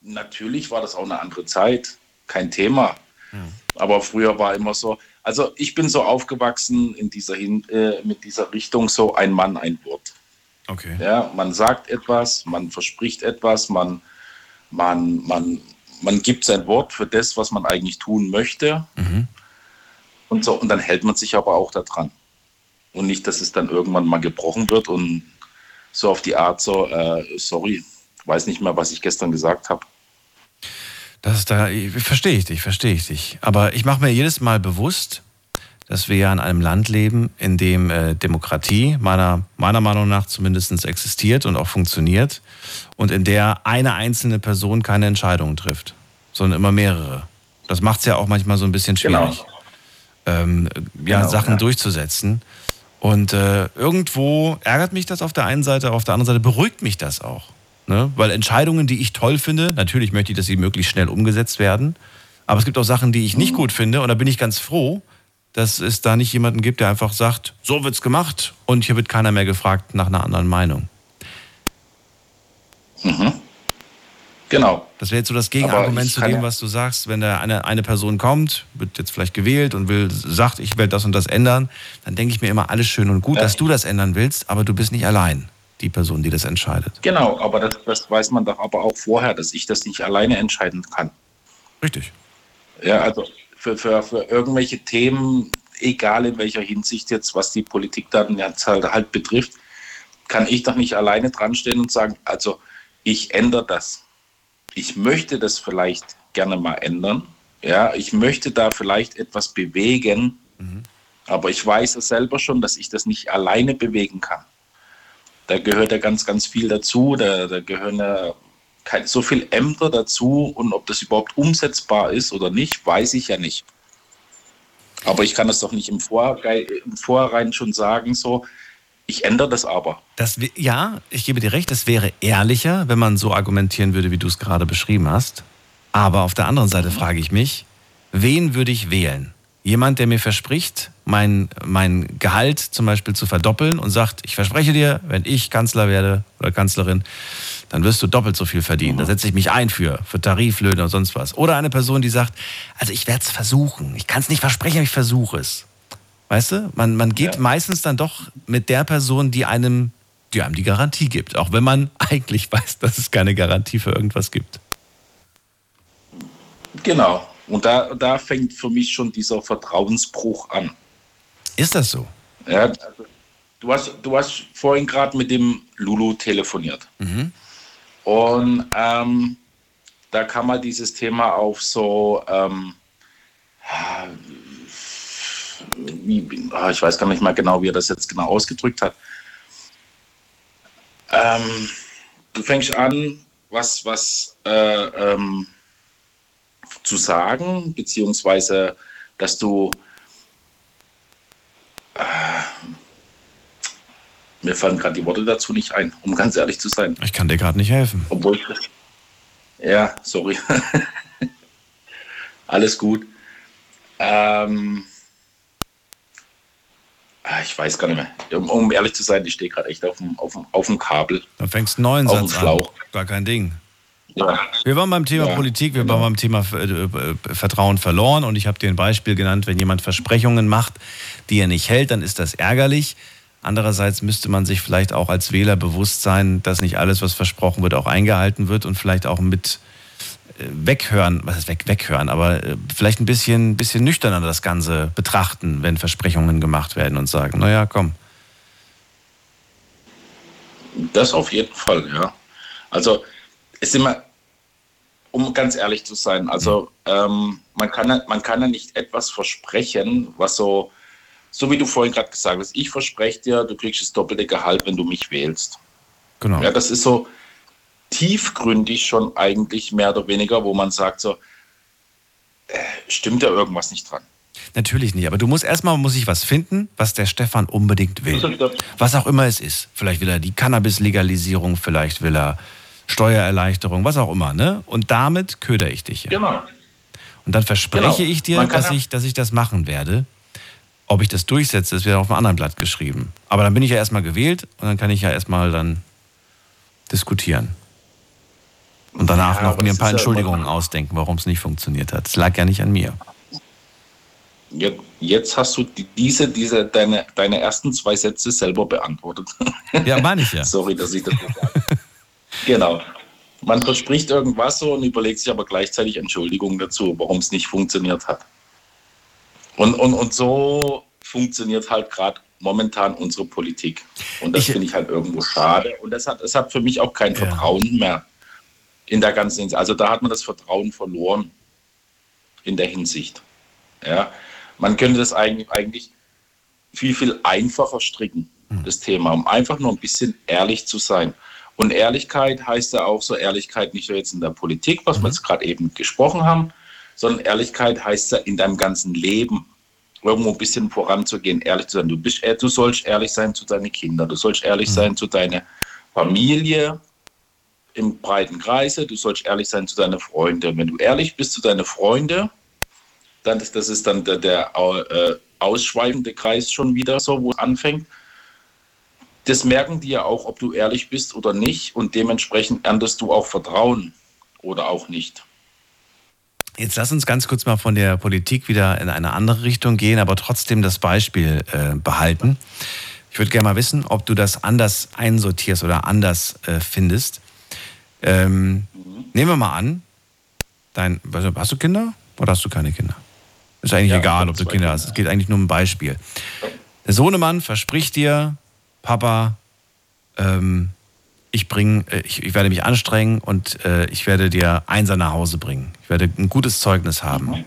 Natürlich war das auch eine andere Zeit, kein Thema. Aber früher war immer so, also ich bin so aufgewachsen in dieser Hin äh, mit dieser Richtung so ein Mann, ein Wort. Okay. Ja, man sagt etwas, man verspricht etwas, man, man, man, man gibt sein Wort für das, was man eigentlich tun möchte. Und so, und dann hält man sich aber auch daran. Und nicht, dass es dann irgendwann mal gebrochen wird und so auf die Art so, äh, sorry, weiß nicht mehr, was ich gestern gesagt habe. Das da, verstehe ich dich, verstehe ich dich. Aber ich mache mir jedes Mal bewusst, dass wir ja in einem Land leben, in dem äh, Demokratie meiner, meiner Meinung nach zumindest existiert und auch funktioniert und in der eine einzelne Person keine Entscheidungen trifft, sondern immer mehrere. Das macht es ja auch manchmal so ein bisschen schwierig, ähm, ja, Genau, Sachen ja. durchzusetzen. Und äh, irgendwo ärgert mich das auf der einen Seite, auf der anderen Seite beruhigt mich das auch. Ne? Weil Entscheidungen, die ich toll finde, natürlich möchte ich, dass sie möglichst schnell umgesetzt werden. Aber es gibt auch Sachen, die ich nicht gut finde. Und da bin ich ganz froh, dass es da nicht jemanden gibt, der einfach sagt, so wird's gemacht und hier wird keiner mehr gefragt nach einer anderen Meinung. Genau. Das wäre jetzt so das Gegenargument zu dem, ja- was du sagst. Wenn da eine, eine Person kommt, wird jetzt vielleicht gewählt und will, sagt, ich will das und das ändern, dann denke ich mir immer, alles schön und gut, Ja. dass du das ändern willst, aber du bist nicht allein, die Person, die das entscheidet. Genau, aber das, das weiß man doch aber auch vorher, dass ich das nicht alleine entscheiden kann. Richtig. Ja, also für, für, für irgendwelche Themen, egal in welcher Hinsicht jetzt, was die Politik dann jetzt halt, halt betrifft, kann ich doch nicht alleine dran stehen und sagen, also ich ändere das. Ich möchte das vielleicht gerne mal ändern. Ja, ich möchte da vielleicht etwas bewegen, aber ich weiß es selber schon, dass ich das nicht alleine bewegen kann. Da gehört ja ganz, ganz viel dazu. Da, da gehören ja so viel Ämter dazu und ob das überhaupt umsetzbar ist oder nicht, weiß ich ja nicht. Aber ich kann das doch nicht im, Vorge im Vorhinein schon sagen, so, ich ändere das aber. Das, ja, ich gebe dir recht, es wäre ehrlicher, wenn man so argumentieren würde, wie du es gerade beschrieben hast. Aber auf der anderen Seite frage ich mich, wen würde ich wählen? Jemand, der mir verspricht, mein, mein Gehalt zum Beispiel zu verdoppeln und sagt, ich verspreche dir, wenn ich Kanzler werde oder Kanzlerin, dann wirst du doppelt so viel verdienen. Da setze ich mich ein für, für Tariflöhne und sonst was. Oder eine Person, die sagt, also ich werde es versuchen. Ich kann es nicht versprechen, aber ich versuche es. Weißt du, man, man geht Ja. meistens dann doch mit der Person, die einem, die einem die Garantie gibt. Auch wenn man eigentlich weiß, dass es keine Garantie für irgendwas gibt. Genau. Und da, da fängt für mich schon dieser Vertrauensbruch an. Ist das so? Ja, also, du, hast, du hast vorhin gerade mit dem Lulu telefoniert. Und ähm, da kam mal dieses Thema auf so, ähm, wie, ah, ich weiß gar nicht mal genau, wie er das jetzt genau ausgedrückt hat. Ähm, du fängst an, was, was äh, ähm, zu sagen, beziehungsweise, dass du Mir fallen gerade die Worte dazu nicht ein, um ganz ehrlich zu sein. Ich kann dir gerade nicht helfen. Obwohl ich. Ja, sorry. Alles gut. Ähm, ich weiß gar nicht mehr. Um, um ehrlich zu sein, ich stehe gerade echt auf dem, auf, dem, auf dem Kabel. Dann fängst du neuen Auf Satz an. Gar kein Ding. Ja. Wir waren beim Thema Ja, Politik, wir genau. waren beim Thema äh, äh, Vertrauen verloren und ich habe dir ein Beispiel genannt, wenn jemand Versprechungen macht, die er nicht hält, dann ist das ärgerlich. Andererseits müsste man sich vielleicht auch als Wähler bewusst sein, dass nicht alles, was versprochen wird, auch eingehalten wird und vielleicht auch mit weghören, was ist weg, weghören, aber äh, vielleicht ein bisschen, bisschen nüchterner das Ganze betrachten, wenn Versprechungen gemacht werden und sagen, naja, komm, Das auf jeden Fall, ja. Also es ist immer, um ganz ehrlich zu sein, also ähm, man, kann, man kann ja nicht etwas versprechen, was so, so wie du vorhin gerade gesagt hast, ich verspreche dir, du kriegst das doppelte Gehalt, wenn du mich wählst. genau. Ja, das ist so, tiefgründig schon eigentlich mehr oder weniger, wo man sagt so, äh, stimmt da irgendwas nicht dran. Natürlich nicht, aber du musst erstmal muss ich was finden, was der Stefan unbedingt will. Was auch immer es ist. Vielleicht will er die Cannabis-Legalisierung, vielleicht will er Steuererleichterung, was auch immer, ne? Und damit köder ich dich. Ja. Genau. Und dann verspreche Genau. ich dir, dass ich, dass ich das machen werde. Ob ich das durchsetze, ist wieder auf einem anderen Blatt geschrieben. Aber dann bin ich ja erstmal gewählt und dann kann ich ja erstmal dann diskutieren. Und danach Ja, noch mir ein paar ja Entschuldigungen immer- ausdenken, warum es nicht funktioniert hat. Es lag ja nicht an mir. Jetzt, jetzt hast du die, diese, diese, deine, deine ersten zwei Sätze selber beantwortet. Ja, meine ich ja. Sorry, dass ich das so sage. genau. Man verspricht irgendwas so und überlegt sich aber gleichzeitig Entschuldigungen dazu, warum es nicht funktioniert hat. Und, und, und so funktioniert halt gerade momentan unsere Politik. Und das finde ich halt irgendwo schade. Und das hat, es hat für mich auch kein Vertrauen mehr in der ganzen Hinsicht. Also da hat man das Vertrauen verloren in der Hinsicht. Ja, man könnte das eigentlich, eigentlich viel, viel einfacher stricken, das Thema, um einfach nur ein bisschen ehrlich zu sein. Und Ehrlichkeit heißt ja auch so Ehrlichkeit nicht nur jetzt in der Politik, was wir jetzt gerade eben gesprochen haben, sondern Ehrlichkeit heißt ja in deinem ganzen Leben irgendwo ein bisschen voranzugehen, ehrlich zu sein. Du, bist, äh, du sollst ehrlich sein zu deinen Kindern, du sollst ehrlich sein zu deiner Familie im breiten Kreise, du sollst ehrlich sein zu deinen Freunden. Wenn du ehrlich bist zu deinen Freunden, dann ist das ist dann der, der äh, ausschweifende Kreis schon wieder so, wo es anfängt. Das merken die ja auch, ob du ehrlich bist oder nicht und dementsprechend erntest du auch Vertrauen oder auch nicht. Jetzt lass uns ganz kurz mal von der Politik wieder in eine andere Richtung gehen, aber trotzdem das Beispiel äh, behalten. Ich würde gerne mal wissen, ob du das anders einsortierst oder anders äh, findest. Ähm, Nehmen wir mal an, dein, also, hast du Kinder oder hast du keine Kinder? Ist eigentlich Ja, egal, ob du Kinder hast. Es geht eigentlich nur um ein Beispiel. Der Sohnemann verspricht dir, Papa, ähm, ich, bring, äh, ich, ich werde mich anstrengen und äh, ich werde dir Einser nach Hause bringen. Ich werde ein gutes Zeugnis haben.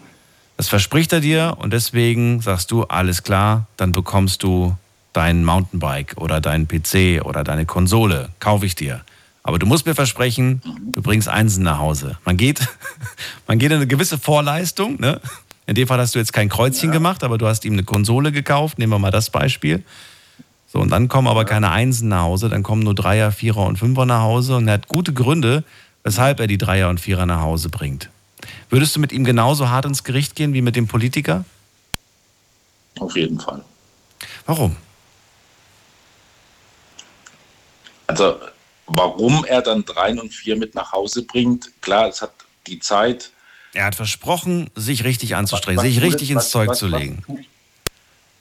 Das verspricht er dir und deswegen sagst du, alles klar, dann bekommst du dein Mountainbike oder dein PC oder deine Konsole, kaufe ich dir. Aber du musst mir versprechen, du bringst Einsen nach Hause. Man geht, man geht in eine gewisse Vorleistung. Ne? In dem Fall hast du jetzt kein Kreuzchen gemacht, aber du hast ihm eine Konsole gekauft. Nehmen wir mal das Beispiel. So, und dann kommen aber keine Einsen nach Hause, dann kommen nur Dreier, Vierer und Fünfer nach Hause und er hat gute Gründe, weshalb er die Dreier und Vierer nach Hause bringt. Würdest du mit ihm genauso hart ins Gericht gehen wie mit dem Politiker? Auf jeden Fall. Warum? Also, warum er dann drei und vier mit nach Hause bringt, klar, es hat die Zeit. Er hat versprochen, sich richtig anzustrengen, Was sich tut richtig ins was- Zeug was- zu was legen.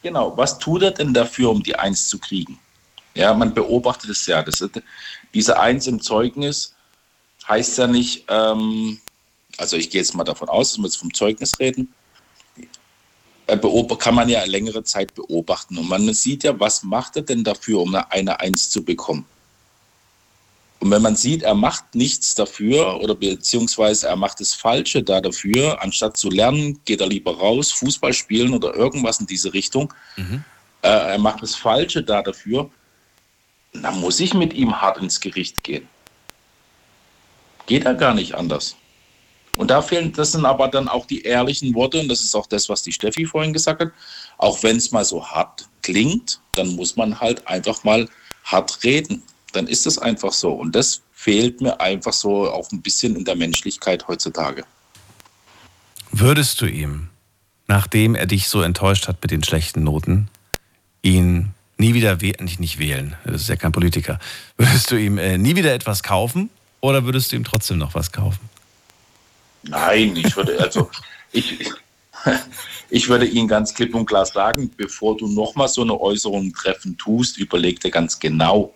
Genau, was tut er denn dafür, um die Eins zu kriegen? Ja, man beobachtet es ja. Das ist, diese Eins im Zeugnis heißt ja nicht, ähm, also ich gehe jetzt mal davon aus, dass wir jetzt vom Zeugnis reden, kann man ja längere Zeit beobachten. Und man sieht ja, was macht er denn dafür, um eine, eine Eins zu bekommen? Und wenn man sieht, er macht nichts dafür oder beziehungsweise er macht das Falsche da dafür, anstatt zu lernen, geht er lieber raus, Fußball spielen oder irgendwas in diese Richtung. Mhm. Äh, er macht das Falsche da dafür, dann muss ich mit ihm hart ins Gericht gehen. Geht er gar nicht anders. Und da fehlen, das sind aber dann auch die ehrlichen Worte, und das ist auch das, was die Steffi vorhin gesagt hat. Auch wenn es mal so hart klingt, dann muss man halt einfach mal hart reden. Dann ist es einfach so. Und das fehlt mir einfach so auch ein bisschen in der Menschlichkeit heutzutage. Würdest du ihm, nachdem er dich so enttäuscht hat mit den schlechten Noten, ihn nie wieder wählen, nicht, nicht wählen, das ist ja kein Politiker, würdest du ihm äh, nie wieder etwas kaufen oder würdest du ihm trotzdem noch was kaufen? Nein, ich würde, also, ich, ich würde Ihnen ganz klipp und klar sagen, bevor du nochmal so eine Äußerung treffen tust, überleg dir ganz genau,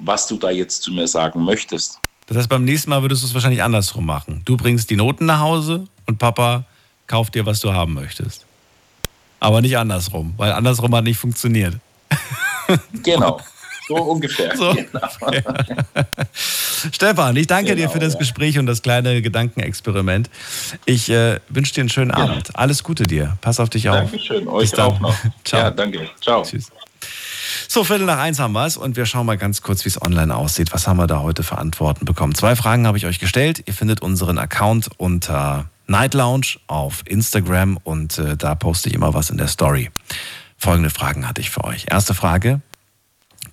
was du da jetzt zu mir sagen möchtest. Das heißt, beim nächsten Mal würdest du es wahrscheinlich andersrum machen. Du bringst die Noten nach Hause und Papa kauft dir, was du haben möchtest. Aber nicht andersrum, weil andersrum hat nicht funktioniert. Genau, so ungefähr. So. Genau. Stefan, ich danke dir Genau, für das ja. Gespräch und das kleine Gedankenexperiment. Ich äh, wünsche dir einen schönen Abend. Alles Gute dir. Pass auf dich auf. Dankeschön, euch Bis dann. auch noch. Ciao. Ja, danke. Ciao. Tschüss. So, Viertel nach eins haben wir es und wir schauen mal ganz kurz, wie es online aussieht. Was haben wir da heute für Antworten bekommen? Zwei Fragen habe ich euch gestellt. Ihr findet unseren Account unter Night Lounge auf Instagram und äh, da poste ich immer was in der Story. Folgende Fragen hatte ich für euch. Erste Frage.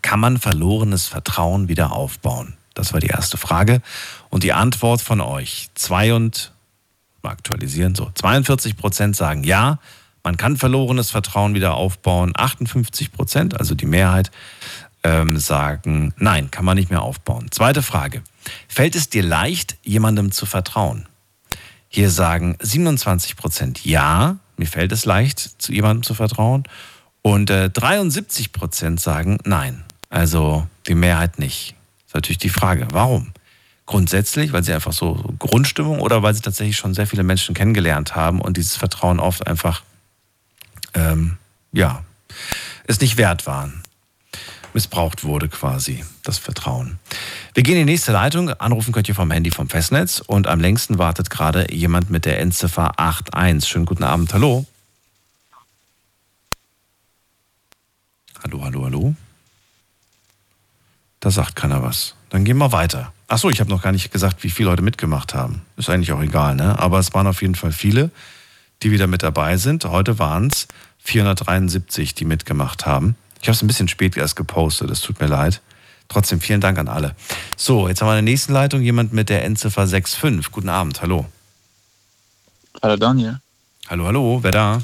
Kann man verlorenes Vertrauen wieder aufbauen? Das war die erste Frage. Und die Antwort von euch. Zwei und, mal aktualisieren, so 42 Prozent sagen ja, man kann verlorenes Vertrauen wieder aufbauen. 58 Prozent, also die Mehrheit, ähm, sagen, nein, kann man nicht mehr aufbauen. Zweite Frage. Fällt es dir leicht, jemandem zu vertrauen? Hier sagen 27 Prozent ja, mir fällt es leicht, zu jemandem zu vertrauen. Und äh, 73 Prozent sagen nein. Also die Mehrheit nicht. Das ist natürlich die Frage, warum? Grundsätzlich, weil sie einfach so Grundstimmung oder weil sie tatsächlich schon sehr viele Menschen kennengelernt haben und dieses Vertrauen oft einfach ähm, ja, es nicht wert waren. Missbraucht wurde quasi, das Vertrauen. Wir gehen in die nächste Leitung. Anrufen könnt ihr vom Handy vom Festnetz. Und am längsten wartet gerade jemand mit der Endziffer 81. Schönen guten Abend. Hallo. Hallo, hallo, hallo. Da sagt keiner was. Dann gehen wir weiter. Achso, ich habe noch gar nicht gesagt, wie viele Leute mitgemacht haben. Ist eigentlich auch egal, ne? Aber es waren auf jeden Fall viele die wieder mit dabei sind. Heute waren es 473, die mitgemacht haben. Ich habe es ein bisschen spät erst gepostet, es tut mir leid. Trotzdem vielen Dank an alle. So, jetzt haben wir in der nächsten Leitung jemand mit der Endziffer 65. Guten Abend, hallo. Hallo Daniel. Hallo, hallo, wer da?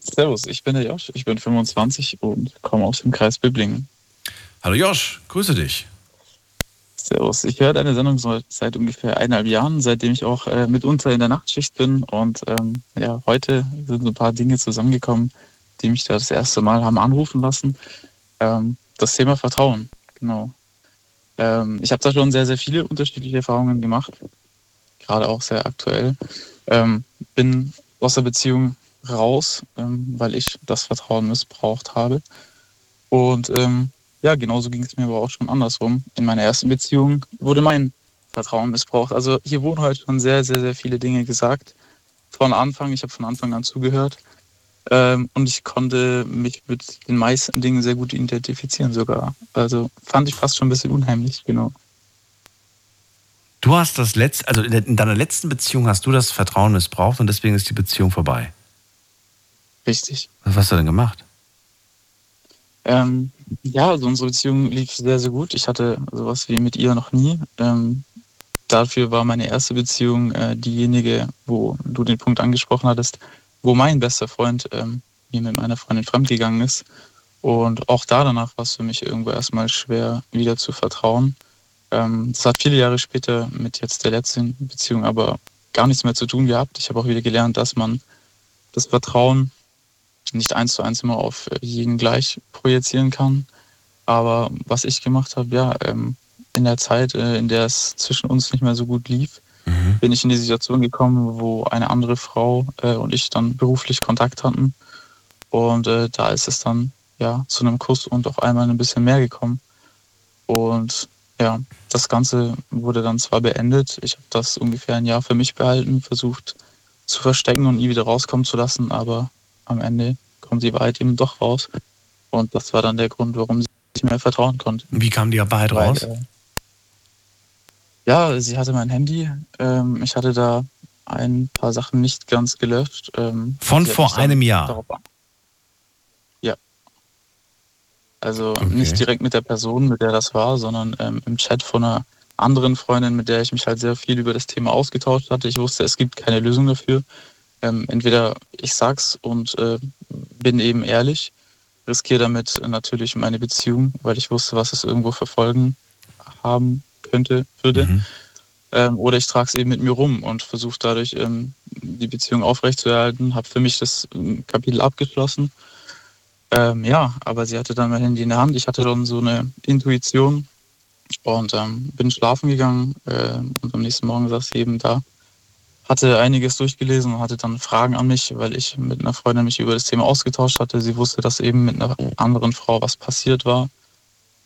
Servus, ich bin der Josh, ich bin 25 und komme aus dem Kreis Böblingen. Hallo Josh, grüße dich. Servus. Ich höre deine Sendung seit ungefähr eineinhalb Jahren, seitdem ich auch äh, mitunter in der Nachtschicht bin. Und ähm, ja, heute sind ein paar Dinge zusammengekommen, die mich da das erste Mal haben anrufen lassen. Ähm, das Thema Vertrauen, genau. Ähm, ich habe da schon sehr, sehr viele unterschiedliche Erfahrungen gemacht, gerade auch sehr aktuell. Ähm, bin aus der Beziehung raus, ähm, weil ich das Vertrauen missbraucht habe. Und ähm, ja, genauso ging es mir aber auch schon andersrum. In meiner ersten Beziehung wurde mein Vertrauen missbraucht. Also hier wurden heute schon sehr, sehr, sehr viele Dinge gesagt. Von Anfang, ich habe von Anfang an zugehört. Ähm, und ich konnte mich mit den meisten Dingen sehr gut identifizieren sogar. Also fand ich fast schon ein bisschen unheimlich, genau. Du hast das letzte, also in deiner letzten Beziehung hast du das Vertrauen missbraucht und deswegen ist die Beziehung vorbei. Richtig. Was hast du denn gemacht? Ähm, ja, also unsere Beziehung lief sehr, sehr gut. Ich hatte sowas wie mit ihr noch nie. Ähm, dafür war meine erste Beziehung äh, diejenige, wo du den Punkt angesprochen hattest, wo mein bester Freund ähm, mir mit meiner Freundin fremdgegangen ist. Und auch da danach war es für mich irgendwo erstmal schwer, wieder zu vertrauen. Ähm, das hat viele Jahre später mit jetzt der letzten Beziehung aber gar nichts mehr zu tun gehabt. Ich habe auch wieder gelernt, dass man das Vertrauen nicht eins zu eins immer auf jeden gleich projizieren kann. Aber was ich gemacht habe, ja, ähm, in der Zeit, äh, in der es zwischen uns nicht mehr so gut lief, mhm. bin ich in die Situation gekommen, wo eine andere Frau äh, und ich dann beruflich Kontakt hatten. Und äh, da ist es dann ja zu einem Kuss und auf einmal ein bisschen mehr gekommen. Und ja, das Ganze wurde dann zwar beendet. Ich habe das ungefähr ein Jahr für mich behalten, versucht zu verstecken und nie wieder rauskommen zu lassen, aber am Ende kommt die Wahrheit eben doch raus. Und das war dann der Grund, warum sie nicht mehr vertrauen konnte. Wie kam die Wahrheit Weil, raus? Äh, ja, sie hatte mein Handy. Ähm, ich hatte da ein paar Sachen nicht ganz gelöscht. Ähm, Von vor einem Jahr? Ja. Also okay. nicht direkt mit der Person, mit der das war, sondern ähm, im Chat von einer anderen Freundin, mit der ich mich halt sehr viel über das Thema ausgetauscht hatte. Ich wusste, es gibt keine Lösung dafür. Ähm, entweder ich sag's und äh, bin eben ehrlich, riskiere damit natürlich meine Beziehung, weil ich wusste, was es irgendwo für Folgen haben könnte, würde. Mhm. Ähm, oder ich trage es eben mit mir rum und versuche dadurch ähm, die Beziehung aufrechtzuerhalten. Habe für mich das ähm, Kapitel abgeschlossen. Ähm, ja, aber sie hatte dann mein Handy in der Hand. Ich hatte dann so eine Intuition und ähm, bin schlafen gegangen. Äh, und am nächsten Morgen saß sie eben da hatte einiges durchgelesen und hatte dann Fragen an mich, weil ich mit einer Freundin mich über das Thema ausgetauscht hatte. Sie wusste, dass eben mit einer anderen Frau was passiert war.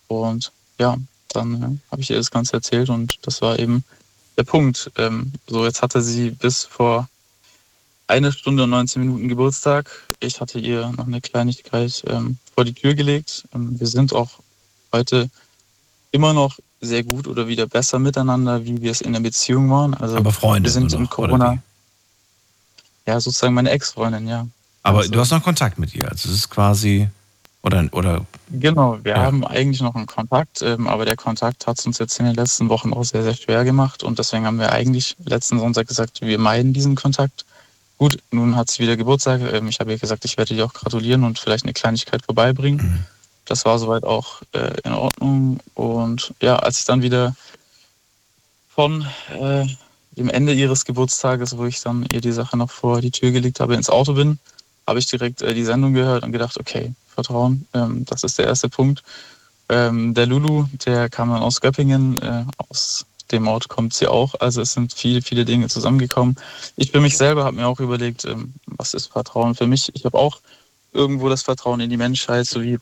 Und ja, dann äh, habe ich ihr das Ganze erzählt und das war eben der Punkt. Ähm, so, jetzt hatte sie bis vor eine Stunde und 19 Minuten Geburtstag. Ich hatte ihr noch eine Kleinigkeit ähm, vor die Tür gelegt. Ähm, wir sind auch heute immer noch sehr gut oder wieder besser miteinander, wie wir es in der Beziehung waren. Also Aber Freunde wir sind noch, in Corona. Ja, sozusagen meine Ex-Freundin, ja. Aber Also- du hast noch Kontakt mit ihr. Also es ist quasi. Oder, oder Genau, wir Ja. haben eigentlich noch einen Kontakt, ähm, aber der Kontakt hat es uns jetzt in den letzten Wochen auch sehr, sehr schwer gemacht und deswegen haben wir eigentlich letzten Sonntag gesagt, wir meiden diesen Kontakt. Gut, nun hat sie wieder Geburtstag. Ähm, ich habe ihr gesagt, ich werde dir auch gratulieren und vielleicht eine Kleinigkeit vorbeibringen. Das war soweit auch äh, in Ordnung. Und ja, als ich dann wieder von äh, dem Ende ihres Geburtstages, wo ich dann ihr die Sache noch vor die Tür gelegt habe, ins Auto bin, habe ich direkt äh, die Sendung gehört und gedacht, okay, Vertrauen, ähm, das ist der erste Punkt. Ähm, der Lulu, der kam dann aus Göppingen, äh, aus dem Ort kommt sie auch. Also es sind viele, viele Dinge zusammengekommen. Ich für mich selber habe mir auch überlegt, ähm, was ist Vertrauen für mich? Ich habe auch irgendwo das Vertrauen in die Menschheit, so wie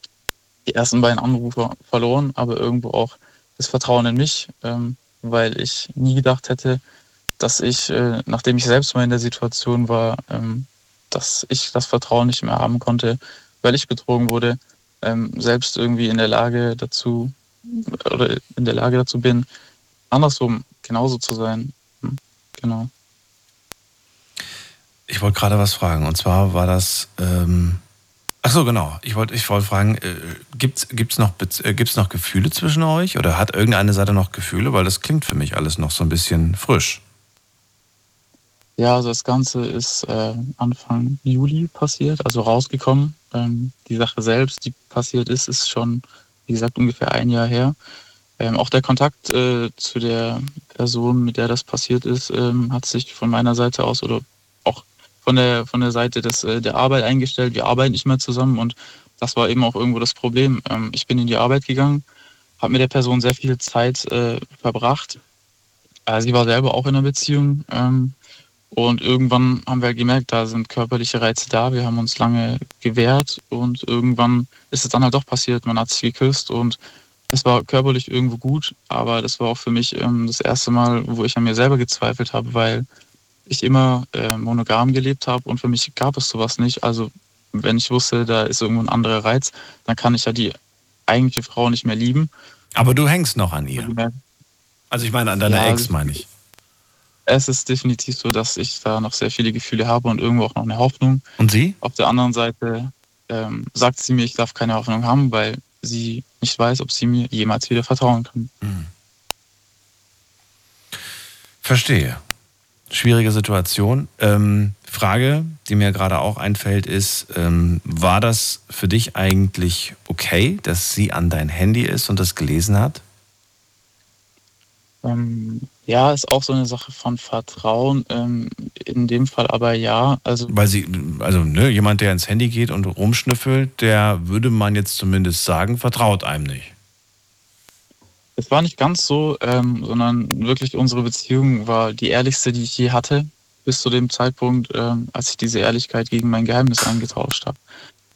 die ersten beiden Anrufer verloren, aber irgendwo auch das Vertrauen in mich, ähm, weil ich nie gedacht hätte, dass ich, äh, nachdem ich selbst mal in der Situation war, ähm, dass ich das Vertrauen nicht mehr haben konnte, weil ich betrogen wurde, ähm, selbst irgendwie in der Lage dazu oder in der Lage dazu bin, andersrum genauso zu sein. Hm, Genau. Ich wollte gerade was fragen. Und zwar war das. Ähm, ach so, genau. Ich wollte ich wollte fragen, äh, gibt's gibt's noch äh, gibt's noch Gefühle zwischen euch oder hat irgendeine Seite noch Gefühle, weil das klingt für mich alles noch so ein bisschen frisch. Ja, also das Ganze ist äh, Anfang Juli passiert, also rausgekommen. Ähm, die Sache selbst, die passiert ist, ist schon, wie gesagt, ungefähr ein Jahr her. Ähm, auch der Kontakt äh, zu der Person, mit der das passiert ist, ähm, hat sich von meiner Seite aus oder auch von der von der Seite des, äh, der Arbeit eingestellt. Wir arbeiten nicht mehr zusammen und das war eben auch irgendwo das Problem. Ähm, ich bin in die Arbeit gegangen, habe mit der Person sehr viel Zeit äh, verbracht. Äh, sie war selber auch in einer Beziehung. Ähm, und irgendwann haben wir halt gemerkt, da sind körperliche Reize da. Wir haben uns lange gewehrt und irgendwann ist es dann halt doch passiert. Man hat sich geküsst und es war körperlich irgendwo gut, aber das war auch für mich ähm, das erste Mal, wo ich an mir selber gezweifelt habe, weil ich immer äh, monogam gelebt habe und für mich gab es sowas nicht. Also wenn ich wusste, da ist irgendwo ein anderer Reiz, dann kann ich ja die eigentliche Frau nicht mehr lieben. Aber du hängst noch an ihr. Also ich meine an deiner Ja, Ex, also- meine ich. Es ist definitiv so, dass ich da noch sehr viele Gefühle habe und irgendwo auch noch eine Hoffnung. Und sie? Auf der anderen Seite ähm, sagt sie mir, ich darf keine Hoffnung haben, weil sie nicht weiß, ob sie mir jemals wieder vertrauen kann. Verstehe. Schwierige Situation. Ähm, Frage, die mir gerade auch einfällt, ist, ähm, war das für dich eigentlich okay, dass sie an dein Handy ist und das gelesen hat? Ähm, ja, ist auch so eine Sache von Vertrauen. Ähm, in dem Fall aber ja. Also Weil sie, also ne, jemand, der ins Handy geht und rumschnüffelt, der würde man jetzt zumindest sagen, vertraut einem nicht. Es war nicht ganz so, ähm, sondern wirklich unsere Beziehung war die ehrlichste, die ich je hatte, bis zu dem Zeitpunkt, ähm, als ich diese Ehrlichkeit gegen mein Geheimnis eingetauscht habe.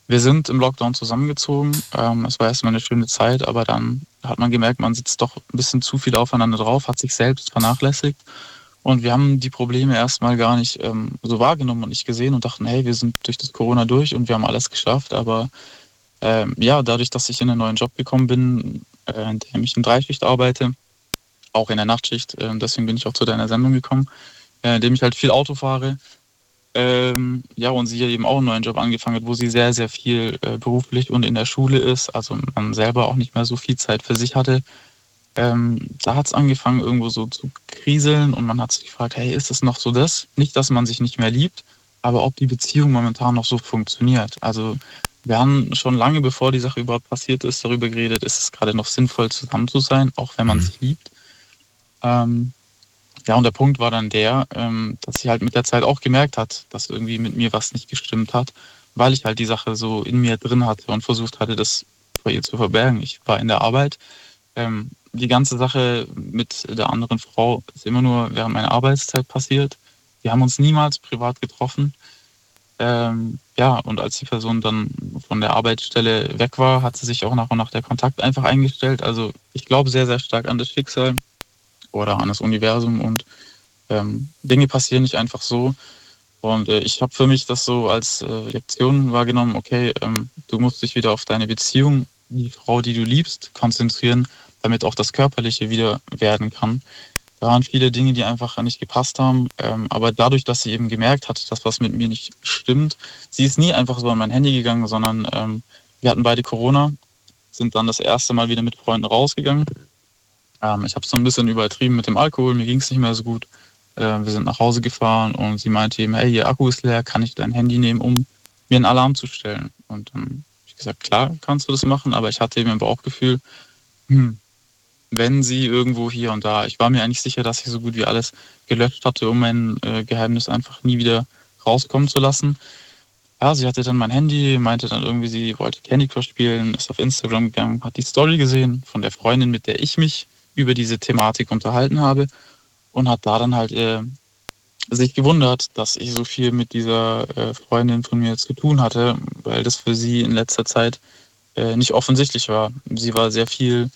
Wir sind im Lockdown zusammengezogen. Ähm, es war erstmal eine schöne Zeit, aber dann hat man gemerkt, man sitzt doch ein bisschen zu viel aufeinander drauf, hat sich selbst vernachlässigt. Und wir haben die Probleme erstmal gar nicht ähm, so wahrgenommen und nicht gesehen und dachten, hey, wir sind durch das Corona durch und wir haben alles geschafft. Aber ähm, ja, dadurch, dass ich in einen neuen Job gekommen bin, äh, in dem ich in Dreischicht arbeite, auch in der Nachtschicht, äh, deswegen bin ich auch zu deiner Sendung gekommen, äh, in dem ich halt viel Auto fahre. Ähm, ja, und sie eben auch einen neuen Job angefangen hat, wo sie sehr, sehr viel äh, beruflich und in der Schule ist, also man selber auch nicht mehr so viel Zeit für sich hatte. Ähm, da hat es angefangen, irgendwo so zu kriseln und man hat sich gefragt, hey, ist es noch so das? Nicht, dass man sich nicht mehr liebt, aber ob die Beziehung momentan noch so funktioniert. Also wir haben schon lange bevor die Sache überhaupt passiert ist, darüber geredet, ist es gerade noch sinnvoll zusammen zu sein, auch wenn man sich liebt. Ähm, ja, und der Punkt war dann der, ähm, dass sie halt mit der Zeit auch gemerkt hat, dass irgendwie mit mir was nicht gestimmt hat, weil ich halt die Sache so in mir drin hatte und versucht hatte, das vor ihr zu verbergen. Ich war in der Arbeit. Ähm, die ganze Sache mit der anderen Frau ist immer nur während meiner Arbeitszeit passiert. Wir haben uns niemals privat getroffen. Ähm, ja, und als die Person dann von der Arbeitsstelle weg war, hat sie sich auch nach und nach der Kontakt einfach eingestellt. Also ich glaube sehr, sehr stark an das Schicksal oder an das Universum und ähm, Dinge passieren nicht einfach so. Und äh, ich habe für mich das so als äh, Lektion wahrgenommen, okay, ähm, du musst dich wieder auf deine Beziehung, die Frau, die du liebst, konzentrieren, damit auch das Körperliche wieder werden kann. Da waren viele Dinge, die einfach nicht gepasst haben. Ähm, aber dadurch, dass sie eben gemerkt hat, dass was mit mir nicht stimmt, sie ist nie einfach so an mein Handy gegangen, sondern ähm, wir hatten beide Corona, sind dann das erste Mal wieder mit Freunden rausgegangen. Ähm, ich habe es so ein bisschen übertrieben mit dem Alkohol, mir ging es nicht mehr so gut. Äh, wir sind nach Hause gefahren und sie meinte eben, hey, ihr Akku ist leer, kann ich dein Handy nehmen, um mir einen Alarm zu stellen? Und dann habe ich gesagt, klar kannst du das machen, aber ich hatte eben im Bauchgefühl, hm, wenn sie irgendwo hier und da, ich war mir eigentlich sicher, dass ich so gut wie alles gelöscht hatte, um mein äh, Geheimnis einfach nie wieder rauskommen zu lassen. Ja, sie hatte dann mein Handy, meinte dann irgendwie, sie wollte Candy Crush spielen, ist auf Instagram gegangen, hat die Story gesehen von der Freundin, mit der ich mich über diese Thematik unterhalten habe und hat da dann halt äh, sich gewundert, dass ich so viel mit dieser äh, Freundin von mir zu tun hatte, weil das für sie in letzter Zeit äh, nicht offensichtlich war. Sie war sehr viel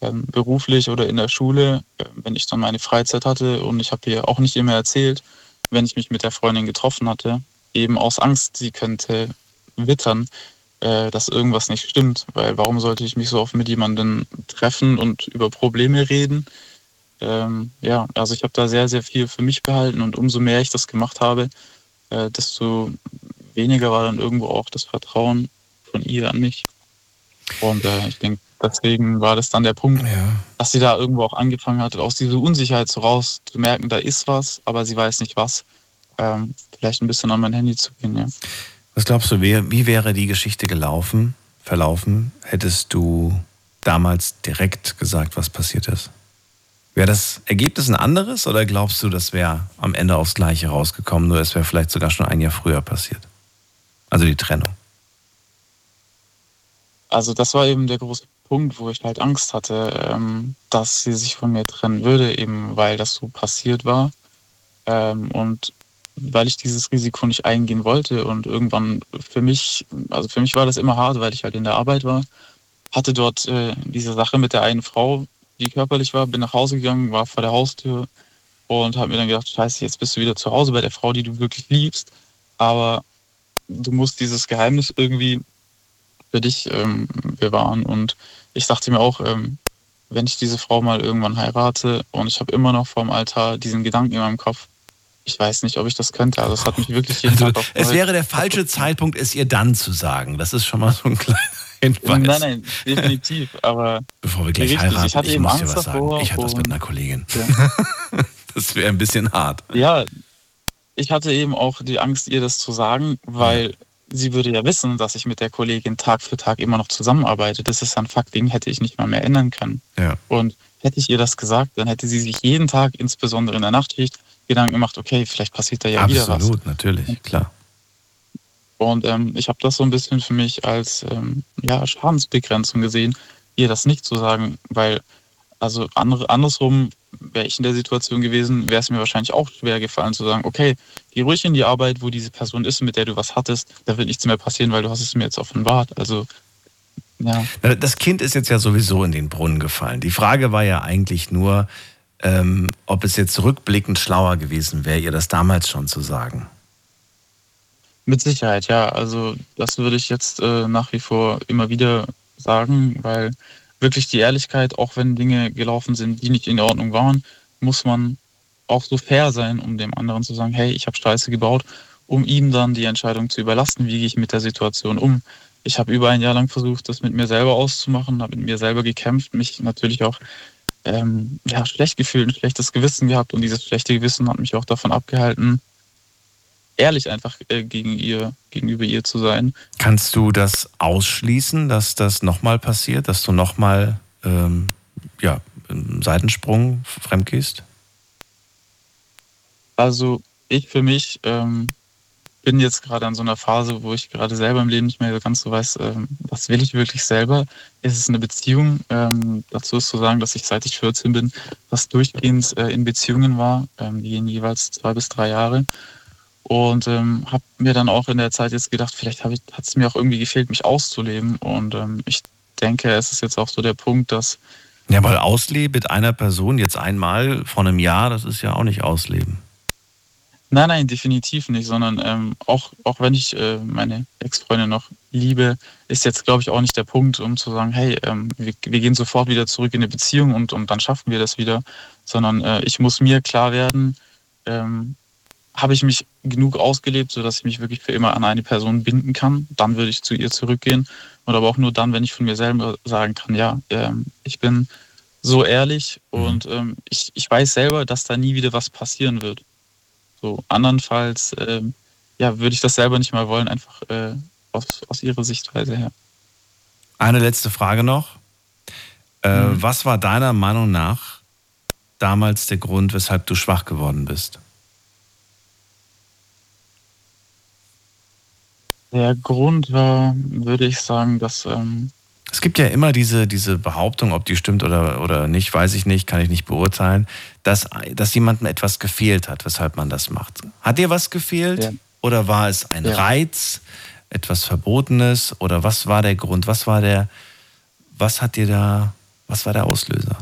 beruflich oder in der Schule, äh, wenn ich dann meine Freizeit hatte und ich habe ihr auch nicht immer erzählt, wenn ich mich mit der Freundin getroffen hatte, eben aus Angst, sie könnte wittern, äh, dass irgendwas nicht stimmt, weil warum sollte ich mich so oft mit jemandem treffen und über Probleme reden? Ähm, ja, also ich habe da sehr, sehr viel für mich behalten und umso mehr ich das gemacht habe, äh, desto weniger war dann irgendwo auch das Vertrauen von ihr an mich. Und äh, ich denke, deswegen war das dann der Punkt, ja. dass sie da irgendwo auch angefangen hat, aus dieser Unsicherheit so raus zu merken, da ist was, aber sie weiß nicht was. Ähm, vielleicht ein bisschen an mein Handy zu gehen, ja. Was glaubst du, wie, wie wäre die Geschichte gelaufen, verlaufen, hättest du damals direkt gesagt, was passiert ist? Wäre das Ergebnis ein anderes oder glaubst du, das wäre am Ende aufs Gleiche rausgekommen, nur es wäre vielleicht sogar schon ein Jahr früher passiert? Also die Trennung. Also das war eben der große Punkt, wo ich halt Angst hatte, ähm, dass sie sich von mir trennen würde, eben weil das so passiert war. Ähm, und weil ich dieses Risiko nicht eingehen wollte und irgendwann für mich, also für mich war das immer hart, weil ich halt in der Arbeit war, hatte dort äh, diese Sache mit der einen Frau, die körperlich war, bin nach Hause gegangen, war vor der Haustür und habe mir dann gedacht, scheiße, jetzt bist du wieder zu Hause bei der Frau, die du wirklich liebst, aber du musst dieses Geheimnis irgendwie für dich ähm, bewahren und ich dachte mir auch, ähm, wenn ich diese Frau mal irgendwann heirate und ich habe immer noch vorm Altar diesen Gedanken in meinem Kopf, ich weiß nicht, ob ich das könnte. Also es hat mich wirklich jeden also, Tag Es wäre der falsche Zeitpunkt, es ihr dann zu sagen. Das ist schon mal so ein kleiner Hinweis. Nein, nein, definitiv. Aber bevor wir gleich richtig, heiraten, ich, hatte ich muss Angst dir was davor, sagen. Ich hatte was mit einer Kollegin. Ja. das wäre ein bisschen hart. Ja, ich hatte eben auch die Angst, ihr das zu sagen, weil sie würde ja wissen, dass ich mit der Kollegin Tag für Tag immer noch zusammenarbeite. Das ist ein Fakt, den hätte ich nicht mal mehr ändern können. Ja. Und hätte ich ihr das gesagt, dann hätte sie sich jeden Tag, insbesondere in der Nachtschicht, Gedanken gemacht, okay, vielleicht passiert da ja Absolut, wieder was. Absolut, natürlich, klar. Und ähm, ich habe das so ein bisschen für mich als ähm, ja, Schadensbegrenzung gesehen, ihr das nicht zu sagen, weil, also andere, andersrum wäre ich in der Situation gewesen, wäre es mir wahrscheinlich auch schwer gefallen zu sagen, okay, geh ruhig in die Arbeit, wo diese Person ist, mit der du was hattest, da wird nichts mehr passieren, weil du hast es mir jetzt offenbart. Also ja. Das Kind ist jetzt ja sowieso in den Brunnen gefallen. Die Frage war ja eigentlich nur, ähm, ob es jetzt rückblickend schlauer gewesen wäre, ihr das damals schon zu sagen. Mit Sicherheit, ja. Also das würde ich jetzt äh, nach wie vor immer wieder sagen, weil wirklich die Ehrlichkeit, auch wenn Dinge gelaufen sind, die nicht in Ordnung waren, muss man auch so fair sein, um dem anderen zu sagen, hey, ich habe Scheiße gebaut, um ihm dann die Entscheidung zu überlassen, wie gehe ich mit der Situation um. Ich habe über ein Jahr lang versucht, das mit mir selber auszumachen, habe mit mir selber gekämpft, mich natürlich auch ähm, ja, schlecht gefühlt, ein schlechtes Gewissen gehabt und dieses schlechte Gewissen hat mich auch davon abgehalten, ehrlich einfach äh, gegen ihr, gegenüber ihr zu sein. Kannst du das ausschließen, dass das nochmal passiert, dass du nochmal ähm, ja, einen Seitensprung fremdgehst? Also ich für mich ähm, bin jetzt gerade an so einer Phase, wo ich gerade selber im Leben nicht mehr ganz so weiß, ähm, was will ich wirklich selber. Ist es eine Beziehung? Ähm, dazu ist zu sagen, dass ich seit ich 14 bin, fast durchgehend äh, in Beziehungen war. Ähm, die gehen jeweils zwei bis drei Jahre. Und ähm, habe mir dann auch in der Zeit jetzt gedacht, vielleicht hat es mir auch irgendwie gefehlt, mich auszuleben. Und ähm, ich denke, es ist jetzt auch so der Punkt, dass. Ja, weil Ausleben mit einer Person jetzt einmal vor einem Jahr, das ist ja auch nicht Ausleben. Nein, nein, definitiv nicht, sondern ähm, auch, auch wenn ich äh, meine Ex-Freundin noch liebe, ist jetzt, glaube ich, auch nicht der Punkt, um zu sagen, hey, ähm, wir, wir gehen sofort wieder zurück in eine Beziehung und, und dann schaffen wir das wieder, sondern äh, ich muss mir klar werden, ähm, habe ich mich genug ausgelebt, sodass ich mich wirklich für immer an eine Person binden kann, dann würde ich zu ihr zurückgehen. Und aber auch nur dann, wenn ich von mir selber sagen kann, ja, ähm, ich bin so ehrlich Mhm. und ähm, ich, ich weiß selber, dass da nie wieder was passieren wird. So, andernfalls, ähm, ja, würde ich das selber nicht mal wollen, einfach äh, aus, aus ihrer Sichtweise her. Eine letzte Frage noch. Äh, Mhm. Was war deiner Meinung nach damals der Grund, weshalb du schwach geworden bist? Der Grund war, würde ich sagen, dass ähm, Es gibt ja immer diese, diese Behauptung, ob die stimmt oder, oder nicht, weiß ich nicht, kann ich nicht beurteilen, dass, dass jemandem etwas gefehlt hat, weshalb man das macht. Hat dir was gefehlt? Ja. Oder war es ein Ja. Reiz, etwas Verbotenes? Oder was war der Grund? Was war der, was hat dir da, was war der Auslöser?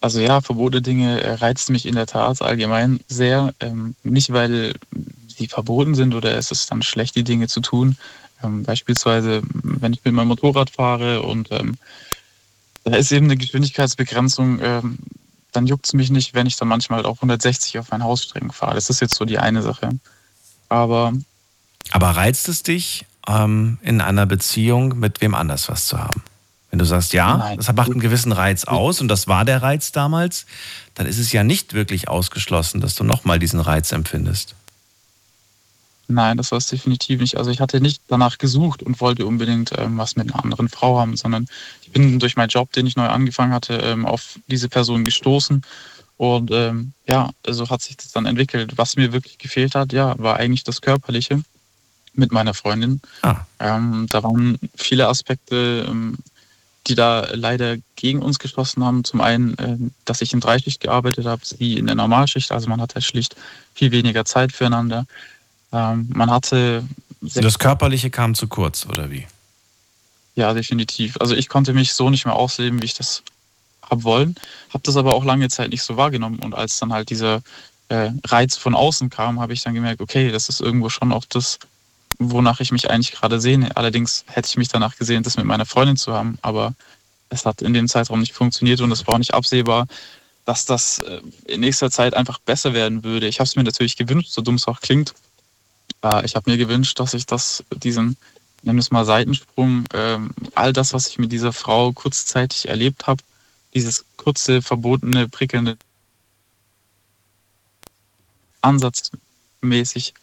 Also ja, verbotene Dinge reizen mich in der Tat allgemein sehr. Ähm, nicht, weil sie verboten sind oder es ist dann schlecht, die Dinge zu tun. Ähm, beispielsweise, wenn ich mit meinem Motorrad fahre und ähm, da ist eben eine Geschwindigkeitsbegrenzung, ähm, dann juckt es mich nicht, wenn ich dann manchmal auch 160 auf meinen Hausstrecken fahre. Das ist jetzt so die eine Sache. Aber Aber reizt es dich, ähm, in einer Beziehung mit wem anders was zu haben? Wenn du sagst, ja, Nein. das macht einen gewissen Reiz aus und das war der Reiz damals, dann ist es ja nicht wirklich ausgeschlossen, dass du nochmal diesen Reiz empfindest. Nein, das war es definitiv nicht. Also ich hatte nicht danach gesucht und wollte unbedingt ähm, was mit einer anderen Frau haben, sondern ich bin durch meinen Job, den ich neu angefangen hatte, ähm, auf diese Person gestoßen. Und ähm, ja, so hat sich das dann entwickelt. Was mir wirklich gefehlt hat, ja, war eigentlich das Körperliche mit meiner Freundin. Ah. Ähm, da waren viele Aspekte, ähm, die da leider gegen uns geschossen haben. Zum einen, ähm, dass ich in Dreischicht gearbeitet habe, sie in der Normalschicht. Also man hatte schlicht viel weniger Zeit füreinander. Ähm, man hatte Das Körperliche kam zu kurz, oder wie? ja, definitiv. Also ich konnte mich so nicht mehr ausleben, wie ich das hab wollen, habe das aber auch lange Zeit nicht so wahrgenommen. Und als dann halt dieser äh, Reiz von außen kam, habe ich dann gemerkt, okay, das ist irgendwo schon auch das, wonach ich mich eigentlich gerade sehne. Allerdings hätte ich mich danach gesehen, das mit meiner Freundin zu haben, aber es hat in dem Zeitraum nicht funktioniert und es war auch nicht absehbar, dass das äh, in nächster Zeit einfach besser werden würde. Ich habe es mir natürlich gewünscht, so dumm es auch klingt. Äh, ich habe mir gewünscht, dass ich das, diesen, nennen es mal Seitensprung, ähm, all das, was ich mit dieser Frau kurzzeitig erlebt habe, dieses kurze, verbotene, prickelnde, ansatzmäßig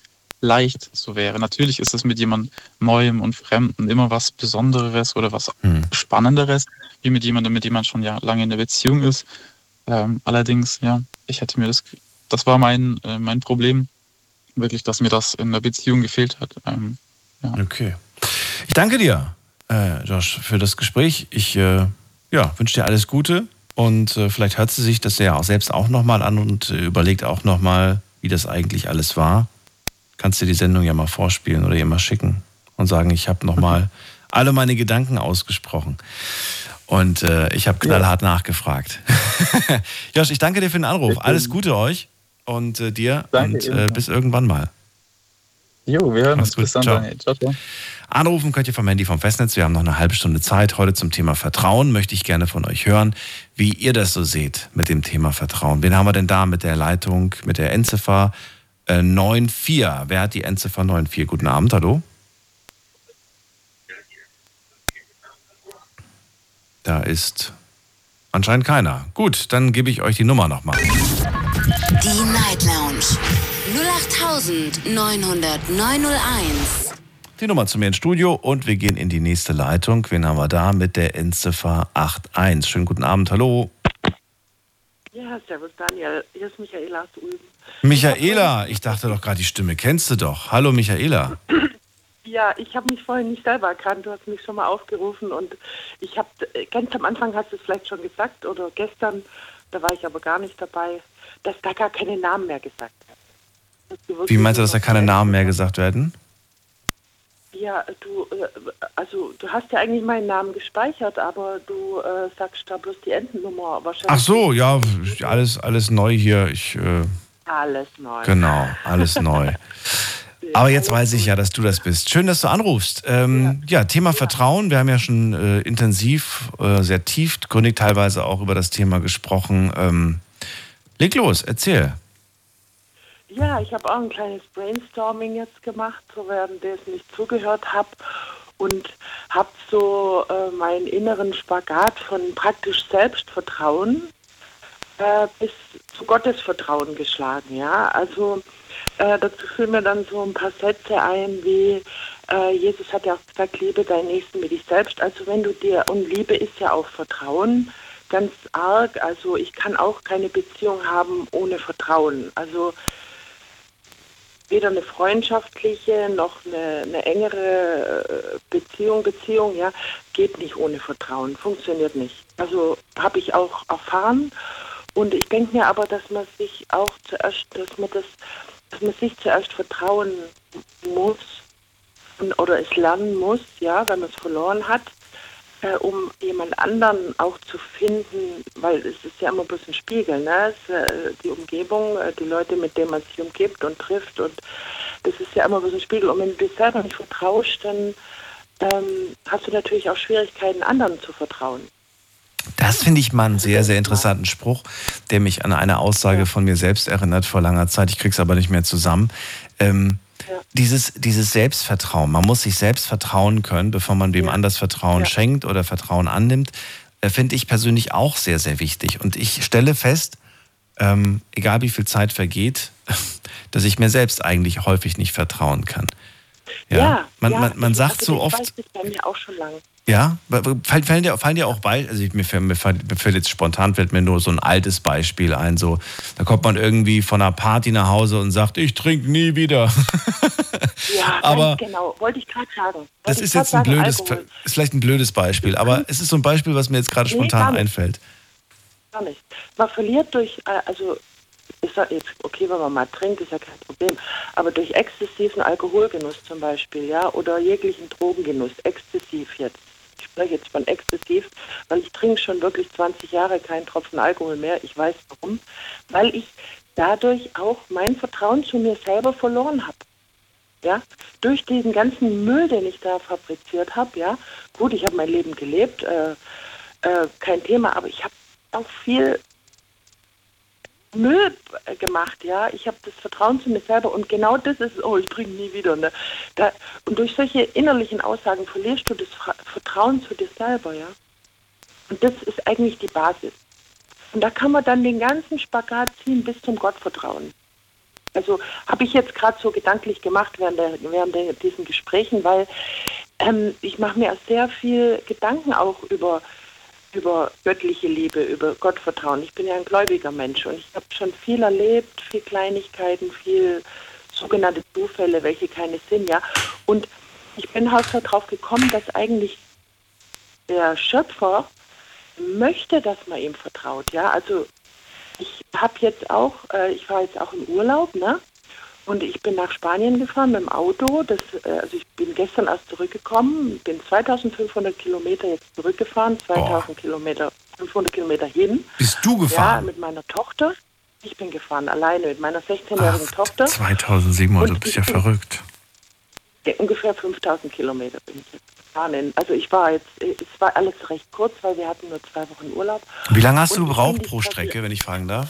leicht so wäre. Natürlich ist es mit jemand Neuem und Fremden immer was Besonderes oder was Hm. Spannenderes, wie mit jemandem, mit dem man schon ja lange in der Beziehung ist. Ähm, allerdings, ja, ich hätte mir das, das war mein, äh, mein Problem, wirklich, dass mir das in der Beziehung gefehlt hat. Ähm, Okay. Ich danke dir, äh, Josh, für das Gespräch. Ich äh, ja, wünsche dir alles Gute und äh, vielleicht hört sie sich das ja auch selbst auch nochmal an und äh, überlegt auch nochmal, wie das eigentlich alles war. Kannst du die Sendung ja mal vorspielen oder ihr mal schicken und sagen, ich habe nochmal alle meine Gedanken ausgesprochen. Und äh, ich habe knallhart nachgefragt. Josh, ich danke dir für den Anruf. Alles Gute euch und äh, dir Danke, und äh, bis irgendwann mal. Jo, wir hören Mach's uns. Bis dann, Ciao. Daniel. Ciao, ciao. Anrufen könnt ihr vom Handy vom Festnetz. Wir haben noch eine halbe Stunde Zeit. Heute zum Thema Vertrauen möchte ich gerne von euch hören, wie ihr das so seht mit dem Thema Vertrauen. Wen haben wir denn da mit der Leitung, mit der Endziffer äh, 94? Wer hat die Endziffer 94? Guten Abend, hallo. Da ist anscheinend keiner. Gut, dann gebe ich euch die Nummer nochmal. Die Night Lounge 0890901. Die Nummer zu mir ins Studio und wir gehen in die nächste Leitung. Wen haben wir da mit der Endziffer 81? Schönen guten Abend, hallo. Ja, servus Daniel. Hier ist Michaela aus Ulm. Michaela, ich dachte doch gerade, die Stimme kennst du doch. Hallo Michaela. Ja, ich habe mich vorhin nicht selber erkannt. Du hast mich schon mal aufgerufen und ich habe ganz am Anfang hast du es vielleicht schon gesagt oder gestern, da war ich aber gar nicht dabei, dass da gar keine Namen mehr gesagt werden. Wie meinst du, dass da keine Namen mehr gesagt werden? Ja, du, äh, also du hast ja eigentlich meinen Namen gespeichert, aber du äh, sagst da bloß die Endennummer wahrscheinlich. Ach so, ja, alles, alles neu hier. Ich äh, Alles neu. Genau, alles neu. Aber jetzt weiß ich ja, dass du das bist. Schön, dass du anrufst. Ähm, ja. Thema Vertrauen. Wir haben ja schon äh, intensiv, äh, sehr tiefgründig teilweise auch über das Thema gesprochen. Ähm, leg los, erzähl. Ja, ich habe auch ein kleines Brainstorming jetzt gemacht, so während ich nicht zugehört habe und habe so äh, meinen inneren Spagat von praktisch Selbstvertrauen äh, bis zu Gottesvertrauen geschlagen. Ja, also äh, dazu führen mir dann so ein paar Sätze ein, wie äh, Jesus hat ja auch gesagt, liebe deinen Nächsten wie dich selbst. Also wenn du dir, und Liebe ist ja auch Vertrauen, ganz arg. Also ich kann auch keine Beziehung haben ohne Vertrauen. Also weder eine freundschaftliche noch eine, eine engere äh, Beziehung, Beziehung, ja, geht nicht ohne Vertrauen, funktioniert nicht. Also habe ich auch erfahren und ich denke mir aber, dass man sich auch zuerst, dass man das, dass man sich zuerst vertrauen muss oder es lernen muss, ja, wenn man es verloren hat äh, um jemand anderen auch zu finden, weil es ist ja immer bloß ein Spiegel, ne? Es, äh, die Umgebung, äh, die Leute, mit denen man sich umgibt und trifft und das ist ja immer bloß ein Spiegel. Und wenn du dir selber nicht vertraust, dann ähm, hast du natürlich auch Schwierigkeiten, anderen zu vertrauen. Das finde ich mal einen sehr, sehr interessanten Spruch, der mich an eine Aussage von mir selbst erinnert vor langer Zeit. Ich kriege es aber nicht mehr zusammen. Ähm, ja. Dieses, dieses Selbstvertrauen, man muss sich selbst vertrauen können, bevor man wem ja. anders Vertrauen ja. schenkt oder Vertrauen annimmt, äh, finde ich persönlich auch sehr, sehr wichtig. Und ich stelle fest, ähm, egal wie viel Zeit vergeht, dass ich mir selbst eigentlich häufig nicht vertrauen kann. Ja, man, man, man sagt also so oft. Das bei mir auch schon lange. Ja, fallen dir, fallen dir auch bei, also mir, fällt, mir fällt jetzt spontan fällt mir nur so ein altes Beispiel ein, so da kommt man irgendwie von einer Party nach Hause und sagt, ich trinke nie wieder. Ja, aber genau, wollte ich gerade sagen. Wollte das ist jetzt ein sagen, blödes, Alkohol. ist vielleicht ein blödes Beispiel, aber mhm. es ist so ein Beispiel, was mir jetzt gerade nee, spontan einfällt. Gar nicht. Man verliert durch, äh, also ist ja jetzt okay, wenn man mal trinkt, ist ja kein Problem. Aber durch exzessiven Alkoholgenuss zum Beispiel, ja, oder jeglichen Drogengenuss, exzessiv jetzt, ich spreche jetzt von exzessiv, weil ich trinke schon wirklich 20 Jahre keinen Tropfen Alkohol mehr. Ich weiß warum. Weil ich dadurch auch mein Vertrauen zu mir selber verloren habe. Ja, durch diesen ganzen Müll, den ich da fabriziert habe, ja, gut, ich habe mein Leben gelebt, äh, äh, kein Thema, aber ich habe auch viel Müll gemacht, ja. Ich habe das Vertrauen zu mir selber und genau das ist, oh, ich trinke nie wieder. Ne? Da, und durch solche innerlichen Aussagen verlierst du das Vertrauen zu dir selber, ja. Und das ist eigentlich die Basis. Und da kann man dann den ganzen Spagat ziehen bis zum Gottvertrauen. Also habe ich jetzt gerade so gedanklich gemacht während, der, während der, diesen Gesprächen, weil ähm, ich mache mir sehr viel Gedanken auch über über göttliche Liebe, über Gottvertrauen. Ich bin ja ein gläubiger Mensch und ich habe schon viel erlebt, viel Kleinigkeiten, viel sogenannte Zufälle, welche keine sind, ja. Und ich bin halt darauf gekommen, dass eigentlich der Schöpfer möchte, dass man ihm vertraut, ja. Also ich habe jetzt auch, äh, ich war jetzt auch im Urlaub, ne? Und ich bin nach Spanien gefahren mit dem Auto. Das, äh, also ich bin gestern erst zurückgekommen, bin 2500 Kilometer jetzt zurückgefahren, 2000 oh. Kilometer, 500 Kilometer hin. Bist du gefahren? Ja, mit meiner Tochter. Ich bin gefahren, alleine mit meiner 16-jährigen Tochter. 2700, du bist ja verrückt. Ungefähr 5000 Kilometer bin ich jetzt gefahren. Also ich war jetzt, es war alles recht kurz, weil wir hatten nur zwei Wochen Urlaub. Wie lange hast Und du gebraucht pro Strecke, wenn ich fragen darf?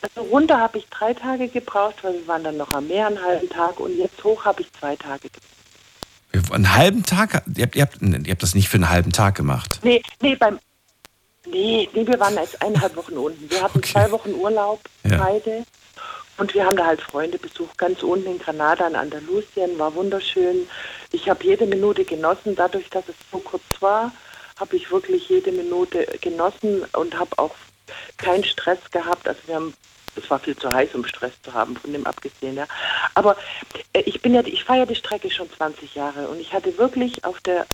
Also runter habe ich drei Tage gebraucht, weil wir waren dann noch am Meer einen halben Tag und jetzt hoch habe ich zwei Tage gebraucht. Einen halben Tag? Ihr habt, ihr, habt, ihr habt das nicht für einen halben Tag gemacht? Nee, nee, beim, nee, nee wir waren jetzt eineinhalb Wochen unten. Wir hatten okay. zwei Wochen Urlaub, ja. beide. Und wir haben da halt Freunde besucht, ganz unten in Granada, in Andalusien, war wunderschön. Ich habe jede Minute genossen, dadurch, dass es so kurz war, habe ich wirklich jede Minute genossen und habe auch keinen Stress gehabt. Also wir haben es war viel zu heiß, um Stress zu haben, von dem abgesehen. Ja. Aber äh, ich bin ja, ich fahre ja die Strecke schon 20 Jahre und ich hatte wirklich auf der,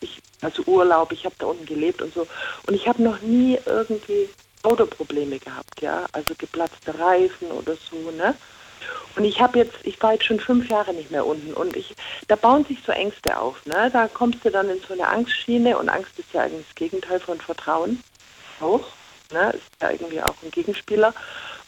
ich, also Urlaub, ich habe da unten gelebt und so, und ich habe noch nie irgendwie Autoprobleme gehabt, ja, also geplatzte Reifen oder so, ne. Und ich habe jetzt, ich war jetzt schon fünf Jahre nicht mehr unten und ich, da bauen sich so Ängste auf, ne. Da kommst du dann in so eine Angstschiene und Angst ist ja eigentlich das Gegenteil von Vertrauen. Auch, ne, ist ja irgendwie auch ein Gegenspieler.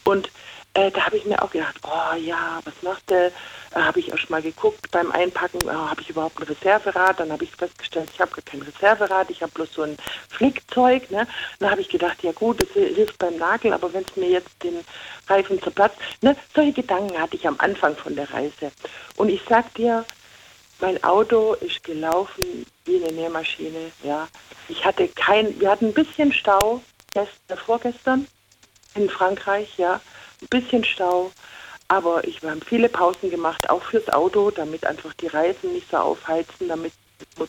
Und äh, da habe ich mir auch gedacht, oh ja, was macht der? Äh, habe ich auch schon mal geguckt beim Einpacken, oh, habe ich überhaupt ein Reserverad? Dann habe ich festgestellt, ich habe gar kein Reserverad, ich habe bloß so ein Flickzeug. Ne? Dann habe ich gedacht, ja gut, das hilft beim Nagel, aber wenn es mir jetzt den Reifen zerplatzt, ne? solche Gedanken hatte ich am Anfang von der Reise. Und ich sag dir, mein Auto ist gelaufen wie eine Nähmaschine. Ja, ich hatte kein, wir hatten ein bisschen Stau gestern, vorgestern in Frankreich, ja, ein bisschen Stau. Aber ich, wir haben viele Pausen gemacht, auch fürs Auto, damit einfach die Reifen nicht so aufheizen, damit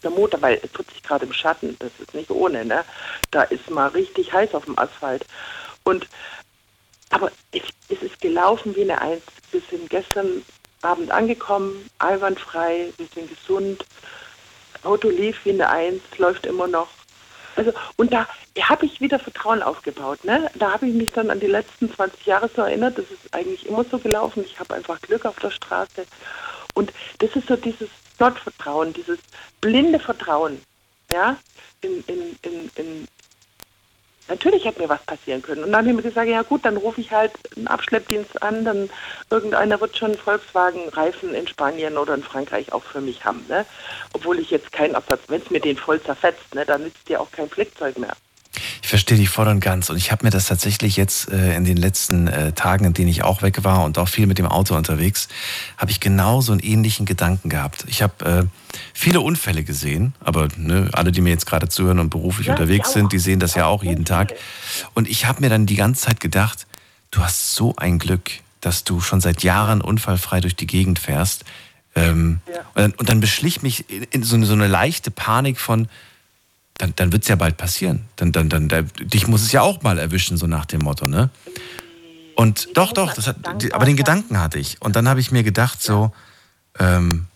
der Motor, weil es tut sich gerade im Schatten, das ist nicht ohne, ne? Da ist mal richtig heiß auf dem Asphalt. Und aber es, es ist gelaufen wie eine Eins. Wir sind gestern Abend angekommen, einwandfrei, wir sind gesund. Auto lief wie eine Eins, läuft immer noch. Also, und da habe ich wieder Vertrauen aufgebaut. Ne? Da habe ich mich dann an die letzten 20 Jahre so erinnert. Das ist eigentlich immer so gelaufen. Ich habe einfach Glück auf der Straße. Und das ist so dieses Gottvertrauen, dieses blinde Vertrauen. Ja, in, in, in, in, Natürlich hätte mir was passieren können. Und dann habe ich mir gesagt, ja gut, dann rufe ich halt einen Abschleppdienst an, dann irgendeiner wird schon Volkswagen-Reifen in Spanien oder in Frankreich auch für mich haben. Ne? Obwohl ich jetzt keinen Ersatz, wenn es mir den voll zerfetzt, ne, dann nützt dir auch kein Flickzeug mehr. Ich verstehe dich voll und ganz. Und ich habe mir das tatsächlich jetzt äh, in den letzten äh, Tagen, in denen ich auch weg war und auch viel mit dem Auto unterwegs, habe ich genau so einen ähnlichen Gedanken gehabt. Ich habe äh, viele Unfälle gesehen, aber ne, alle, die mir jetzt gerade zuhören und beruflich ja, unterwegs sind, die sehen das ja auch jeden Tag. Und ich habe mir dann die ganze Zeit gedacht, du hast so ein Glück, dass du schon seit Jahren unfallfrei durch die Gegend fährst. Ähm, ja. und, dann, und, dann, beschlich mich in, in so, eine, so eine leichte Panik von, dann, dann wird es ja bald passieren. Dann, dann, dann, dann, dich muss es ja auch mal erwischen, so nach dem Motto, ne? Und doch, doch, das hat, aber den Gedanken hatte ich. Und dann habe ich mir gedacht, so, ähm,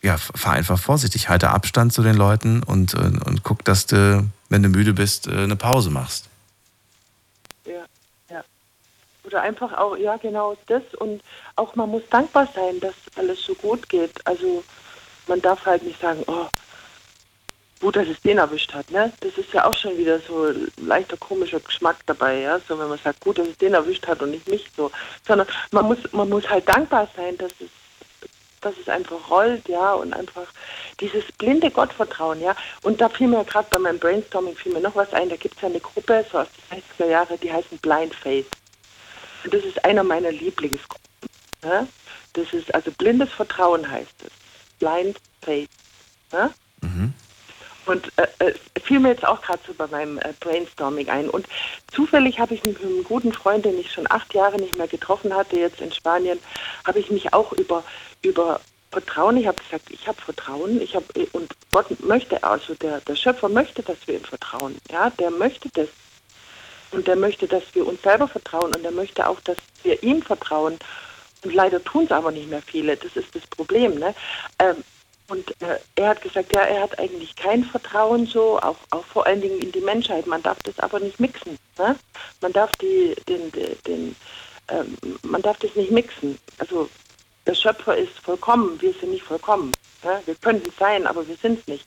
ja, fahr einfach vorsichtig, halte Abstand zu den Leuten und, und, und guck, dass du, wenn du müde bist, äh, eine Pause machst. Ja, ja. Oder einfach auch, ja, genau das. Und auch man muss dankbar sein, dass alles so gut geht. Also man darf halt nicht sagen, oh, gut, dass es den erwischt hat, ne? Das ist ja auch schon wieder so leichter komischer Geschmack dabei, ja. So wenn man sagt, gut, dass es den erwischt hat und nicht mich so. Sondern man muss, man muss halt dankbar sein, dass es dass es einfach rollt, ja, und einfach dieses blinde Gottvertrauen, ja. Und da fiel mir gerade bei meinem Brainstorming fiel mir noch was ein, da gibt es ja eine Gruppe, so aus den 60er Jahren, die heißen Blind Faith. Und das ist einer meiner Lieblingsgruppen. Ja? Das ist, also blindes Vertrauen heißt es. Blind Faith. Ja? Mhm. Und äh, äh, fiel mir jetzt auch gerade so bei meinem äh, Brainstorming ein. Und zufällig habe ich mit einem guten Freund, den ich schon acht Jahre nicht mehr getroffen hatte, jetzt in Spanien, habe ich mich auch über, über Vertrauen, ich habe gesagt, ich habe Vertrauen, ich habe und Gott möchte, also der, der Schöpfer möchte, dass wir ihm vertrauen. Ja, der möchte das. Und der möchte, dass wir uns selber vertrauen und er möchte auch, dass wir ihm vertrauen. Und leider tun es aber nicht mehr viele. Das ist das Problem. Ne? Ähm, und äh, er hat gesagt, ja, er hat eigentlich kein Vertrauen so, auch, auch vor allen Dingen in die Menschheit. Man darf das aber nicht mixen. Ne? Man darf die, den, den, den ähm, man darf das nicht mixen. Also der Schöpfer ist vollkommen, wir sind nicht vollkommen. Ne? Wir könnten sein, aber wir sind es nicht.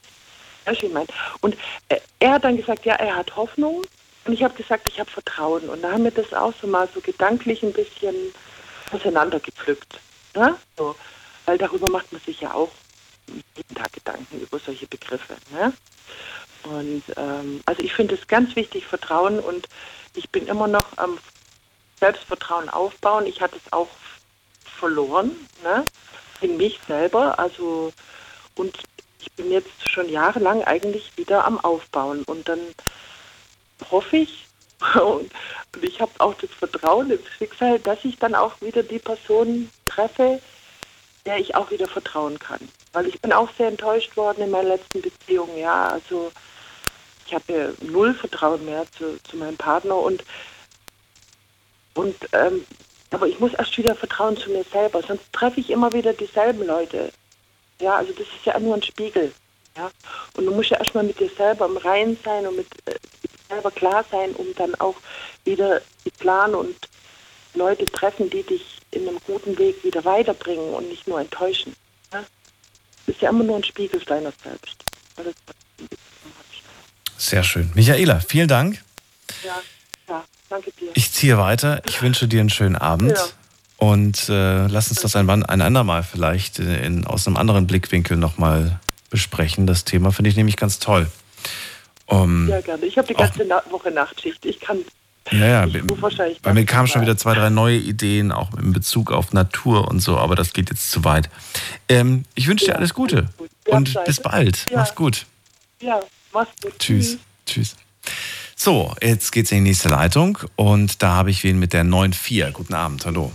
Und äh, er hat dann gesagt, ja, er hat Hoffnung. Und ich habe gesagt, ich habe Vertrauen. Und da haben wir das auch so mal so gedanklich ein bisschen auseinandergepflückt. Ne? So. Weil darüber macht man sich ja auch jeden Tag Gedanken über solche Begriffe. Ne? Und ähm, also ich finde es ganz wichtig, Vertrauen und ich bin immer noch am Selbstvertrauen aufbauen. Ich hatte es auch verloren, ne? in mich selber. Also und ich bin jetzt schon jahrelang eigentlich wieder am Aufbauen und dann hoffe ich und, und ich habe auch das Vertrauen ins Schicksal, dass ich dann auch wieder die Person treffe, der ich auch wieder vertrauen kann. Weil ich bin auch sehr enttäuscht worden in meiner letzten Beziehung. Ja, also ich habe null Vertrauen mehr zu, zu meinem Partner und und ähm, aber ich muss erst wieder vertrauen zu mir selber, sonst treffe ich immer wieder dieselben Leute. Ja, also das ist ja nur ein Spiegel. Ja, und du musst ja erstmal mit dir selber im Reinen sein und mit äh, selber klar sein, um dann auch wieder die Plan und Leute treffen, die dich in einem guten Weg wieder weiterbringen und nicht nur enttäuschen. Ist ja immer nur ein Spiegel deiner selbst. Sehr schön. Michaela, vielen Dank. Ja, ja, danke dir. Ich ziehe weiter. Ich wünsche dir einen schönen Abend. Ja. Und äh, lass uns das ein, ein andermal vielleicht äh, in, aus einem anderen Blickwinkel nochmal besprechen. Das Thema finde ich nämlich ganz toll. Um, Ja, gerne. Ich habe die ganze Na Woche Nachtschicht. Ich kann. Ja, ja, wahrscheinlich bei mir kamen schon wieder zwei, drei neue Ideen, auch in Bezug auf Natur und so, aber das geht jetzt zu weit. Ähm, ich wünsche dir alles Gute Ja, und bis bald. Ja. Mach's gut. Ja, mach's gut. Tschüss. Tschüss. So, jetzt geht's in die nächste Leitung und da habe ich wen mit der 9.4. Guten Abend, hallo.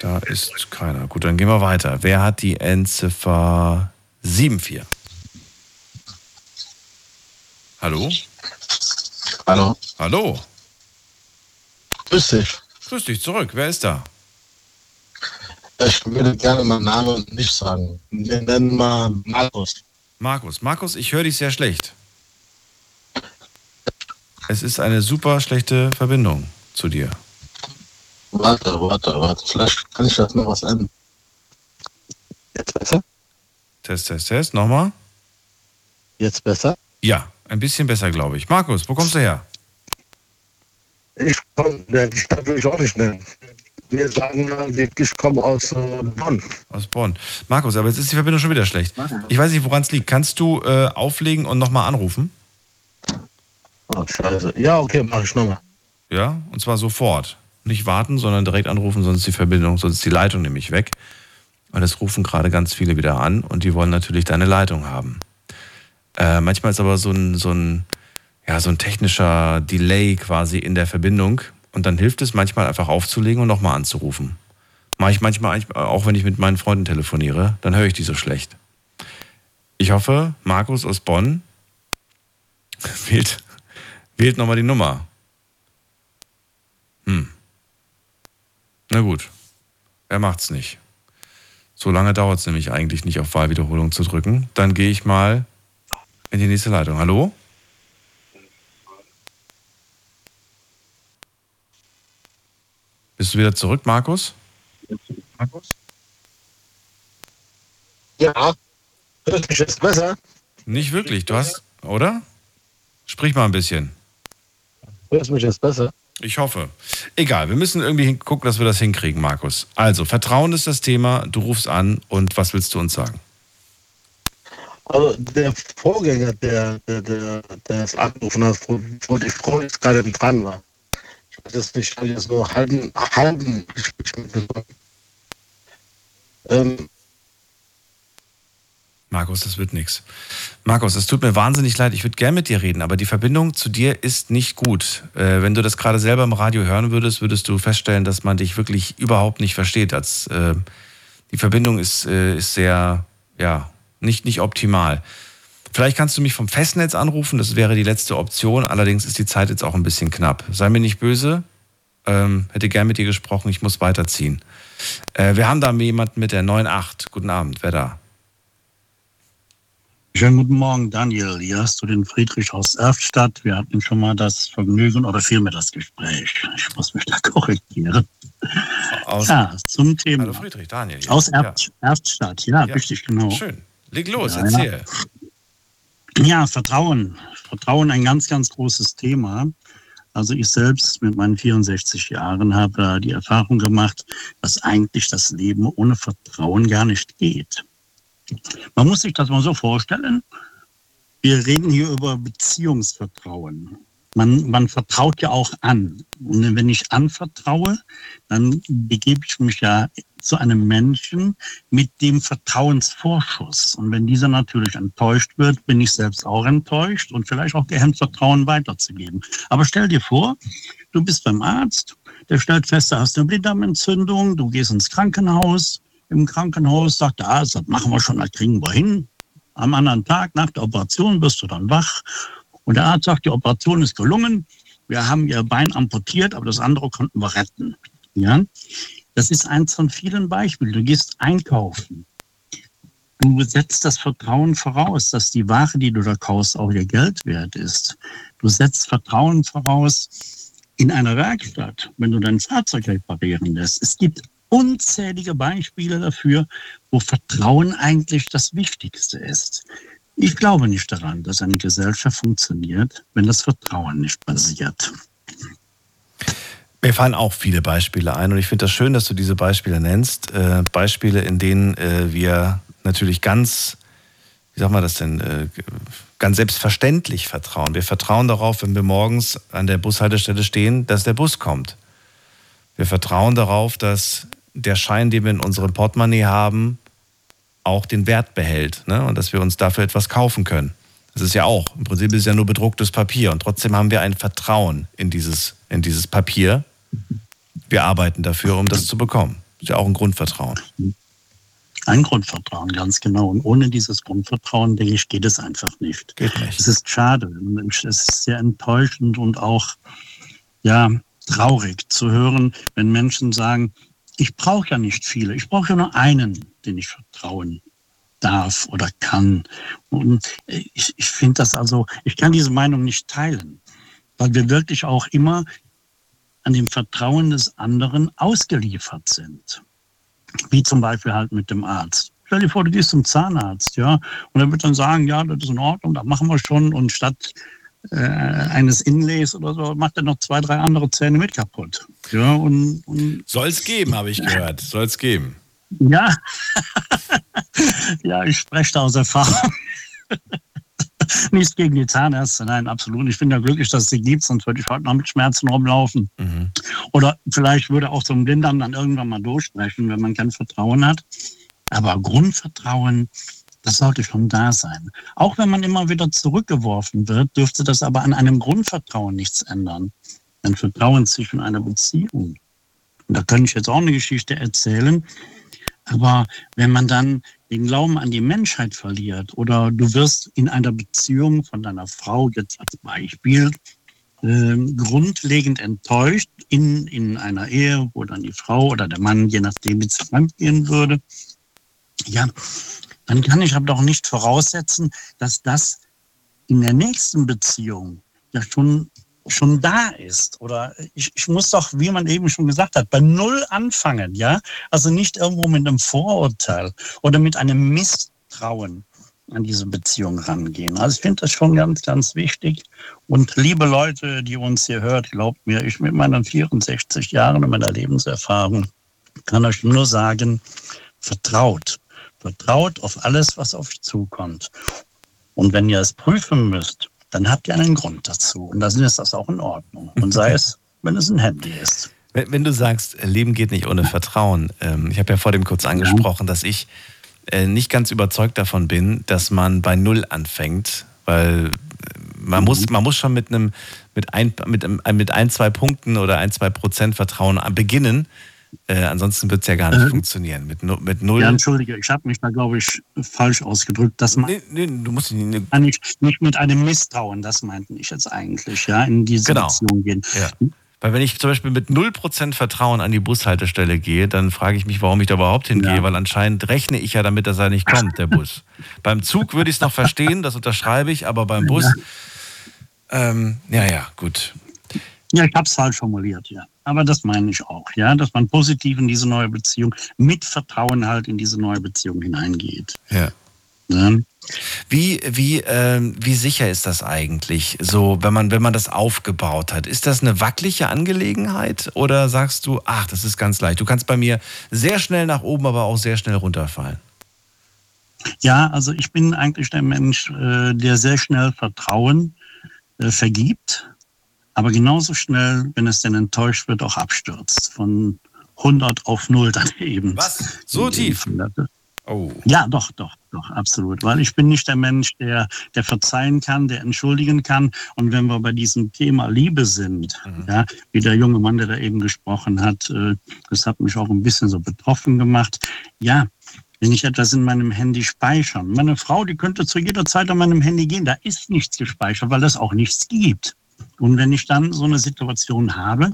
Da ist keiner. Gut, dann gehen wir weiter. Wer hat die Endziffer 74? Hallo? Hallo. Hallo. Grüß dich. Grüß dich zurück. Wer ist da? Ich würde gerne meinen Namen nicht sagen. Wir nennen mal Markus. Markus. Markus, ich höre dich sehr schlecht. Es ist eine super schlechte Verbindung zu dir. Warte, warte, warte. Vielleicht kann ich das noch was ändern. Jetzt besser? Test, Test, Test. Nochmal. Jetzt besser? Ja, ein bisschen besser, glaube ich. Markus, wo kommst du her? Ich komme, die Stadt will ich auch nicht nennen. Wir sagen ich komme aus äh, Bonn. Aus Bonn. Markus, aber jetzt ist die Verbindung schon wieder schlecht. Ich weiß nicht, woran es liegt. Kannst du äh, auflegen und nochmal anrufen? Oh, scheiße. Ja, okay, mache ich nochmal. Ja, und zwar sofort. Nicht warten, sondern direkt anrufen, sonst ist die Verbindung, sonst ist die Leitung nämlich weg. Weil es rufen gerade ganz viele wieder an und die wollen natürlich deine Leitung haben. Äh, manchmal ist aber so ein, so, ein, ja, so ein technischer Delay quasi in der Verbindung und dann hilft es manchmal einfach aufzulegen und nochmal anzurufen. Mache ich manchmal auch, wenn ich mit meinen Freunden telefoniere, dann höre ich die so schlecht. Ich hoffe, Markus aus Bonn wählt, wählt nochmal die Nummer. Hm. Na gut. Er macht's nicht. So lange dauert es nämlich eigentlich nicht, auf Wahlwiederholung zu drücken. Dann gehe ich mal in die nächste Leitung. Hallo? Bist du wieder zurück, Markus? Markus? Ja. Mich jetzt besser? Nicht wirklich. Du hast, oder? Sprich mal ein bisschen. Hörst mich jetzt besser? Ich hoffe. Egal, wir müssen irgendwie gucken, dass wir das hinkriegen, Markus. Also, Vertrauen ist das Thema. Du rufst an und was willst du uns sagen? Also der Vorgänger, der, der, der, der es angerufen hat, wo, die Frau jetzt gerade dran war. Ich weiß jetzt nicht, ich habe jetzt nur halben, halben Gespräch mitbekommen. Ähm, Markus, das wird nichts. Markus, es tut mir wahnsinnig leid. Ich würde gern mit dir reden, aber die Verbindung zu dir ist nicht gut. Äh, wenn du das gerade selber im Radio hören würdest, würdest du feststellen, dass man dich wirklich überhaupt nicht versteht. Als, äh, die Verbindung ist, äh, ist sehr, ja, nicht, nicht optimal. Vielleicht kannst du mich vom Festnetz anrufen, das wäre die letzte Option. Allerdings ist die Zeit jetzt auch ein bisschen knapp. Sei mir nicht böse. Ähm, hätte gern mit dir gesprochen, ich muss weiterziehen. Äh, wir haben da jemanden mit der 9.8. Guten Abend, wer da? Schönen guten Morgen, Daniel. Hier hast du den Friedrich aus Erftstadt. Wir hatten schon mal das Vergnügen oder vielmehr das Gespräch. Ich muss mich da korrigieren. Aus, ja, zum Thema. Hallo Friedrich, Daniel. hier. Aus Erft, Erftstadt, ja, Ja. richtig, genau. Schön. Leg los, Ja, erzähl. Ja, Vertrauen. Vertrauen ein ganz, ganz großes Thema. Also ich selbst mit meinen 64 Jahren habe äh, die Erfahrung gemacht, dass eigentlich das Leben ohne Vertrauen gar nicht geht. Man muss sich das mal so vorstellen. Wir reden hier über Beziehungsvertrauen. Man, man vertraut ja auch an. Und wenn ich anvertraue, dann begebe ich mich ja zu einem Menschen mit dem Vertrauensvorschuss. Und wenn dieser natürlich enttäuscht wird, bin ich selbst auch enttäuscht und vielleicht auch gehemmt, Vertrauen weiterzugeben. Aber stell dir vor, du bist beim Arzt, der stellt fest, du hast eine Blinddarmentzündung, du gehst ins Krankenhaus, im Krankenhaus sagt der Arzt, das machen wir schon, das kriegen wir hin. Am anderen Tag nach der Operation wirst du dann wach und der Arzt sagt, die Operation ist gelungen, wir haben ihr Bein amputiert, aber das andere konnten wir retten. Ja? Das ist eins von vielen Beispielen. Du gehst einkaufen. Du setzt das Vertrauen voraus, dass die Ware, die du da kaufst, auch ihr Geld wert ist. Du setzt Vertrauen voraus in einer Werkstatt, wenn du dein Fahrzeug reparieren lässt. Es gibt unzählige Beispiele dafür, wo Vertrauen eigentlich das Wichtigste ist. Ich glaube nicht daran, dass eine Gesellschaft funktioniert, wenn das Vertrauen nicht basiert. Mir fallen auch viele Beispiele ein und ich finde das schön, dass du diese Beispiele nennst. Äh, Beispiele, in denen äh, wir natürlich ganz, wie sagt man das denn, äh, ganz selbstverständlich vertrauen. Wir vertrauen darauf, wenn wir morgens an der Bushaltestelle stehen, dass der Bus kommt. Wir vertrauen darauf, dass der Schein, den wir in unserem Portemonnaie haben, auch den Wert behält ne? und dass wir uns dafür etwas kaufen können. Das ist ja auch, im Prinzip ist es ja nur bedrucktes Papier und trotzdem haben wir ein Vertrauen in dieses, in dieses Papier. Wir arbeiten dafür, um das zu bekommen. Das ist ja auch ein Grundvertrauen. Ein Grundvertrauen, ganz genau. Und ohne dieses Grundvertrauen, denke ich, geht es einfach nicht. Geht nicht. Es ist schade. Es ist sehr enttäuschend und auch, ja, traurig zu hören, wenn Menschen sagen, ich brauche ja nicht viele, ich brauche ja nur einen, den ich vertrauen darf oder kann. Und ich, ich finde das also, ich kann diese Meinung nicht teilen, weil wir wirklich auch immer an dem Vertrauen des anderen ausgeliefert sind. Wie zum Beispiel halt mit dem Arzt. Stell dir vor, du gehst zum Zahnarzt, ja, und er wird dann sagen, ja, das ist in Ordnung, das machen wir schon. Und statt äh, eines Inlays oder so, macht er noch zwei, drei andere Zähne mit kaputt. Ja, und, und Soll es geben, habe ich gehört. Soll es geben. Ja, ja, ich spreche da aus Erfahrung. Nichts gegen die Zahnärzte, nein, absolut. Ich bin ja glücklich, dass es sie gibt, sonst würde ich heute noch mit Schmerzen rumlaufen. Mhm. Oder vielleicht würde auch so ein Blindern dann irgendwann mal durchsprechen, wenn man kein Vertrauen hat. Aber Grundvertrauen, das sollte schon da sein. Auch wenn man immer wieder zurückgeworfen wird, dürfte das aber an einem Grundvertrauen nichts ändern. Ein Vertrauen zwischen einer Beziehung. Und da könnte ich jetzt auch eine Geschichte erzählen. Aber wenn man dann den Glauben an die Menschheit verliert oder du wirst in einer Beziehung von deiner Frau, jetzt als Beispiel, äh, grundlegend enttäuscht in, in einer Ehe, wo dann die Frau oder der Mann, je nachdem, wie es fremdgehen würde, ja, dann kann ich aber doch nicht voraussetzen, dass das in der nächsten Beziehung ja schon schon da ist. Oder ich, ich muss doch, wie man eben schon gesagt hat, bei Null anfangen, ja? Also nicht irgendwo mit einem Vorurteil oder mit einem Misstrauen an diese Beziehung rangehen. Also ich finde das schon ganz, ganz wichtig. Und liebe Leute, die uns hier hört, glaubt mir, ich mit meinen 64 Jahren und meiner Lebenserfahrung kann euch nur sagen, vertraut. Vertraut auf alles, was auf euch zukommt. Und wenn ihr es prüfen müsst, dann habt ihr einen Grund dazu. Und dann ist das auch in Ordnung. Und sei es, wenn es ein Handy ist. Wenn, wenn du sagst, Leben geht nicht ohne Vertrauen, ähm, ich habe ja vor dem kurz angesprochen, dass ich äh, nicht ganz überzeugt davon bin, dass man bei Null anfängt, weil äh, man, mhm. muss, man muss schon mit einem mit ein, mit, mit ein, zwei Punkten oder ein, zwei Prozent Vertrauen beginnen. Äh, ansonsten wird es ja gar nicht äh, funktionieren. Mit, mit null. Ja, entschuldige, ich habe mich da, glaube ich, falsch ausgedrückt. Dass man nee, nee, du musst nicht, nicht, nicht mit einem Misstrauen, das meinten ich jetzt eigentlich, ja, in diese genau. Beziehung gehen. Ja. Weil wenn ich zum Beispiel mit 0% Vertrauen an die Bushaltestelle gehe, dann frage ich mich, warum ich da überhaupt hingehe, ja. weil anscheinend rechne ich ja damit, dass er nicht kommt, der Bus. beim Zug würde ich es noch verstehen, das unterschreibe ich, aber beim Bus, ja, ähm, ja, ja, gut. Ja, ich habe es falsch formuliert, ja. Aber das meine ich auch, ja, dass man positiv in diese neue Beziehung mit Vertrauen halt in diese neue Beziehung hineingeht. Ja. ja. Wie, wie, äh, wie sicher ist das eigentlich, so, wenn man, wenn man das aufgebaut hat? Ist das eine wackelige Angelegenheit oder sagst du, ach, das ist ganz leicht? Du kannst bei mir sehr schnell nach oben, aber auch sehr schnell runterfallen. Ja, also ich bin eigentlich der Mensch, äh, der sehr schnell Vertrauen äh, vergibt aber genauso schnell, wenn es denn enttäuscht wird, auch abstürzt. Von 100 auf 0 dann eben. Was? So tief? Oh. Ja, doch, doch, doch, absolut. Weil ich bin nicht der Mensch, der, der verzeihen kann, der entschuldigen kann. Und wenn wir bei diesem Thema Liebe sind, mhm. ja, wie der junge Mann, der da eben gesprochen hat, äh, das hat mich auch ein bisschen so betroffen gemacht. Ja, wenn ich etwas in meinem Handy speichern. Meine Frau, die könnte zu jeder Zeit an meinem Handy gehen. Da ist nichts gespeichert, weil es auch nichts gibt. Und wenn ich dann so eine Situation habe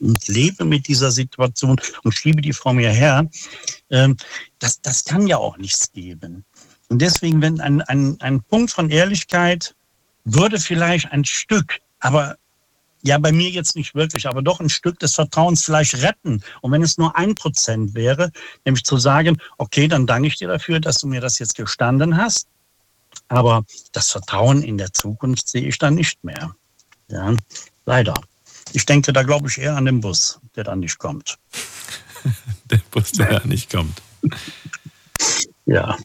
und lebe mit dieser Situation und schiebe die vor mir her, äh, das, das kann ja auch nichts geben. Und deswegen, wenn ein, ein, ein Punkt von Ehrlichkeit würde vielleicht ein Stück, aber ja, bei mir jetzt nicht wirklich, aber doch ein Stück des Vertrauens vielleicht retten. Und wenn es nur ein Prozent wäre, nämlich zu sagen, okay, dann danke ich dir dafür, dass du mir das jetzt gestanden hast. Aber das Vertrauen in der Zukunft sehe ich dann nicht mehr. Ja, leider. Ich denke da, glaube ich, eher an den Bus, der dann nicht kommt. der Bus, der ja. nicht kommt. Ja,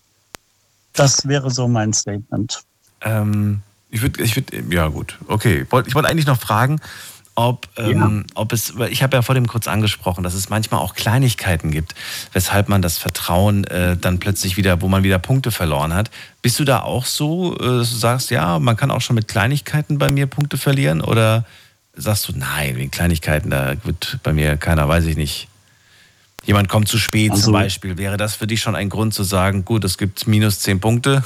das wäre so mein Statement. Ähm, ich würde, ich würde, ja gut, okay. Ich wollte eigentlich noch fragen, ob, ähm, ja. ob es, ich habe ja vor dem kurz angesprochen, dass es manchmal auch Kleinigkeiten gibt, weshalb man das Vertrauen äh, dann plötzlich wieder, wo man wieder Punkte verloren hat. Bist du da auch so, äh, dass du sagst, ja, man kann auch schon mit Kleinigkeiten bei mir Punkte verlieren? Oder sagst du, nein, wegen Kleinigkeiten, da wird bei mir keiner, weiß ich nicht. Jemand kommt zu spät also, zum Beispiel. Wäre das für dich schon ein Grund zu sagen, gut, es gibt minus zehn Punkte?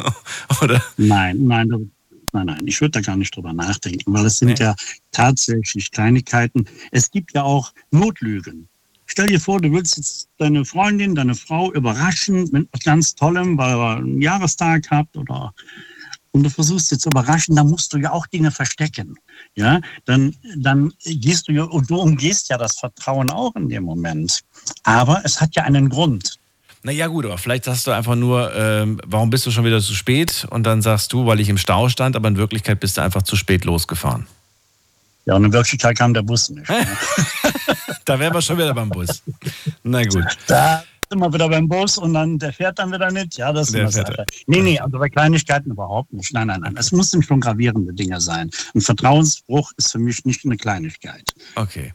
Oder? Nein, nein, nein, nein. Ich würde da gar nicht drüber nachdenken, weil es sind nee. ja tatsächlich Kleinigkeiten. Es gibt ja auch Notlügen. Stell dir vor, du willst jetzt deine Freundin, deine Frau überraschen mit etwas ganz Tollem, weil er einen Jahrestag habt oder und du versuchst sie zu überraschen, dann musst du ja auch Dinge verstecken. Ja, dann, dann gehst du ja, und du umgehst ja das Vertrauen auch in dem Moment. Aber es hat ja einen Grund. Naja, gut, aber vielleicht sagst du einfach nur, ähm, warum bist du schon wieder zu spät? Und dann sagst du, weil ich im Stau stand, aber in Wirklichkeit bist du einfach zu spät losgefahren. Ja, und in Wirklichkeit kam der Bus nicht. da wären wir schon wieder beim Bus. Na gut. Da sind wir wieder beim Bus und dann der fährt dann wieder nicht. Ja, das ist eine Sache. Nee, nee, also bei Kleinigkeiten überhaupt nicht. Nein, nein, nein. Es müssen schon gravierende Dinge sein. Ein Vertrauensbruch ist für mich nicht eine Kleinigkeit. Okay.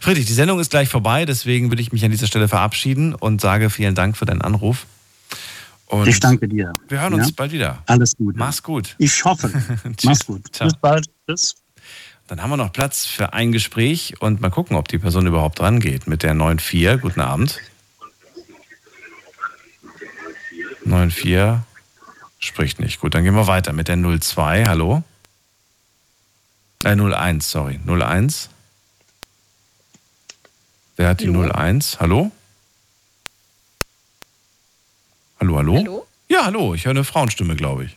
Friedrich, die Sendung ist gleich vorbei, deswegen würde ich mich an dieser Stelle verabschieden und sage vielen Dank für deinen Anruf. Und ich danke dir. Wir hören uns ja? bald wieder. Alles Gute. Mach's gut. Ich hoffe. Mach's gut. Ciao. Bis bald. Tschüss. Dann haben wir noch Platz für ein Gespräch und mal gucken, ob die Person überhaupt rangeht mit der 9.4. Guten Abend. 94 spricht nicht. Gut, dann gehen wir weiter mit der 02. Hallo? Äh, 01, sorry. 01. Wer hat die hallo? 01? Hallo? Hallo, hallo? Hallo? Ja, hallo. Ich höre eine Frauenstimme, glaube ich.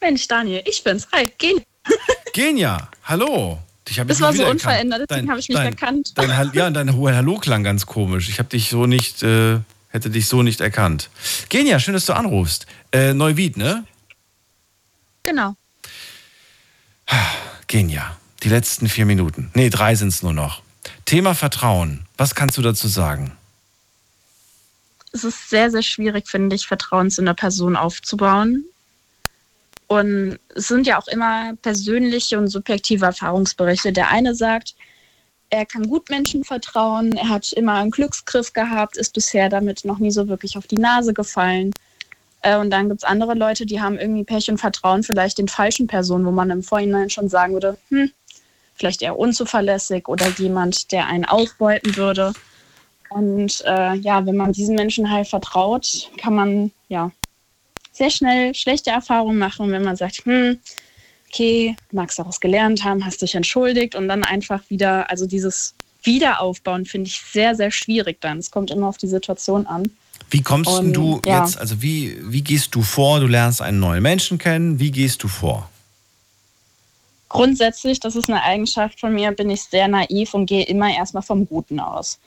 Mensch, Daniel, ich bin's. Hi, Gen. Genia, hallo. Dich das war so unverändert, deswegen habe ich mich dein, erkannt. Dein, ja, dein Hallo klang ganz komisch. Ich habe dich so nicht äh, hätte dich so nicht erkannt. Genia, schön, dass du anrufst. Äh, Neuwied, ne? Genau. Genia, die letzten vier Minuten. Nee, drei sind es nur noch. Thema Vertrauen. Was kannst du dazu sagen? Es ist sehr, sehr schwierig, finde ich, Vertrauen zu einer Person aufzubauen. Und es sind ja auch immer persönliche und subjektive Erfahrungsberichte. Der eine sagt, er kann gut Menschen vertrauen, er hat immer einen Glücksgriff gehabt, ist bisher damit noch nie so wirklich auf die Nase gefallen. Äh, und dann gibt es andere Leute, die haben irgendwie Pech und Vertrauen vielleicht den falschen Personen, wo man im Vorhinein schon sagen würde, hm, vielleicht eher unzuverlässig oder jemand, der einen ausbeuten würde. Und äh, ja, wenn man diesen Menschen halt vertraut, kann man ja sehr schnell schlechte Erfahrungen machen, wenn man sagt, hm, okay, magst daraus gelernt haben, hast dich entschuldigt und dann einfach wieder, also dieses Wiederaufbauen finde ich sehr, sehr schwierig dann. Es kommt immer auf die Situation an. Wie kommst und, du ja. jetzt, also wie, wie gehst du vor? Du lernst einen neuen Menschen kennen. Wie gehst du vor? Grundsätzlich, das ist eine Eigenschaft von mir, bin ich sehr naiv und gehe immer erstmal vom Guten aus.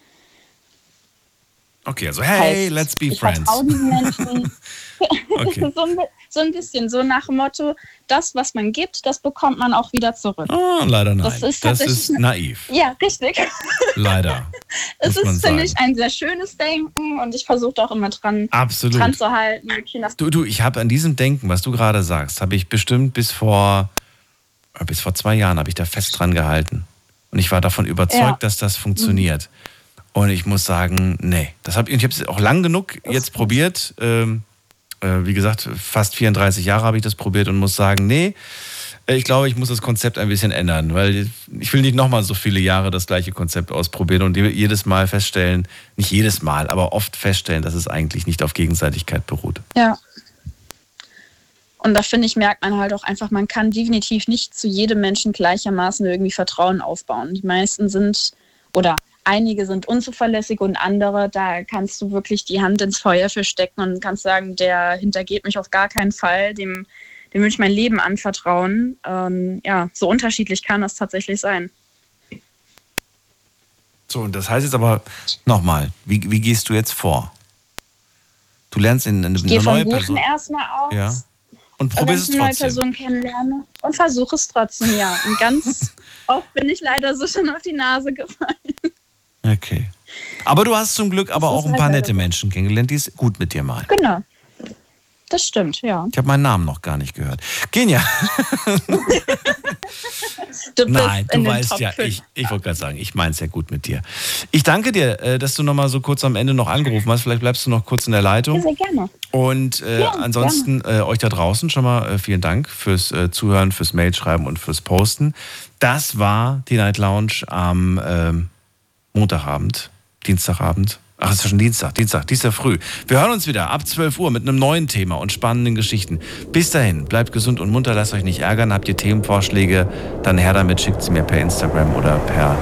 Okay, also hey, heißt, let's be ich friends. Vertraue diesen Menschen. okay. so, ein, so, ein, bisschen, so nach dem Motto, das, was man gibt, das bekommt man auch wieder zurück. Oh, leider nein. Das ist, das ist naiv. Ja, richtig. Leider. es ist, finde ich, ein sehr schönes Denken und ich versuche auch immer dran, Absolut. dran zu halten. Du, du, ich habe an diesem Denken, was du gerade sagst, habe ich bestimmt bis vor, bis vor zwei Jahren habe ich da fest dran gehalten. Und ich war davon überzeugt, ja. dass das funktioniert. Mhm. Und ich muss sagen, nee. Das hab, ich habe es auch lang genug jetzt probiert. Ähm, äh, wie gesagt, fast 34 Jahre habe ich das probiert und muss sagen, nee, äh, ich glaube, ich muss das Konzept ein bisschen ändern, weil ich will nicht nochmal so viele Jahre das gleiche Konzept ausprobieren und jedes Mal feststellen, nicht jedes Mal, aber oft feststellen, dass es eigentlich nicht auf Gegenseitigkeit beruht. Ja. Und da finde ich, merkt man halt auch einfach, man kann definitiv nicht zu jedem Menschen gleichermaßen irgendwie Vertrauen aufbauen. Die meisten sind oder einige sind unzuverlässig und andere, da kannst du wirklich die Hand ins Feuer verstecken und kannst sagen, der hintergeht mich auf gar keinen Fall, dem, dem will ich mein Leben anvertrauen. Ähm, ja, so unterschiedlich kann das tatsächlich sein. So, und das heißt jetzt aber nochmal, wie, wie gehst du jetzt vor? Du lernst in, in eine vom neue Person. erstmal aus. Ja. Und probierst es eine neue trotzdem. Person kennenlerne und versuche es trotzdem, ja. Und ganz oft bin ich leider so schon auf die Nase gefallen. Okay. Aber du hast zum Glück aber Das auch ein paar nette. Menschen kennengelernt, die es gut mit dir meinen. Genau. Das stimmt, ja. Ich habe meinen Namen noch gar nicht gehört. Genia. Du Nein, du weißt Top ja, fünf. ich, ich wollte gerade sagen, ich meine es ja gut mit dir. Ich danke dir, äh, dass du noch mal so kurz am Ende noch angerufen hast. Vielleicht bleibst du noch kurz in der Ja, Leitung. sehr gerne. Und äh, Ja, ansonsten äh, euch da draußen schon mal äh, vielen Dank fürs äh, Zuhören, fürs Mailschreiben und fürs Posten. Das war die Night Lounge am ähm, Montagabend, Dienstagabend. Ach, es ist schon Dienstag, Dienstag, Dienstag früh. Wir hören uns wieder ab 12 Uhr mit einem neuen Thema und spannenden Geschichten. Bis dahin, bleibt gesund und munter, lasst euch nicht ärgern. Habt ihr Themenvorschläge, dann her damit, schickt sie mir per Instagram oder per